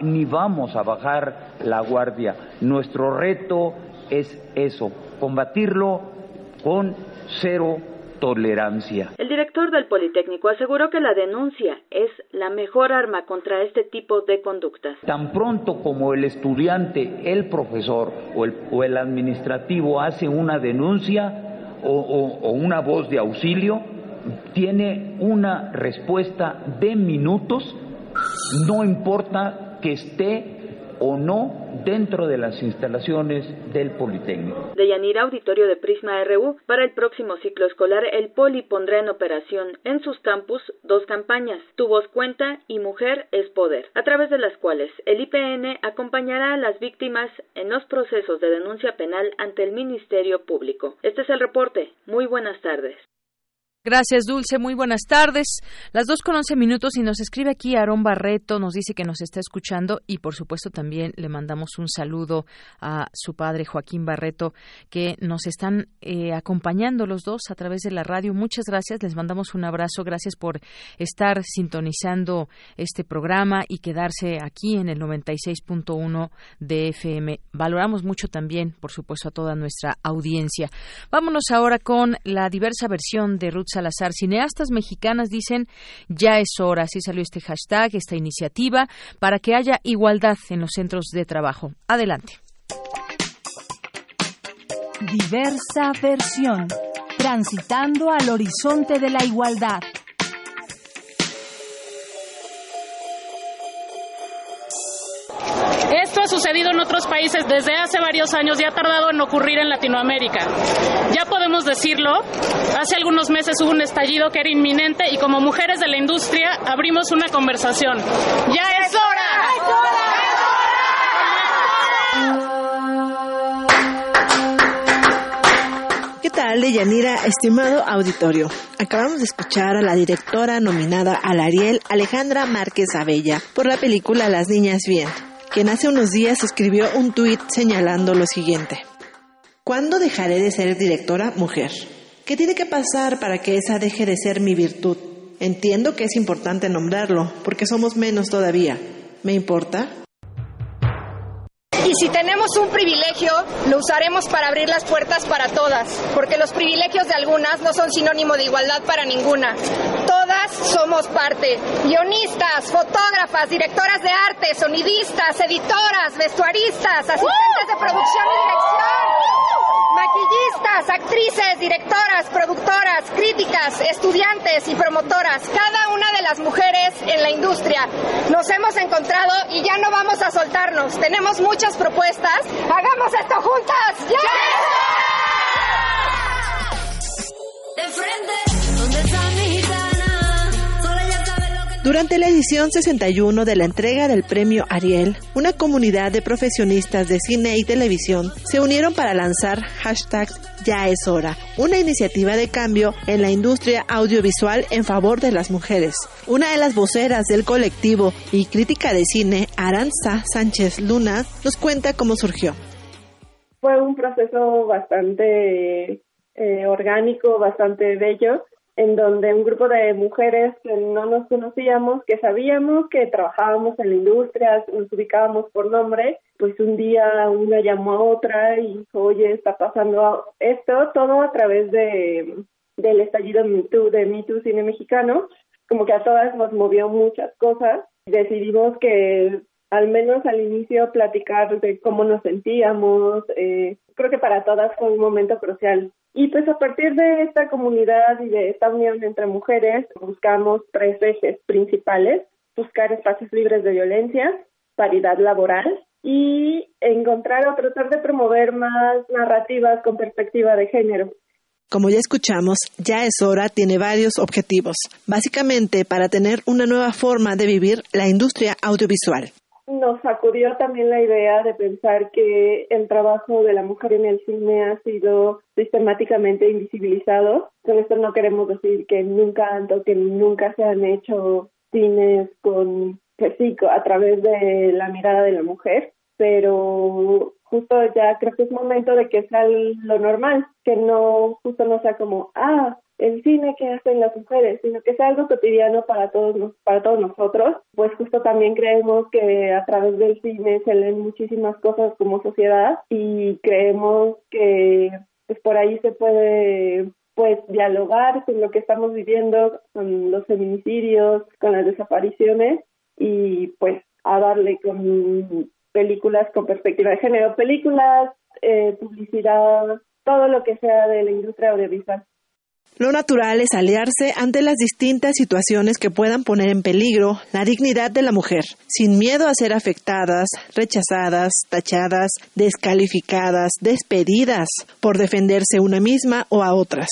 ni vamos a bajar la guardia. Nuestro reto es eso, combatirlo con cero tolerancia. El director del Politécnico aseguró que la denuncia es la mejor arma contra este tipo de conductas. Tan pronto como el estudiante, el profesor o el, o el administrativo hace una denuncia o, o, o una voz de auxilio, tiene una respuesta de minutos, no importa que esté o no dentro de las instalaciones del Politécnico. De Yanira Auditorio de Prisma RU, para el próximo ciclo escolar, el Poli pondrá en operación en sus campus dos campañas, Tu voz cuenta y Mujer es poder, a través de las cuales el IPN acompañará a las víctimas en los procesos de denuncia penal ante el Ministerio Público. Este es el reporte. Muy buenas tardes. Gracias, Dulce. Muy buenas tardes. Las dos con once minutos y nos escribe aquí Aarón Barreto, nos dice que nos está escuchando y por supuesto también le mandamos un saludo a su padre Joaquín Barreto que nos están eh, acompañando los dos a través de la radio. Muchas gracias, les mandamos un abrazo. Gracias por estar sintonizando este programa y quedarse aquí en el 96.1 de FM. Valoramos mucho también, por supuesto, a toda nuestra audiencia. Vámonos ahora con la diversa versión de Ruth Salazar. Cineastas mexicanas dicen ya es hora, así salió este hashtag, esta iniciativa, para que haya igualdad en los centros de trabajo. Adelante. Diversa versión, transitando al horizonte de la igualdad. Ha sucedido en otros países desde hace varios años y ha tardado en ocurrir en Latinoamérica. Ya podemos decirlo, hace algunos meses hubo un estallido que era inminente y como mujeres de la industria abrimos una conversación. ¡Ya es hora! ¿Qué tal, Deyanira, estimado auditorio? Acabamos de escuchar a la directora nominada al Ariel, Alejandra Márquez Abella, por la película Las Niñas Bien quien hace unos días escribió un tuit señalando lo siguiente. ¿Cuándo dejaré de ser directora mujer? ¿Qué tiene que pasar para que esa deje de ser mi virtud? Entiendo que es importante nombrarlo, porque somos menos todavía. ¿Me importa? Y si tenemos un privilegio, lo usaremos para abrir las puertas para todas, porque los privilegios de algunas no son sinónimo de igualdad para ninguna. Todas somos parte. Guionistas, fotógrafas, directoras de arte, sonidistas, editoras, vestuaristas, asistentes de producción y dirección. Maquillistas, actrices, directoras, productoras, críticas, estudiantes y promotoras, cada una de las mujeres en la industria. Nos hemos encontrado y ya no vamos a soltarnos. Tenemos muchas propuestas. ¡Hagamos esto juntas! Durante la edición 61 de la entrega del premio Ariel, una comunidad de profesionistas de cine y televisión se unieron para lanzar hashtag Ya es hora, una iniciativa de cambio en la industria audiovisual en favor de las mujeres. Una de las voceras del colectivo y crítica de cine, Aranza Sánchez Luna, nos cuenta cómo surgió. Fue un proceso bastante eh, orgánico, bastante bello, en donde un grupo de mujeres que no nos conocíamos, que sabíamos que trabajábamos en la industria, nos ubicábamos por nombre, pues un día una llamó a otra y dijo, oye, está pasando esto, todo a través de del estallido Me Too, de Me Too Cine Mexicano, como que a todas nos movió muchas cosas. Decidimos que al menos al inicio platicar de cómo nos sentíamos, eh, creo que para todas fue un momento crucial. Y pues a partir de esta comunidad y de esta unión entre mujeres, buscamos tres ejes principales, buscar espacios libres de violencia, paridad laboral y encontrar o tratar de promover más narrativas con perspectiva de género. Como ya escuchamos, Ya es hora tiene varios objetivos, básicamente para tener una nueva forma de vivir la industria audiovisual. Nos sacudió también la idea de pensar que el trabajo de la mujer en el cine ha sido sistemáticamente invisibilizado. Con esto no queremos decir que nunca, que nunca se han hecho cines con, pues sí, a través de la mirada de la mujer, pero justo ya creo que es momento de que sea lo normal, que no, justo no sea como, ah, el cine que hacen las mujeres, sino que sea algo cotidiano para todos para todos nosotros. Pues justo también creemos que a través del cine se leen muchísimas cosas como sociedad y creemos que pues por ahí se puede pues dialogar con lo que estamos viviendo, con los feminicidios, con las desapariciones y pues a darle con películas con perspectiva de género, películas, eh, publicidad, todo lo que sea de la industria audiovisual. Lo natural es aliarse ante las distintas situaciones que puedan poner en peligro la dignidad de la mujer, sin miedo a ser afectadas, rechazadas, tachadas, descalificadas, despedidas por defenderse una misma o a otras.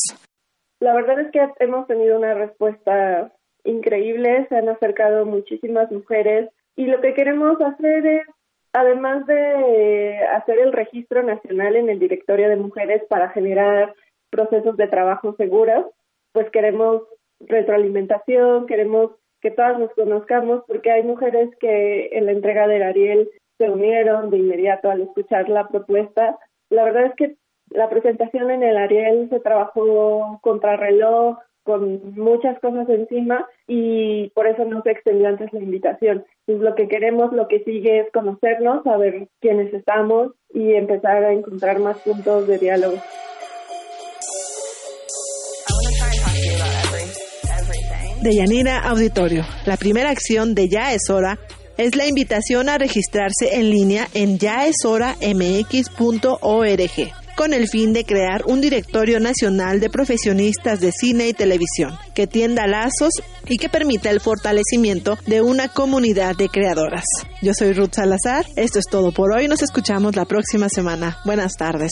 La verdad es que hemos tenido una respuesta increíble, se han acercado muchísimas mujeres y lo que queremos hacer es, además de hacer el registro nacional en el directorio de mujeres para generar procesos de trabajo seguros, pues queremos retroalimentación, queremos que todas nos conozcamos, porque hay mujeres que en la entrega del Ariel se unieron de inmediato al escuchar la propuesta. La verdad es que la presentación en el Ariel se trabajó contrarreloj, con muchas cosas encima y por eso no se extendió antes la invitación. Lo que queremos, lo que sigue es conocernos, saber quiénes estamos y empezar a encontrar más puntos de diálogo. De Yanira Auditorio. La primera acción de Ya es hora es la invitación a registrarse en línea en yaeshoramx.org con el fin de crear un directorio nacional de profesionistas de cine y televisión que tienda lazos y que permita el fortalecimiento de una comunidad de creadoras. Yo soy Ruth Salazar, esto es todo por hoy, nos escuchamos la próxima semana. Buenas tardes.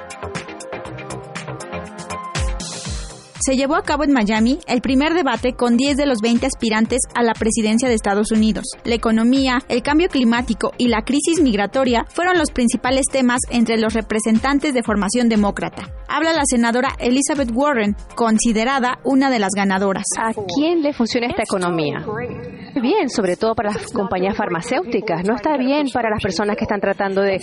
Se llevó a cabo en Miami el primer debate con 10 de los 20 aspirantes a la presidencia de Estados Unidos. La economía, el cambio climático y la crisis migratoria fueron los principales temas entre los representantes de formación demócrata. Habla la senadora Elizabeth Warren, considerada una de las ganadoras. ¿A quién le funciona esta economía? Bien, sobre todo para las compañías farmacéuticas. No está bien para las personas que están tratando de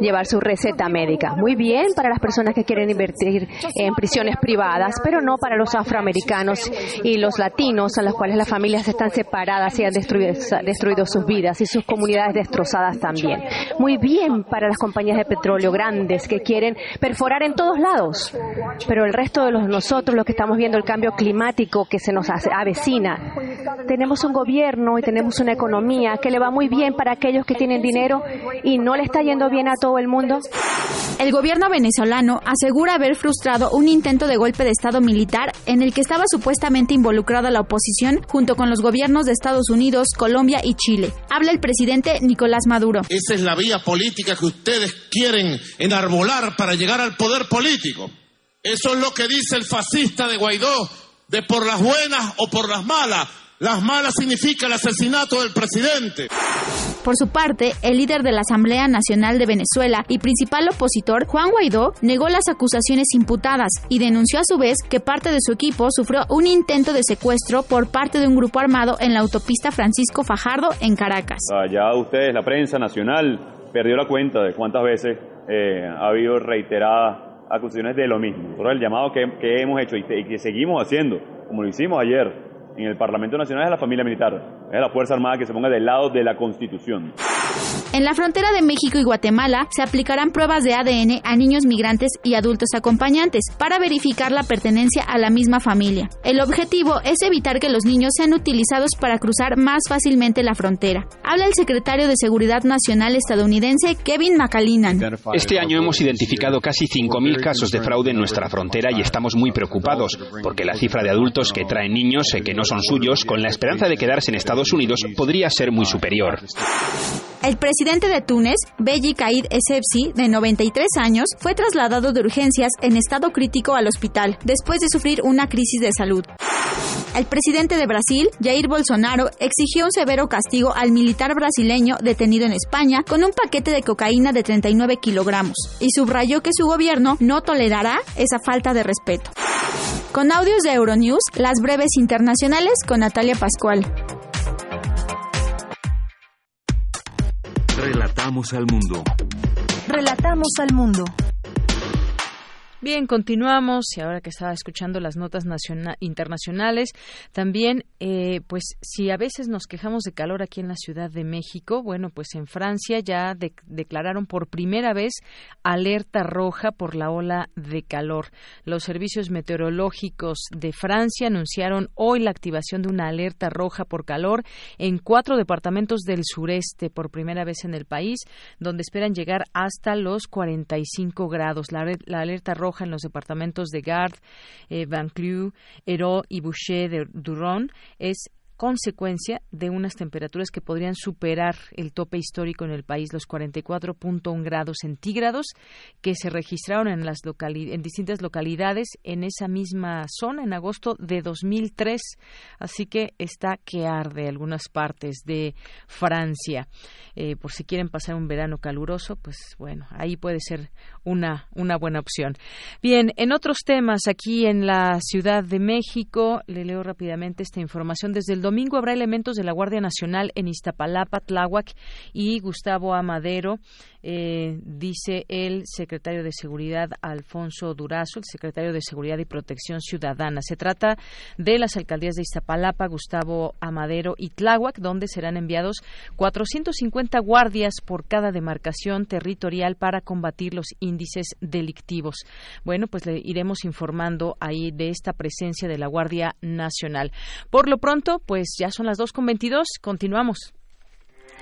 llevar su receta médica. Muy bien para las personas que quieren invertir en prisiones privadas, pero no para los afroamericanos y los latinos, a los cuales las familias están separadas y han destruido, destruido sus vidas y sus comunidades destrozadas también. Muy bien para las compañías de petróleo grandes que quieren perforar en todos lados, pero el resto de los, nosotros, los que estamos viendo el cambio climático que se nos avecina, tenemos un gobierno y tenemos una economía que le va muy bien para aquellos que tienen dinero y no le está yendo bien a todo el mundo. El gobierno venezolano asegura haber frustrado un intento de golpe de Estado militar en el que estaba supuestamente involucrada la oposición junto con los gobiernos de Estados Unidos, Colombia y Chile. Habla el presidente Nicolás Maduro. Esa es la vía política que ustedes quieren enarbolar para llegar al poder político. Eso es lo que dice el fascista de Guaidó, de por las buenas o por las malas. Las malas significa el asesinato del presidente. Por su parte, el líder de la Asamblea Nacional de Venezuela y principal opositor, Juan Guaidó, negó las acusaciones imputadas y denunció a su vez que parte de su equipo sufrió un intento de secuestro por parte de un grupo armado en la autopista Francisco Fajardo en Caracas. Ya ustedes, la prensa nacional, perdió la cuenta de cuántas veces eh, ha habido reiteradas acusaciones de lo mismo. Por el llamado que, hemos hecho y que seguimos haciendo, como lo hicimos ayer, en el Parlamento Nacional es la familia militar, es la Fuerza Armada que se ponga del lado de la Constitución. En la frontera de México y Guatemala se aplicarán pruebas de ADN a niños migrantes y adultos acompañantes para verificar la pertenencia a la misma familia. El objetivo es evitar que los niños sean utilizados para cruzar más fácilmente la frontera. Habla el secretario de Seguridad Nacional estadounidense Kevin McAleenan. Este año hemos identificado casi 5.000 casos de fraude en nuestra frontera y estamos muy preocupados porque la cifra de adultos que traen niños que no son suyos con la esperanza de quedarse en Estados Unidos podría ser muy superior. El presidente de Túnez, Beji Caid Essebsi, de 93 años, fue trasladado de urgencias en estado crítico al hospital después de sufrir una crisis de salud. El presidente de Brasil, Jair Bolsonaro, exigió un severo castigo al militar brasileño detenido en España con un paquete de cocaína de 39 kilogramos y subrayó que su gobierno no tolerará esa falta de respeto. Con audios de Euronews, las breves internacionales con Natalia Pascual. Relatamos al mundo. Relatamos al mundo. Bien, continuamos y ahora que estaba escuchando las notas internacionales, también, eh, pues si a veces nos quejamos de calor aquí en la Ciudad de México, bueno, pues en Francia ya declararon por primera vez alerta roja por la ola de calor. Los servicios meteorológicos de Francia anunciaron hoy la activación de una alerta roja por calor en cuatro departamentos del sureste por primera vez en el país, donde esperan llegar hasta los 45 grados. La alerta roja en los departamentos de Gard, eh, Van y Boucher de Duron es consecuencia de unas temperaturas que podrían superar el tope histórico en el país, los 44.1 grados centígrados, que se registraron en, las distintas localidades en esa misma zona en agosto de 2003. Así que está que arde algunas partes de Francia. Eh, por si quieren pasar un verano caluroso, pues bueno, ahí puede ser una, una buena opción. Bien, en otros temas, aquí en la Ciudad de México, le leo rápidamente esta información desde el domingo habrá elementos de la Guardia Nacional en Iztapalapa, Tláhuac y Gustavo Amadero, eh, dice el secretario de Seguridad Alfonso Durazo, el secretario de Seguridad y Protección Ciudadana. Se trata de las alcaldías de Iztapalapa, Gustavo Amadero y Tláhuac, donde serán enviados 450 guardias por cada demarcación territorial para combatir los índices delictivos. Bueno, pues le iremos informando ahí de esta presencia de la Guardia Nacional. Por lo pronto, pues ya son las 2.22, continuamos.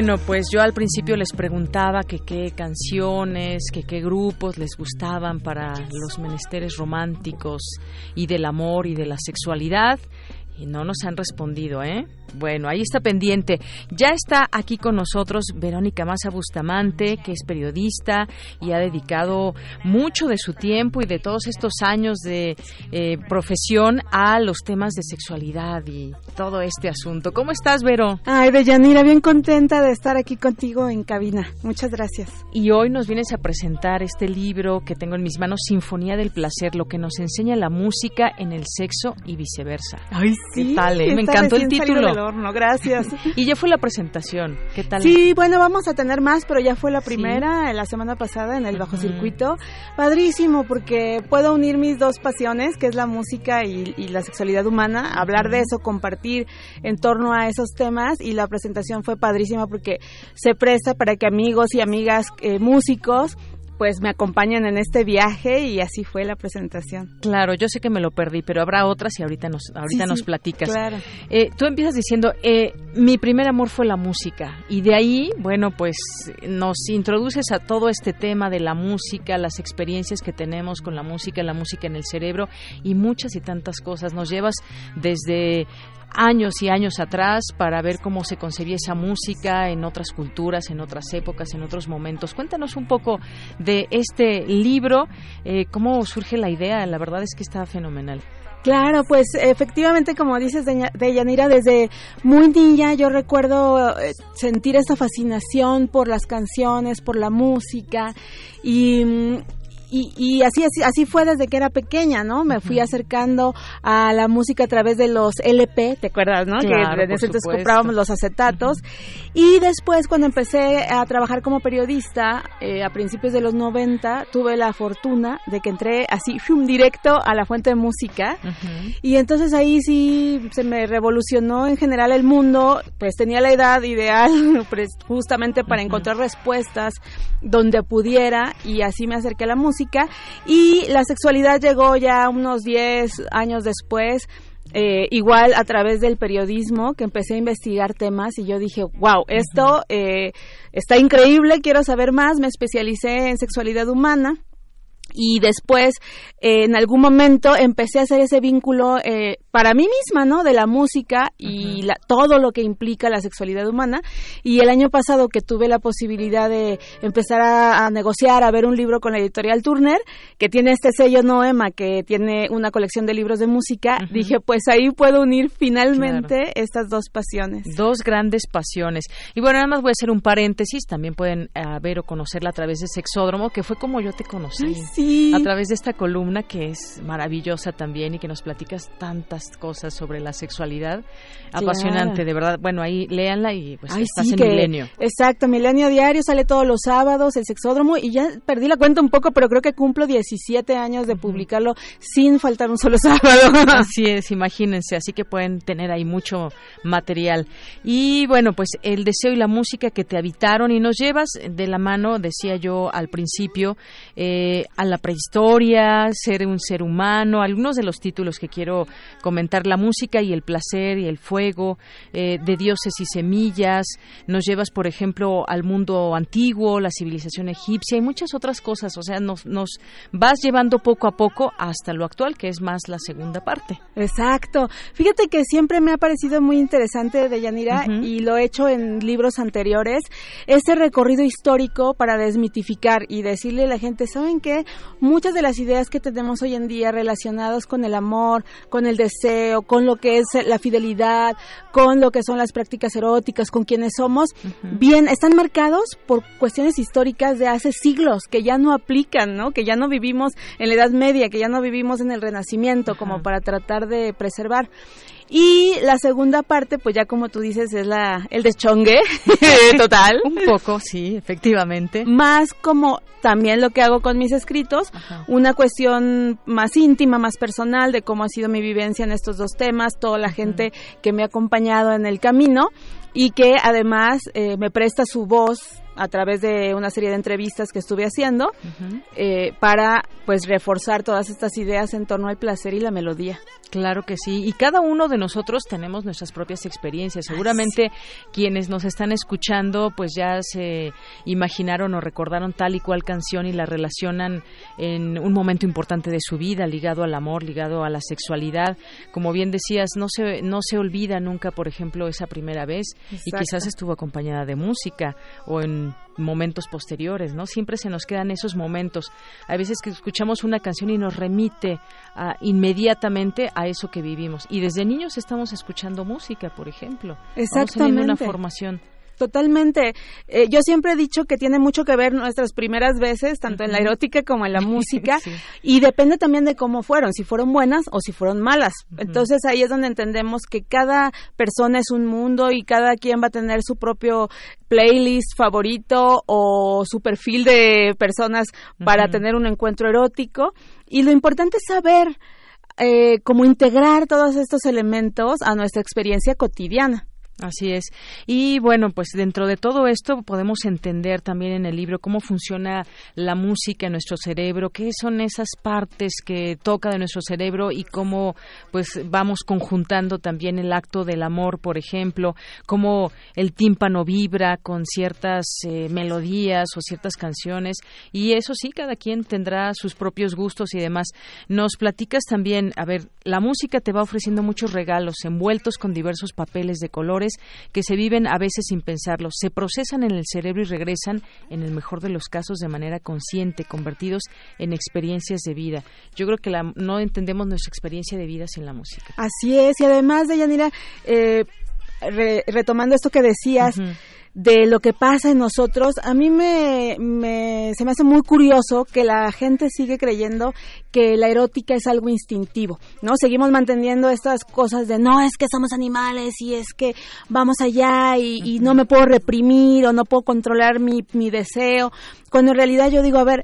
Bueno, pues yo al principio les preguntaba qué canciones, qué grupos les gustaban para los menesteres románticos y del amor y de la sexualidad y no nos han respondido, ¿eh? Bueno, ahí está pendiente. Ya está aquí con nosotros Verónica Maza Bustamante, que es periodista y ha dedicado mucho de su tiempo y de todos estos años de eh, profesión a los temas de sexualidad y todo este asunto. ¿Cómo estás, Vero? Ay, Deyanira, bien contenta de estar aquí contigo en cabina. Muchas gracias. Y hoy nos vienes a presentar este libro que tengo en mis manos, Sinfonía del Placer, lo que nos enseña la música en el sexo y viceversa. Ay, sí. ¿Qué tal, eh? Me encantó el título horno, gracias. [LAUGHS] y ya fue la presentación, ¿qué tal? Sí, bueno, vamos a tener más, pero ya fue la primera la semana pasada en el Bajo Circuito. Padrísimo, porque puedo unir mis dos pasiones, que es la música y, la sexualidad humana, hablar de eso, compartir en torno a esos temas y la presentación fue padrísima porque se presta para que amigos y amigas eh, músicos pues me acompañan en este viaje y así fue la presentación. Claro, yo sé que me lo perdí, pero habrá otras y ahorita nos ahorita nos platicas. Claro. Eh, tú empiezas diciendo, eh, mi primer amor fue la música y de ahí, bueno, pues nos introduces a todo este tema de la música, las experiencias que tenemos con la música, la música en el cerebro y muchas y tantas cosas. Nos llevas desde años y años atrás para ver cómo se concebía esa música en otras culturas, en otras épocas, en otros momentos. Cuéntanos un poco de este libro, eh, cómo surge la idea, la verdad es que está fenomenal. Claro, pues efectivamente, como dices de Yanira, desde muy niña yo recuerdo eh, sentir esa fascinación por las canciones, por la música y mm, y, así, así, así fue desde que era pequeña, ¿no? Me fui acercando a la música a través de los LP, ¿te acuerdas, no? que en ese entonces comprábamos los acetatos. Y después, cuando empecé a trabajar como periodista, eh, a principios de los 90, tuve la fortuna de que entré así, directo a la fuente de música. Y entonces ahí sí se me revolucionó en general el mundo, pues tenía la edad ideal, [LAUGHS] pues, justamente para encontrar respuestas donde pudiera, y así me acerqué a la música y la sexualidad llegó ya unos 10 años después. Eh, igual a través del periodismo que empecé a investigar temas y yo dije, wow, esto eh, está increíble, quiero saber más, me especialicé en sexualidad humana y después eh, en algún momento empecé a hacer ese vínculo eh, para mí misma, ¿no? De la música y todo lo que implica la sexualidad humana. Y el año pasado que tuve la posibilidad de empezar a, negociar, a ver un libro con la editorial Turner, que tiene este sello Noema, que tiene una colección de libros de música, dije, pues ahí puedo unir finalmente estas dos pasiones. Dos grandes pasiones. Y bueno, nada más voy a hacer un paréntesis, también pueden eh, ver o conocerla a través de Sexódromo, que fue como yo te conocí. sí. A través de esta columna que es maravillosa también y que nos platicas tantas cosas sobre la sexualidad. Apasionante, de verdad. Bueno, ahí léanla y pues estás en Milenio. Exacto, Milenio Diario sale todos los sábados, el sexódromo, y ya perdí la cuenta un poco, pero creo que cumplo 17 años de publicarlo sin faltar un solo [LAUGHS] sábado. Así es, imagínense, así que pueden tener ahí mucho material. Y bueno, pues el deseo y la música que te habitaron y nos llevas de la mano, decía yo al principio, eh, a la prehistoria, ser un ser humano, algunos de los títulos que quiero comentar, la música y el placer y el fuego, eh, de dioses y semillas, nos llevas, por ejemplo, al mundo antiguo, la civilización egipcia y muchas otras cosas, o sea, nos, nos vas llevando poco a poco hasta lo actual, que es más la segunda parte. Exacto. Fíjate que siempre me ha parecido muy interesante de Yanira y lo he hecho en libros anteriores, ese recorrido histórico para desmitificar y decirle a la gente, ¿saben qué? Muchas de las ideas que tenemos hoy en día relacionadas con el amor, con el deseo, con lo que es la fidelidad, con lo que son las prácticas eróticas, con quienes somos, bien, están marcados por cuestiones históricas de hace siglos que ya no aplican, ¿no? Que ya no vivimos en la Edad Media, que ya no vivimos en el Renacimiento, como para tratar de preservar. Y la segunda parte, pues ya como tú dices, es la el deschongue [LAUGHS] total. Un poco, sí, efectivamente. Más como también lo que hago con mis escritos, una cuestión más íntima, más personal de cómo ha sido mi vivencia en estos dos temas, toda la gente que me ha acompañado en el camino y que además eh, me presta su voz a través de una serie de entrevistas que estuve haciendo eh, para pues reforzar todas estas ideas en torno al placer y la melodía. Claro que sí, y cada uno de nosotros tenemos nuestras propias experiencias. Seguramente quienes nos están escuchando pues ya se imaginaron o recordaron tal y cual canción y la relacionan en un momento importante de su vida, ligado al amor, ligado a la sexualidad. Como bien decías, no se no se olvida nunca, por ejemplo, esa primera vez y quizás estuvo acompañada de música o en momentos posteriores, ¿no? Siempre se nos quedan esos momentos. Hay veces que escuchamos una canción y nos remite inmediatamente a eso que vivimos. Y desde niños estamos escuchando música, por ejemplo. Exactamente. una formación. Totalmente. Eh, yo siempre he dicho que tiene mucho que ver nuestras primeras veces, tanto en la erótica como en la [LAUGHS] música, y depende también de cómo fueron, si fueron buenas o si fueron malas. Entonces ahí es donde entendemos que cada persona es un mundo y cada quien va a tener su propio playlist favorito o su perfil de personas para tener un encuentro erótico. Y lo importante es saber eh, cómo integrar todos estos elementos a nuestra experiencia cotidiana. Así es. Y bueno, pues dentro de todo esto podemos entender también en el libro cómo funciona la música en nuestro cerebro, qué son esas partes que toca de nuestro cerebro y cómo pues vamos conjuntando también el acto del amor, por ejemplo, cómo el tímpano vibra con ciertas eh, melodías o ciertas canciones y eso sí, cada quien tendrá sus propios gustos y demás. Nos platicas también, a ver, la música te va ofreciendo muchos regalos envueltos con diversos papeles de colores que se viven a veces sin pensarlo, se procesan en el cerebro y regresan, en el mejor de los casos, de manera consciente, convertidos en experiencias de vida. Yo creo que la, no entendemos nuestra experiencia de vida sin la música. Así es, y además de Yanira, eh, re- retomando esto que decías, de lo que pasa en nosotros, a mí me, me- se me hace muy curioso que la gente sigue creyendo que la erótica es algo instintivo, ¿no? Seguimos manteniendo estas cosas de no, es que somos animales y es que vamos allá y, no me puedo reprimir o no puedo controlar mi, mi deseo, cuando en realidad yo digo, a ver,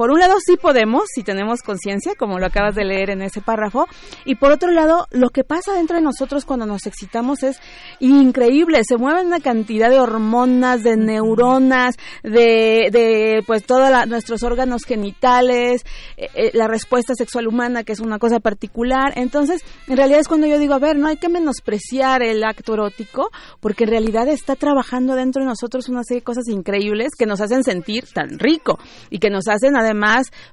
por un lado sí podemos, si tenemos conciencia, como lo acabas de leer en ese párrafo, y por otro lado, lo que pasa dentro de nosotros cuando nos excitamos es increíble, se mueven una cantidad de hormonas, de neuronas, de, de pues todos nuestros órganos genitales, eh, eh, la respuesta sexual humana, que es una cosa particular, entonces, en realidad es cuando yo digo, a ver, no hay que menospreciar el acto erótico, porque en realidad está trabajando dentro de nosotros una serie de cosas increíbles que nos hacen sentir tan rico y que nos hacen además,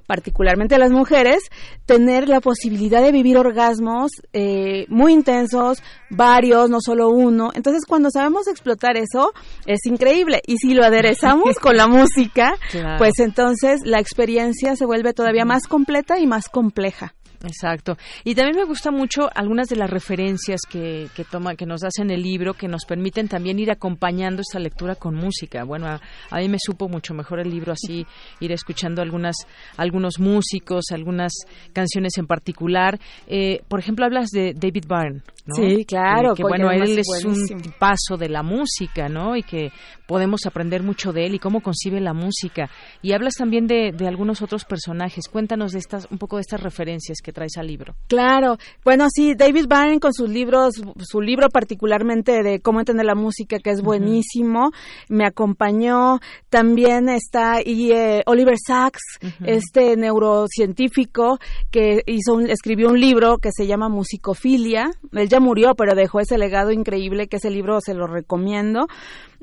particularmente a las mujeres, tener la posibilidad de vivir orgasmos eh, muy intensos, varios, no solo uno. Entonces, cuando sabemos explotar eso, es increíble. Y si lo aderezamos [LAUGHS] con la música, Claro. pues entonces la experiencia se vuelve todavía más completa y más compleja. Exacto. Y también me gusta mucho algunas de las referencias que, que toma, que nos das en el libro, que nos permiten también ir acompañando esta lectura con música. Bueno, a, a mí me supo mucho mejor el libro así, [LAUGHS] ir escuchando algunas, algunos músicos, algunas canciones en particular. Eh, por ejemplo, hablas de David Byrne, ¿no? Sí, claro, Que, que, bueno, él es un paso de la música, ¿no? Y que podemos aprender mucho de él y cómo concibe la música. Y hablas también de, de algunos otros personajes. Cuéntanos de estas, un poco de estas referencias que traes al libro. Claro, bueno, sí, David Byrne con sus libros, su libro particularmente de cómo entender la música, que es buenísimo, me acompañó. También está y, eh, Oliver Sacks, este neurocientífico que hizo un- escribió un libro que se llama Musicofilia. Él ya murió, pero dejó ese legado increíble que ese libro se lo recomiendo.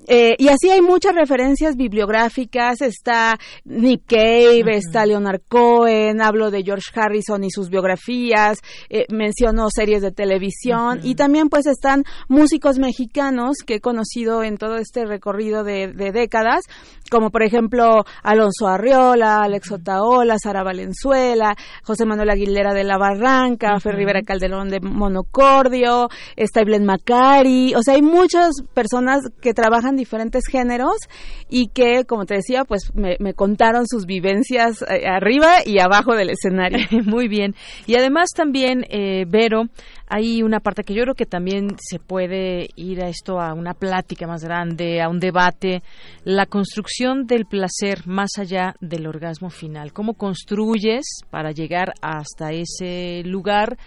Eh, y así hay muchas referencias bibliográficas, está Nick Cave, está Leonard Cohen, hablo de George Harrison y sus biografías, eh, menciono series de televisión y también pues están músicos mexicanos que he conocido en todo este recorrido de, de décadas, como por ejemplo Alonso Arriola, Alex Otaola, Sara Valenzuela, José Manuel Aguilera de La Barranca, Fer Rivera Calderón de Monocordio, está Iblen Macari, o sea, hay muchas personas que trabajan diferentes géneros y que, como te decía, pues me, me contaron sus vivencias eh, arriba y abajo del escenario. [LAUGHS] Muy bien. Y además también, eh, Vero, hay una parte que yo creo que también se puede ir a esto, a una plática más grande, a un debate, la construcción del placer más allá del orgasmo final. ¿Cómo construyes para llegar hasta ese lugar?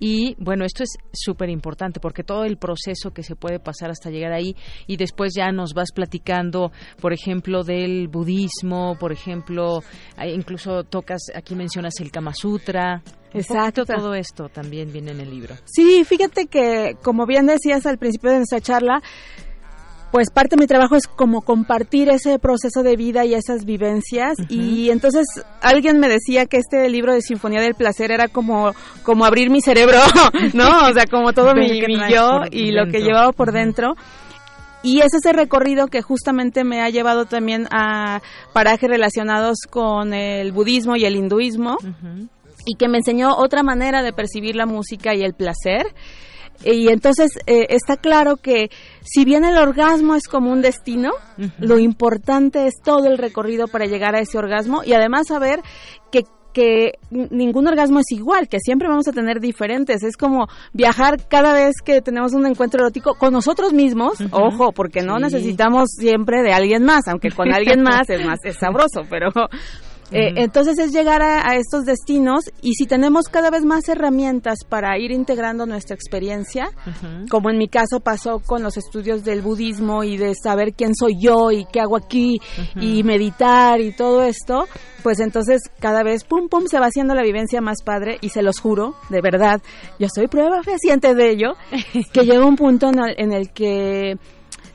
Y bueno, esto es súper importante porque todo el proceso que se puede pasar hasta llegar ahí y después ya nos vas platicando, por ejemplo, del budismo, por ejemplo, eh, incluso tocas, aquí mencionas el Kama Sutra. Exacto. todo esto también viene en el libro. Sí, fíjate que, como bien decías al principio de nuestra charla, pues parte de mi trabajo es como compartir ese proceso de vida y esas vivencias y entonces alguien me decía que este libro de Sinfonía del Placer era como como abrir mi cerebro, [LAUGHS] ¿no? O sea, como todo mi, yo y lo que llevaba por dentro. Y es ese recorrido que justamente me ha llevado también a parajes relacionados con el budismo y el hinduismo y que me enseñó otra manera de percibir la música y el placer. Y entonces eh, está claro que si bien el orgasmo es como un destino, lo importante es todo el recorrido para llegar a ese orgasmo y además saber que que ningún orgasmo es igual, que siempre vamos a tener diferentes. Es como viajar cada vez que tenemos un encuentro erótico con nosotros mismos, ojo, porque no Sí. necesitamos siempre de alguien más, aunque con alguien más [LAUGHS] es más es sabroso, pero Eh, entonces es llegar a, a estos destinos y si tenemos cada vez más herramientas para ir integrando nuestra experiencia, como en mi caso pasó con los estudios del budismo y de saber quién soy yo y qué hago aquí y meditar y todo esto, pues entonces cada vez pum pum se va haciendo la vivencia más padre y se los juro, de verdad, yo soy prueba fehaciente de ello, [LAUGHS] que llega un punto en el, en el que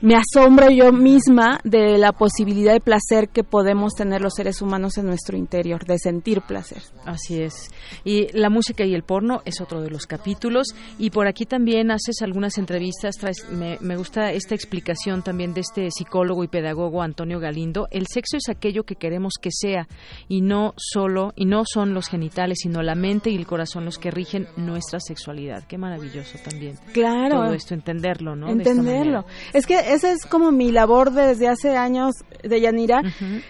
me asombro yo misma de la posibilidad de placer que podemos tener los seres humanos en nuestro interior, de sentir placer. Así es. Y la música y el porno es otro de los capítulos. Y por aquí también haces algunas entrevistas. Traes, me, me gusta esta explicación también de este psicólogo y pedagogo Antonio Galindo. El sexo es aquello que queremos que sea y no solo, y no son los genitales, sino la mente y el corazón los que rigen nuestra sexualidad. Qué maravilloso también. Claro. Todo esto, entenderlo, ¿no? Entenderlo. Es que esa es como mi labor desde hace años de Yanira,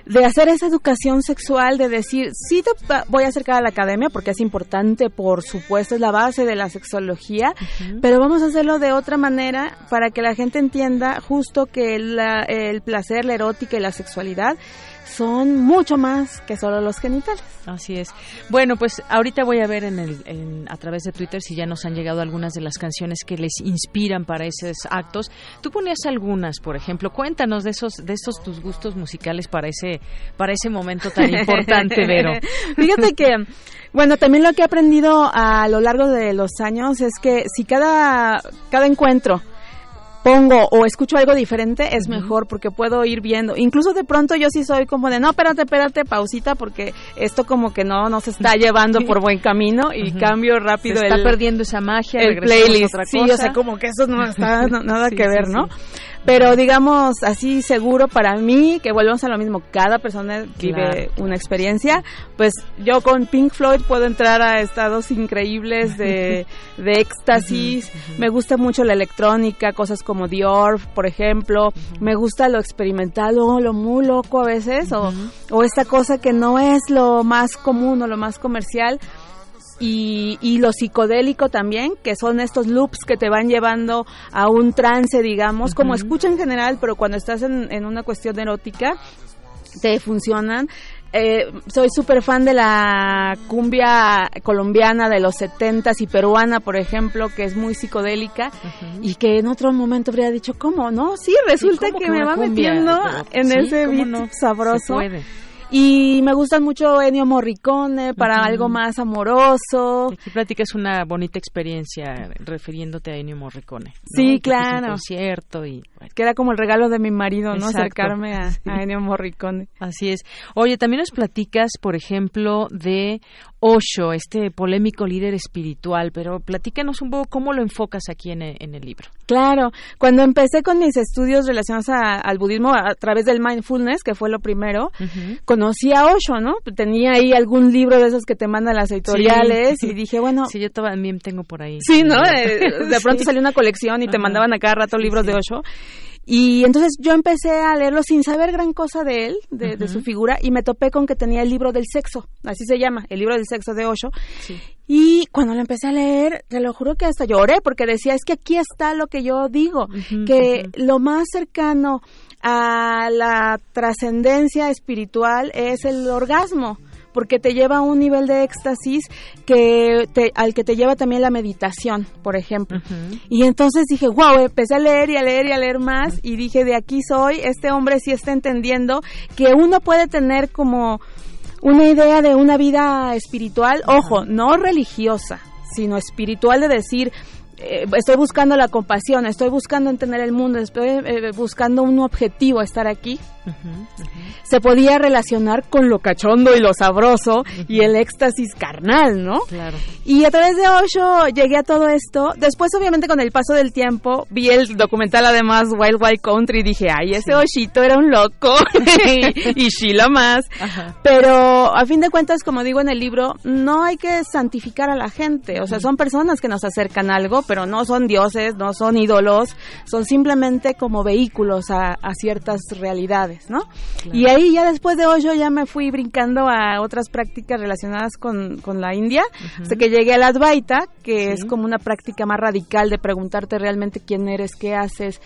de hacer esa educación sexual, de decir, sí te voy a acercar a la academia porque es importante, por supuesto, es la base de la sexología, pero vamos a hacerlo de otra manera para que la gente entienda justo que la- el placer, la erótica y la sexualidad son mucho más que solo los genitales. Así es. Bueno, pues ahorita voy a ver en el, en- a través de Twitter si ya nos han llegado algunas de las canciones que les inspiran para esos actos. Tú ponías algunas, por ejemplo. Cuéntanos de esos, de esos tus gustos musicales para ese, para ese momento tan importante, [LAUGHS] Vero. Fíjate que, bueno, también lo que he aprendido a lo largo de los años es que si cada, cada encuentro pongo o escucho algo diferente es mejor porque puedo ir viendo. Incluso de pronto yo sí soy como de, no, espérate, espérate, pausita porque esto como que no, no se está [LAUGHS] llevando por buen camino y cambio rápido Se está el, perdiendo esa magia, el playlist. otra Sí, o sea, como que eso no está nada [LAUGHS] Sí, que ver, sí. ¿no? Pero digamos así seguro para mí, que volvemos a lo mismo, cada persona vive una experiencia, pues yo con Pink Floyd puedo entrar a estados increíbles de, [LAUGHS] de éxtasis, me gusta mucho la electrónica, cosas como Orb, por ejemplo, me gusta lo experimental o lo muy loco a veces, o, o esta cosa que no es lo más común o lo más comercial, y, y lo psicodélico también, que son estos loops que te van llevando a un trance, digamos, como escucha en general, pero cuando estás en, en una cuestión erótica, te funcionan. Eh, soy súper fan de la cumbia colombiana de los setentas y peruana, por ejemplo, que es muy psicodélica y que en otro momento habría dicho, ¿cómo no? Sí, resulta ¿cómo que que me va metiendo en sí, ese ¿cómo beat no? sabroso. Se puede. Y me gustan mucho Ennio Morricone para Ujú. algo más amoroso. Aquí platicas una bonita experiencia refiriéndote a Ennio Morricone. ¿no? Sí, Y a un claro. concierto y Que era como el regalo de mi marido, ¿no? Exacto. Acercarme a, a Ennio Morricone. Así es. Oye, también nos platicas, por ejemplo, de Osho, este polémico líder espiritual, pero platícanos un poco cómo lo enfocas aquí en el, en el libro. Claro, cuando empecé con mis estudios relacionados a- al budismo a través del mindfulness, que fue lo primero, conocí a Osho, ¿no? Tenía ahí algún libro de esos que te mandan las editoriales Sí. y dije, bueno, Sí, yo también tengo por ahí. Sí, ¿no? Eh, de [LAUGHS] pronto Sí. salió una colección y te mandaban a cada rato libros de Osho. Y entonces yo empecé a leerlo sin saber gran cosa de él, de, de su figura, y me topé con que tenía el libro del sexo, así se llama, el libro del sexo de Osho. Y cuando lo empecé a leer, te lo juro que hasta lloré, porque decía, es que aquí está lo que yo digo, que lo más cercano a la trascendencia espiritual es el orgasmo porque te lleva a un nivel de éxtasis que te- al que te lleva también la meditación, por ejemplo. Y entonces dije, wow, empecé a leer y a leer y a leer más y dije, de aquí soy, este hombre sí está entendiendo que uno puede tener como una idea de una vida espiritual, ojo, no religiosa, sino espiritual de decir, eh, estoy buscando la compasión, estoy buscando entender el mundo, estoy eh, buscando un objetivo, estar aquí. Se podía relacionar con lo cachondo y lo sabroso y el éxtasis carnal, ¿no? Claro. Y a través de Osho llegué a todo esto. Después, obviamente, con el paso del tiempo, vi el documental además Wild Wild Country y dije, ay, ese Oshito era un loco y, [LAUGHS] y Sheila más. Pero a fin de cuentas, como digo en el libro, no hay que santificar a la gente. O sea, son personas que nos acercan a algo, pero no son dioses, no son ídolos, son simplemente como vehículos a, a ciertas realidades. Y ahí ya después de Osho ya me fui brincando a otras prácticas relacionadas con, con la India, hasta que llegué a la Advaita, que es como una práctica más radical de preguntarte realmente quién eres, qué haces,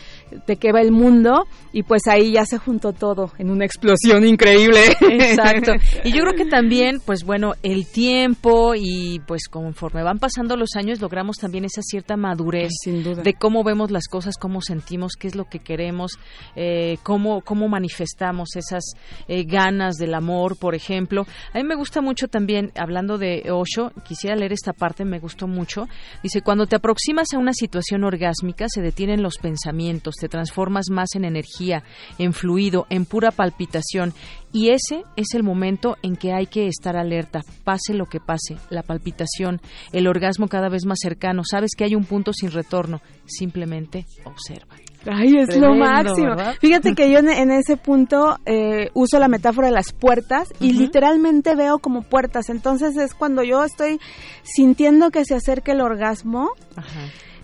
de qué va el mundo, y pues ahí ya se juntó todo en una explosión increíble. Exacto. [LAUGHS] Y yo creo que también, pues bueno, el tiempo y pues conforme van pasando los años logramos también esa cierta madurez de cómo vemos las cosas, cómo sentimos, qué es lo que queremos, eh, cómo, cómo manifestamos esas eh, ganas del amor, por ejemplo. A mí me gusta mucho también, hablando de Osho, quisiera leer esta parte, me gustó mucho. Dice, cuando te aproximas a una situación orgásmica, se detienen los pensamientos, te transformas más en energía, en fluido, en pura palpitación. Y ese es el momento en que hay que estar alerta, pase lo que pase, la palpitación, el orgasmo cada vez más cercano, sabes que hay un punto sin retorno, simplemente observa. Ay, es lo máximo. ¿verdad? Fíjate que yo en, en ese punto eh, uso la metáfora de las puertas y literalmente veo como puertas. Entonces es cuando yo estoy sintiendo que se acerca el orgasmo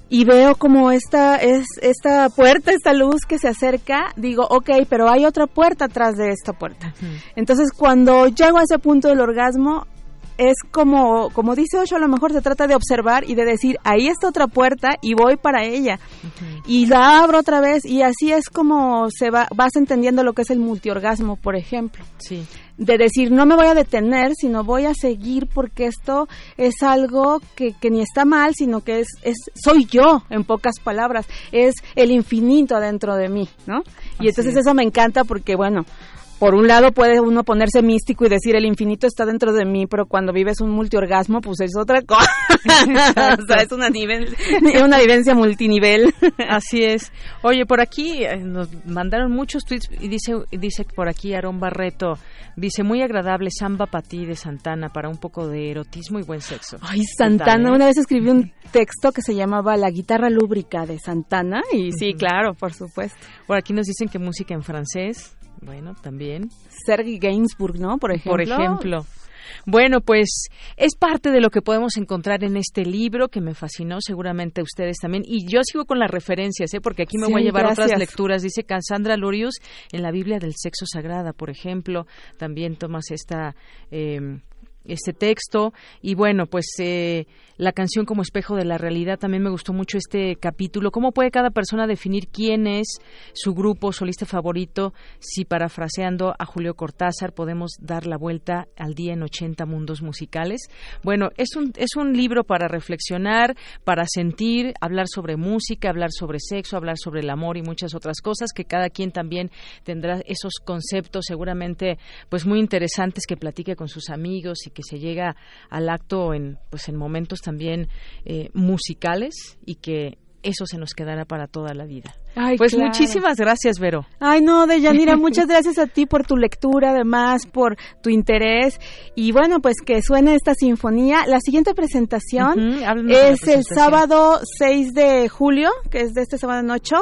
y veo como esta es esta puerta, esta luz que se acerca, digo, ok, pero hay otra puerta atrás de esta puerta. Entonces cuando llego a ese punto del orgasmo es como, como dice Osho, a lo mejor se trata de observar y de decir, ahí está otra puerta y voy para ella. Y la abro otra vez y así es como se va, vas entendiendo lo que es el multiorgasmo, por ejemplo. Sí. De decir, no me voy a detener, sino voy a seguir porque esto es algo que, que ni está mal, sino que es, es, soy yo, en pocas palabras, es el infinito adentro de mí, ¿no? Y Así entonces es. eso me encanta porque, bueno, por un lado puede uno ponerse místico y decir el infinito está dentro de mí, pero cuando vives un multiorgasmo, pues es otra cosa. [LAUGHS] o sea, es una, nivel, [LAUGHS] una vivencia multinivel. Así es. Oye, por aquí eh, nos mandaron muchos tweets y dice, dice por aquí Aarón Barreto, dice muy agradable samba para ti de Santana para un poco de erotismo y buen sexo. Ay, ¿Qué tal, Santana, una vez escribí un texto que se llamaba La guitarra lúbrica de Santana y sí, claro, por supuesto. Por aquí nos dicen que música en francés, bueno, también. Sergi Gainsbourg, ¿no? Por ejemplo. Por ejemplo. Bueno, pues es parte de lo que podemos encontrar en este libro que me fascinó, seguramente ustedes también. Y yo sigo con las referencias, ¿eh? porque aquí me Sí, voy a llevar otras lecturas. Dice Cassandra Lurius en la Biblia del Sexo Sagrada, por ejemplo. También tomas esta. eh, este texto y bueno pues eh, la canción como espejo de la realidad. También me gustó mucho este capítulo. Cómo puede cada persona definir quién es su grupo solista favorito si parafraseando a Julio Cortázar podemos dar la vuelta al día en 80 mundos musicales. Bueno es un es un libro para reflexionar para sentir hablar sobre música hablar sobre sexo hablar sobre el amor y muchas otras cosas que cada quien también tendrá esos conceptos seguramente pues muy interesantes que platique con sus amigos y que se llega al acto en pues en momentos también eh, musicales y que eso se nos quedará para toda la vida. Ay, pues claro. muchísimas gracias, Vero. Ay, no, Deyanira, [LAUGHS] muchas gracias a ti por tu lectura, además, por tu interés. Y bueno, pues que suene esta sinfonía. La siguiente presentación es el sábado 6 de julio, que es de este sábado en 8.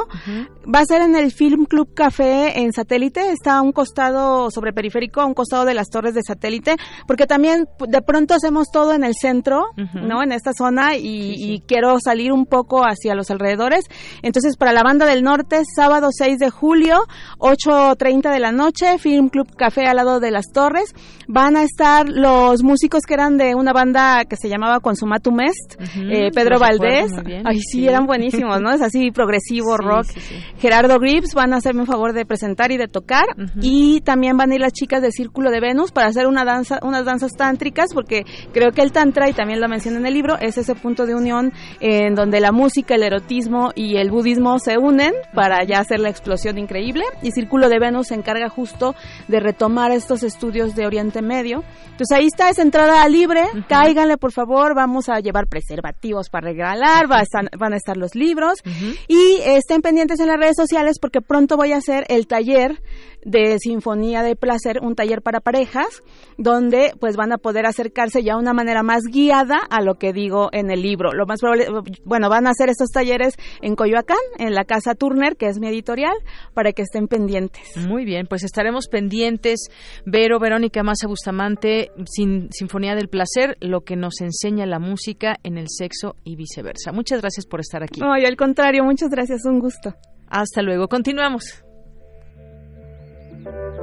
Va a ser en el Film Club Café en Satélite. Está a un costado sobre periférico, a un costado de las torres de Satélite, porque también de pronto hacemos todo en el centro. ¿no? En esta zona y, y quiero salir un poco hacia los alrededores. Entonces, para la banda del norte, sábado 6 de julio, 8.30 de la noche, Film Club Café al lado de las torres. Van a estar los músicos que eran de una banda que se llamaba Consumatum Est, eh, Pedro Valdés. Ay, sí, sí. eran buenísimos, ¿no? Es así progresivo, Sí, rock. sí. Gerardo Grips van a hacerme un favor de presentar y de tocar. Y también van a ir las chicas del Círculo de Venus para hacer una danza, unas danzas tántricas, porque creo que el Tantra, y también lo mencioné en el libro, es ese punto de unión en donde la música, el erotismo y el budismo se unen para ya hacer la explosión increíble. Y Círculo de Venus se encarga justo de retomar estos estudios de Oriente Medio. Entonces ahí está, es entrada libre, cáiganle por favor, vamos a llevar preservativos para regalar, va a estar- van a estar los libros. Y estén pendientes en las redes sociales porque pronto voy a hacer el taller de Sinfonía de Placer, un taller para parejas, donde pues van a poder acercarse ya de una manera más guiada a lo que digo en el libro. Lo más probable, bueno, van a hacer estos talleres en Coyoacán, en la casa Turner, que es mi editorial, para que estén pendientes. Muy bien, pues estaremos pendientes. Vero, Verónica Massa Bustamante, sin, Sinfonía del Placer, lo que nos enseña la música en el sexo y viceversa. Muchas gracias por estar aquí. Ay, al contrario, muchas gracias, un gusto. Hasta luego, continuamos. Thank you.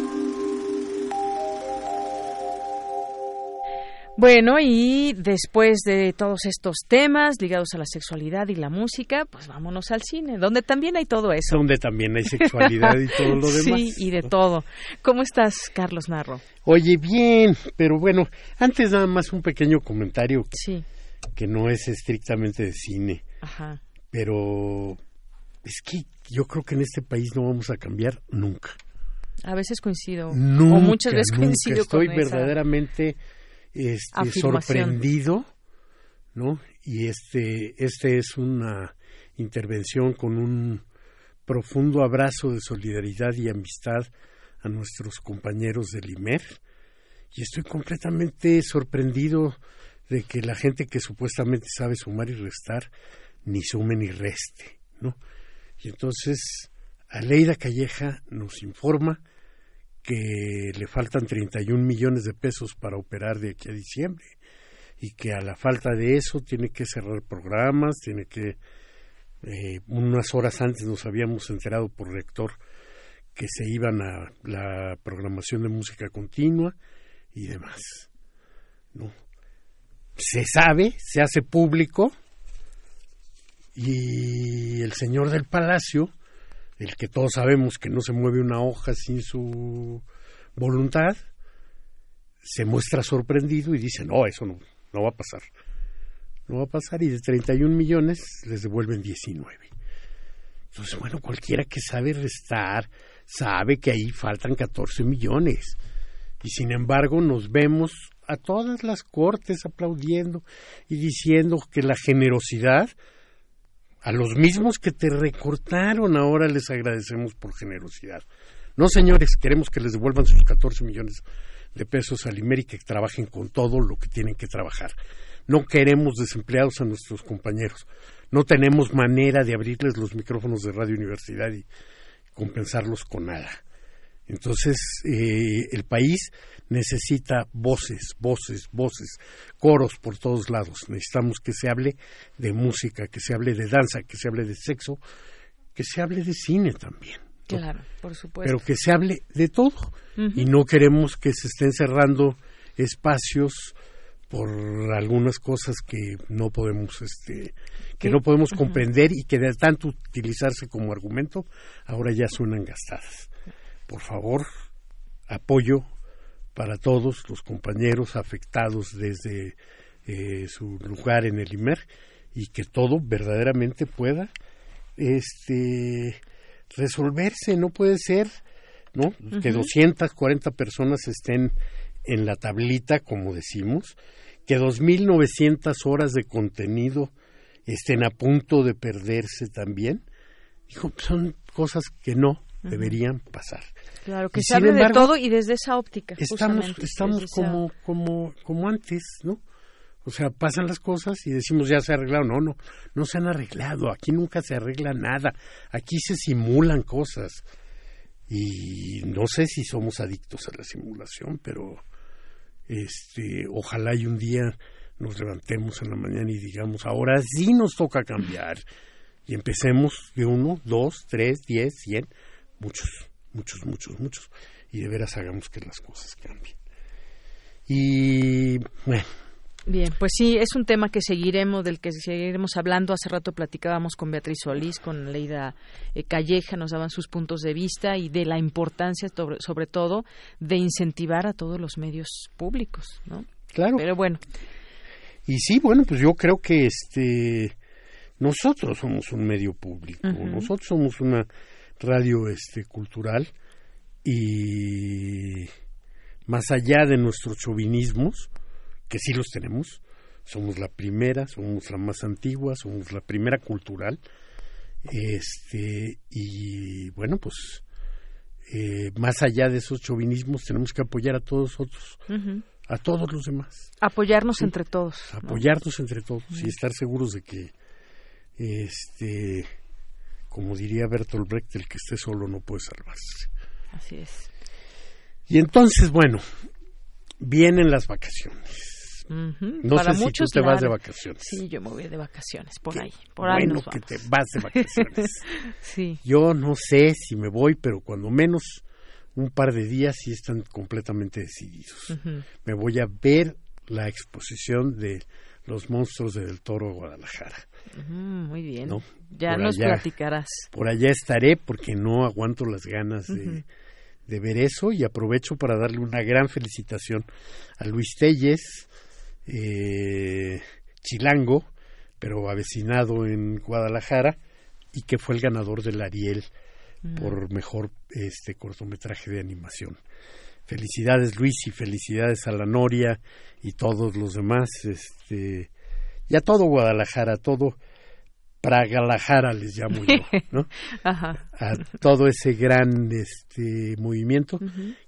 Bueno, y después de todos estos temas ligados a la sexualidad y la música, pues vámonos al cine, donde también hay todo eso. Donde también hay sexualidad y todo lo [LAUGHS] demás. Sí, y de todo. ¿Cómo estás, Carlos Narro? Oye, bien, pero bueno, antes nada más un pequeño comentario que, Sí. que no es estrictamente de cine, Ajá. pero es que yo creo que en este país no vamos a cambiar nunca. A veces coincido. Nunca, o muchas veces nunca. coincido Estoy con esa verdaderamente este, afirmación. sorprendido, ¿no? Y este, este es una intervención con un profundo abrazo de solidaridad y amistad a nuestros compañeros del IMER. Y estoy completamente sorprendido de que la gente que supuestamente sabe sumar y restar, ni sume ni reste, ¿no? Y entonces, Aleida Calleja nos informa que le faltan 31 millones de pesos para operar de aquí a diciembre y que a la falta de eso tiene que cerrar programas, tiene que eh, unas horas antes nos habíamos enterado por rector que se iban a la programación de música continua y demás. ¿no? Se sabe, se hace público y el señor del palacio, el que todos sabemos que no se mueve una hoja sin su voluntad, se muestra sorprendido y dice, no, eso no, no va a pasar. No va a pasar y de 31 millones les devuelven 19. Entonces, bueno, cualquiera que sabe restar sabe que ahí faltan 14 millones. Y sin embargo nos vemos a todas las cortes aplaudiendo y diciendo que la generosidad, a los mismos que te recortaron ahora les agradecemos por generosidad. No, señores, queremos que les devuelvan sus 14 millones de pesos al IMER y que trabajen con todo lo que tienen que trabajar. No queremos desempleados a nuestros compañeros. No tenemos manera de abrirles los micrófonos de Radio Universidad y compensarlos con nada. Entonces, eh, el país necesita voces, voces, voces, coros por todos lados. Necesitamos que se hable de música, que se hable de danza, que se hable de sexo, que se hable de cine también. ¿no? Claro, por supuesto. Pero que se hable de todo. Y no queremos que se estén cerrando espacios por algunas cosas que no podemos este que no podemos comprender y que de tanto utilizarse como argumento ahora ya suenan gastadas. Por favor, apoyo para todos los compañeros afectados desde eh, su lugar en el IMER y que todo verdaderamente pueda este resolverse, no puede ser, ¿no? Que Ujú. 240 personas estén en la tablita, como decimos, que 2.900 horas de contenido estén a punto de perderse también. Dijo, son cosas que no. Deberían pasar. Claro, que Y se hable de embargo, todo y desde esa óptica. Estamos, estamos esa- como, como, como antes, ¿no? O sea, pasan las cosas y decimos ya se arreglaron. No, no, no se han arreglado. Aquí nunca se arregla nada. Aquí se simulan cosas. Y no sé si somos adictos a la simulación, pero este, ojalá y un día nos levantemos en la mañana y digamos, ahora sí nos toca cambiar. Y empecemos de uno, dos, tres, diez, cien, muchos, muchos, muchos, muchos. Y de veras hagamos que las cosas cambien. Y bueno, Bien, pues sí, es un tema que seguiremos, del que seguiremos hablando. Hace rato platicábamos con Beatriz Solís, con Leida eh, Calleja, nos daban sus puntos de vista y de la importancia, sobre, sobre todo, de incentivar a todos los medios públicos, ¿no? Claro. Pero bueno. Y sí, bueno, pues yo creo que este nosotros somos un medio público, nosotros somos una radio este cultural y más allá de nuestros chauvinismos, que sí los tenemos, somos la primera, somos la más antigua, somos la primera cultural, este y bueno pues eh, más allá de esos chauvinismos tenemos que apoyar a todos otros, a todos los demás Apoyarnos Sí. entre todos. ¿no? apoyarnos entre todos y estar seguros de que este como diría Bertolt Brecht el que esté solo no puede salvarse Así es. y entonces bueno vienen las vacaciones. No Para sé si tú muchos te vas de vacaciones. Sí, yo me voy de vacaciones, por ahí. Por ahí bueno nos que vamos. te vas de vacaciones [LAUGHS] sí. yo no sé si me voy pero cuando menos un par de días sí están completamente decididos me voy a ver la exposición de los monstruos de Del Toro Guadalajara muy bien. ¿no? Ya Por nos allá- platicarás. Por allá estaré porque no aguanto las ganas de, ver eso y aprovecho para darle una gran felicitación a Luis Telles, eh, chilango, pero avecinado en Guadalajara y que fue el ganador del Ariel por mejor este cortometraje de animación. Felicidades Luis y felicidades a la Noria y todos los demás, este y a todo Guadalajara, a todo Pragalajara les llamo yo, [LAUGHS] ¿no? Ajá. A todo ese gran este movimiento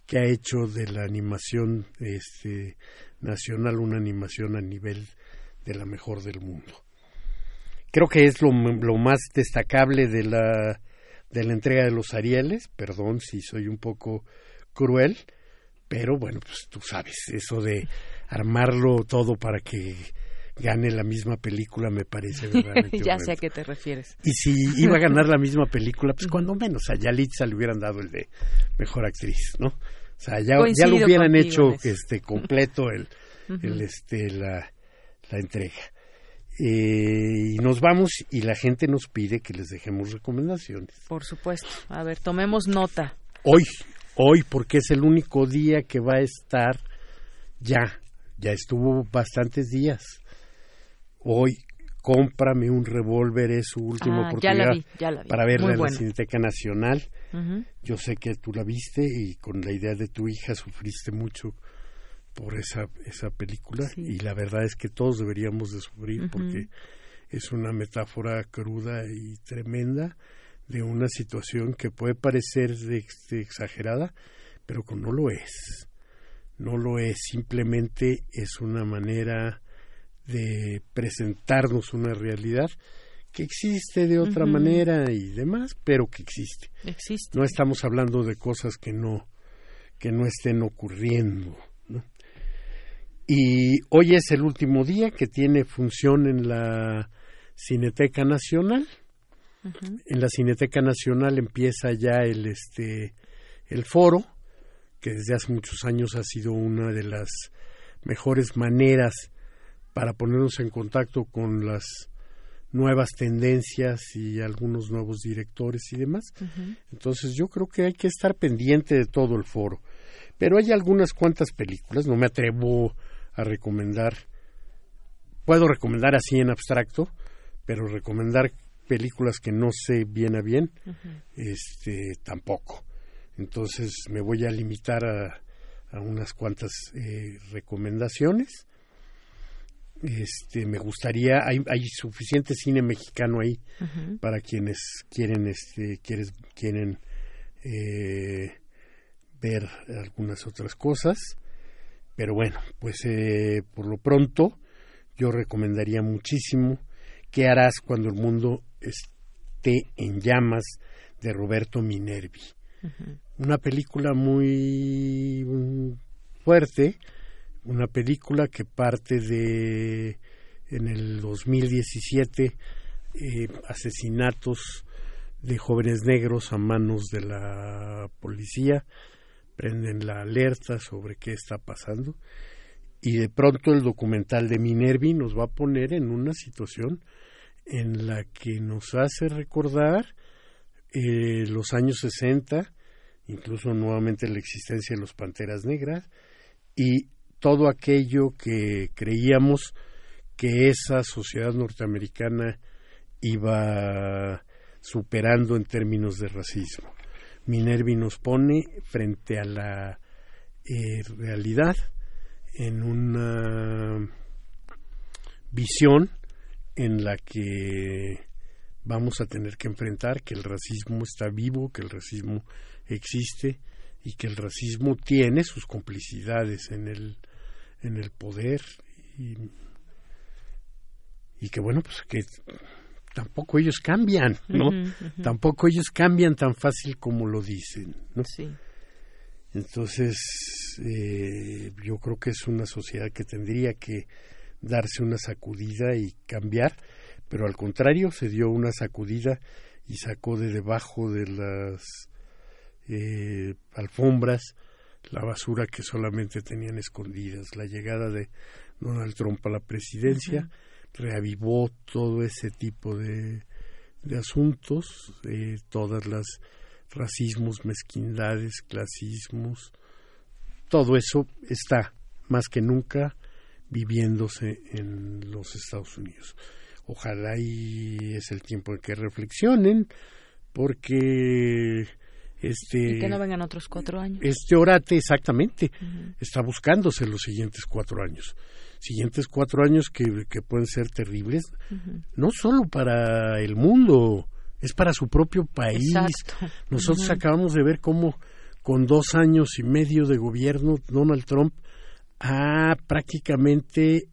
que ha hecho de la animación este nacional una animación a nivel de la mejor del mundo. Creo que es lo, lo más destacable de la de la entrega de los Arieles, perdón si soy un poco cruel, pero bueno, pues tú sabes, eso de armarlo todo para que gane la misma película me parece [LAUGHS] verdaderamente ya sé a qué te refieres. Y si iba a ganar la misma película, pues cuando menos a Yalitza le hubieran dado el de mejor actriz, ¿no? O sea, ya, ya lo hubieran hecho este completo el, el este la, la entrega. Eh, y nos vamos y la gente nos pide que les dejemos recomendaciones. Por supuesto. A ver, tomemos nota. Hoy, hoy, porque es el único día que va a estar ya, ya estuvo bastantes días. Hoy, cómprame un revólver, es su última Ah, ya oportunidad la vi, ya la vi. para verla en la. Cineteca Nacional. Yo sé que tú la viste y con la idea de tu hija sufriste mucho por esa, esa película y la verdad es que todos deberíamos de sufrir porque es una metáfora cruda y tremenda de una situación que puede parecer exagerada, pero que no lo es. No lo es, simplemente es una manera de presentarnos una realidad que existe de otra manera y demás, pero que existe. Existe. No estamos hablando de cosas que no que no estén ocurriendo. ¿no? Y hoy es el último día que tiene función en la Cineteca Nacional. En la Cineteca Nacional empieza ya el este el foro, que desde hace muchos años ha sido una de las mejores maneras para ponernos en contacto con las nuevas tendencias y algunos nuevos directores y demás. Entonces yo creo que hay que estar pendiente de todo el foro. Pero hay algunas cuantas películas, no me atrevo a recomendar, puedo recomendar así en abstracto, pero recomendar películas que no sé bien a bien, este tampoco. Entonces me voy a limitar a, a unas cuantas eh, recomendaciones. Este, me gustaría, hay, hay suficiente cine mexicano ahí para quienes quieren, este, quieres, quieren eh, ver algunas otras cosas. Pero bueno, pues eh, por lo pronto yo recomendaría muchísimo ¿Qué harás cuando el mundo esté en llamas? de Roberto Minervi. Una película muy mm, fuerte, una película que parte de en el 2017 eh, asesinatos de jóvenes negros a manos de la policía, prenden la alerta sobre qué está pasando y de pronto el documental de Minervi nos va a poner en una situación en la que nos hace recordar eh, los años 60, incluso nuevamente la existencia de los Panteras Negras y todo aquello que creíamos que esa sociedad norteamericana iba superando en términos de racismo. Minervi nos pone frente a la eh, realidad en una visión en la que vamos a tener que enfrentar que el racismo está vivo, que el racismo existe y que el racismo tiene sus complicidades en el, en el poder y, y que bueno, pues que tampoco ellos cambian, ¿no? Tampoco ellos cambian tan fácil como lo dicen, ¿no? Sí. Entonces, eh, yo creo que es una sociedad que tendría que darse una sacudida y cambiar, pero al contrario se dio una sacudida y sacó de debajo de las eh, alfombras la basura que solamente tenían escondidas. La llegada de Donald Trump a la presidencia reavivó todo ese tipo de, de asuntos, eh, todas las racismos, mezquindades, clasismos, todo eso está más que nunca viviéndose en los Estados Unidos. Ojalá y es el tiempo en que reflexionen, porque este y que no vengan otros cuatro años. Este orate exactamente está buscándose los siguientes cuatro años, siguientes cuatro años que, que pueden ser terribles, no solo para el mundo, es para su propio país. Nosotros acabamos de ver cómo con dos años y medio de gobierno Donald Trump ha prácticamente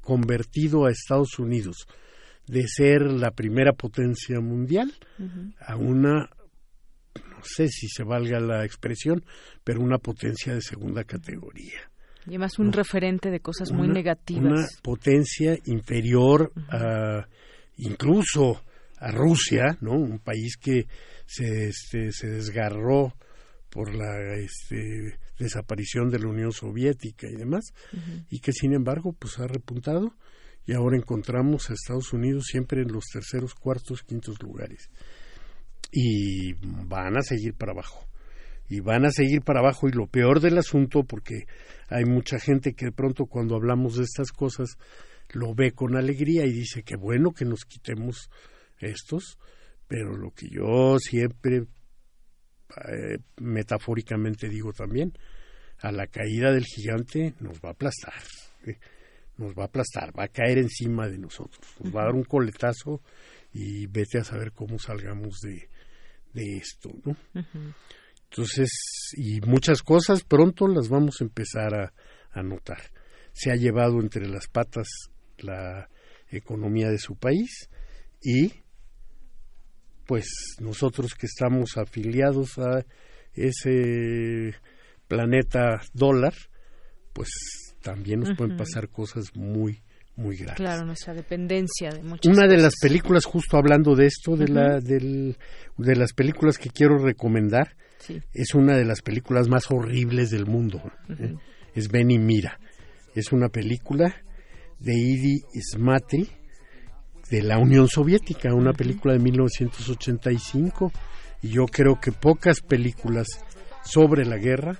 convertido a Estados Unidos de ser la primera potencia mundial a una, no sé si se valga la expresión, pero una potencia de segunda categoría. Y además un referente de cosas muy negativas. Una potencia inferior a incluso a Rusia, ¿no? Un país que se, este, se desgarró por la este, desaparición de la Unión Soviética y demás, y que sin embargo pues ha repuntado y ahora encontramos a Estados Unidos siempre en los terceros, cuartos, quintos lugares. Y van a seguir para abajo. Y van a seguir para abajo y lo peor del asunto, porque hay mucha gente que de pronto cuando hablamos de estas cosas lo ve con alegría y dice que bueno que nos quitemos estos, pero lo que yo siempre eh, metafóricamente digo también, a la caída del gigante nos va a aplastar, nos va a aplastar, va a caer encima de nosotros, nos va a dar un coletazo y vete a saber cómo salgamos de, de esto, ¿no? Entonces, y muchas cosas pronto las vamos a empezar a, a notar. Se ha llevado entre las patas la economía de su país y pues nosotros que estamos afiliados a ese planeta dólar, pues también nos pueden pasar cosas muy muy graves. Claro, nuestra dependencia de muchas Una de las películas, justo hablando de esto, de, la, del, de las películas que quiero recomendar, es una de las películas más horribles del mundo. ¿eh? Es Ben y Mira. Es una película de Idi Smatri, de la Unión Soviética, una película de 1985. Y yo creo que pocas películas sobre la guerra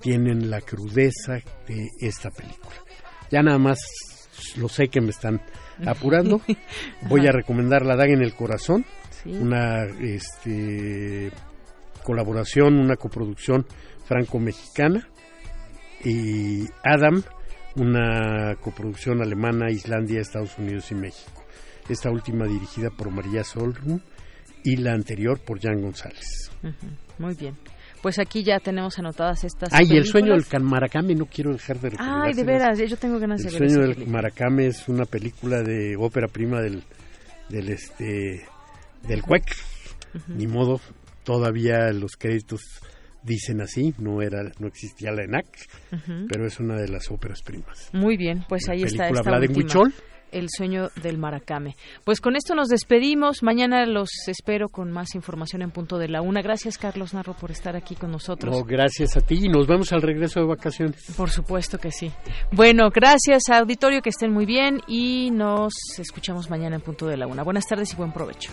tienen la crudeza de esta película. Ya nada más lo sé que me están apurando. [LAUGHS] Voy a recomendar La Daga en el Corazón, una este, colaboración, una coproducción franco-mexicana. Y Adam, una coproducción alemana, Islandia, Estados Unidos y México esta última dirigida por María Solrum y la anterior por Jan González. Muy bien. Pues aquí ya tenemos anotadas estas. Ay, el sueño del. Maracame, no quiero dejar de Ay, de veras, yo tengo ganas El de ver sueño del película. Maracame es una película de ópera prima del, del este del CUEC. Ni modo, todavía los créditos dicen así, no era, no existía la ENAC, pero es una de las óperas primas. Muy bien, pues ahí está película esta hablada en última, huichol. El sueño del Maracame. Pues con esto nos despedimos. Mañana los espero con más información en punto de la una. Gracias, Carlos Narro, por estar aquí con nosotros. No, gracias a ti y nos vemos al regreso de vacaciones. Por supuesto que sí. Bueno, gracias, auditorio, que estén muy bien y nos escuchamos mañana en punto de la una. Buenas tardes y buen provecho.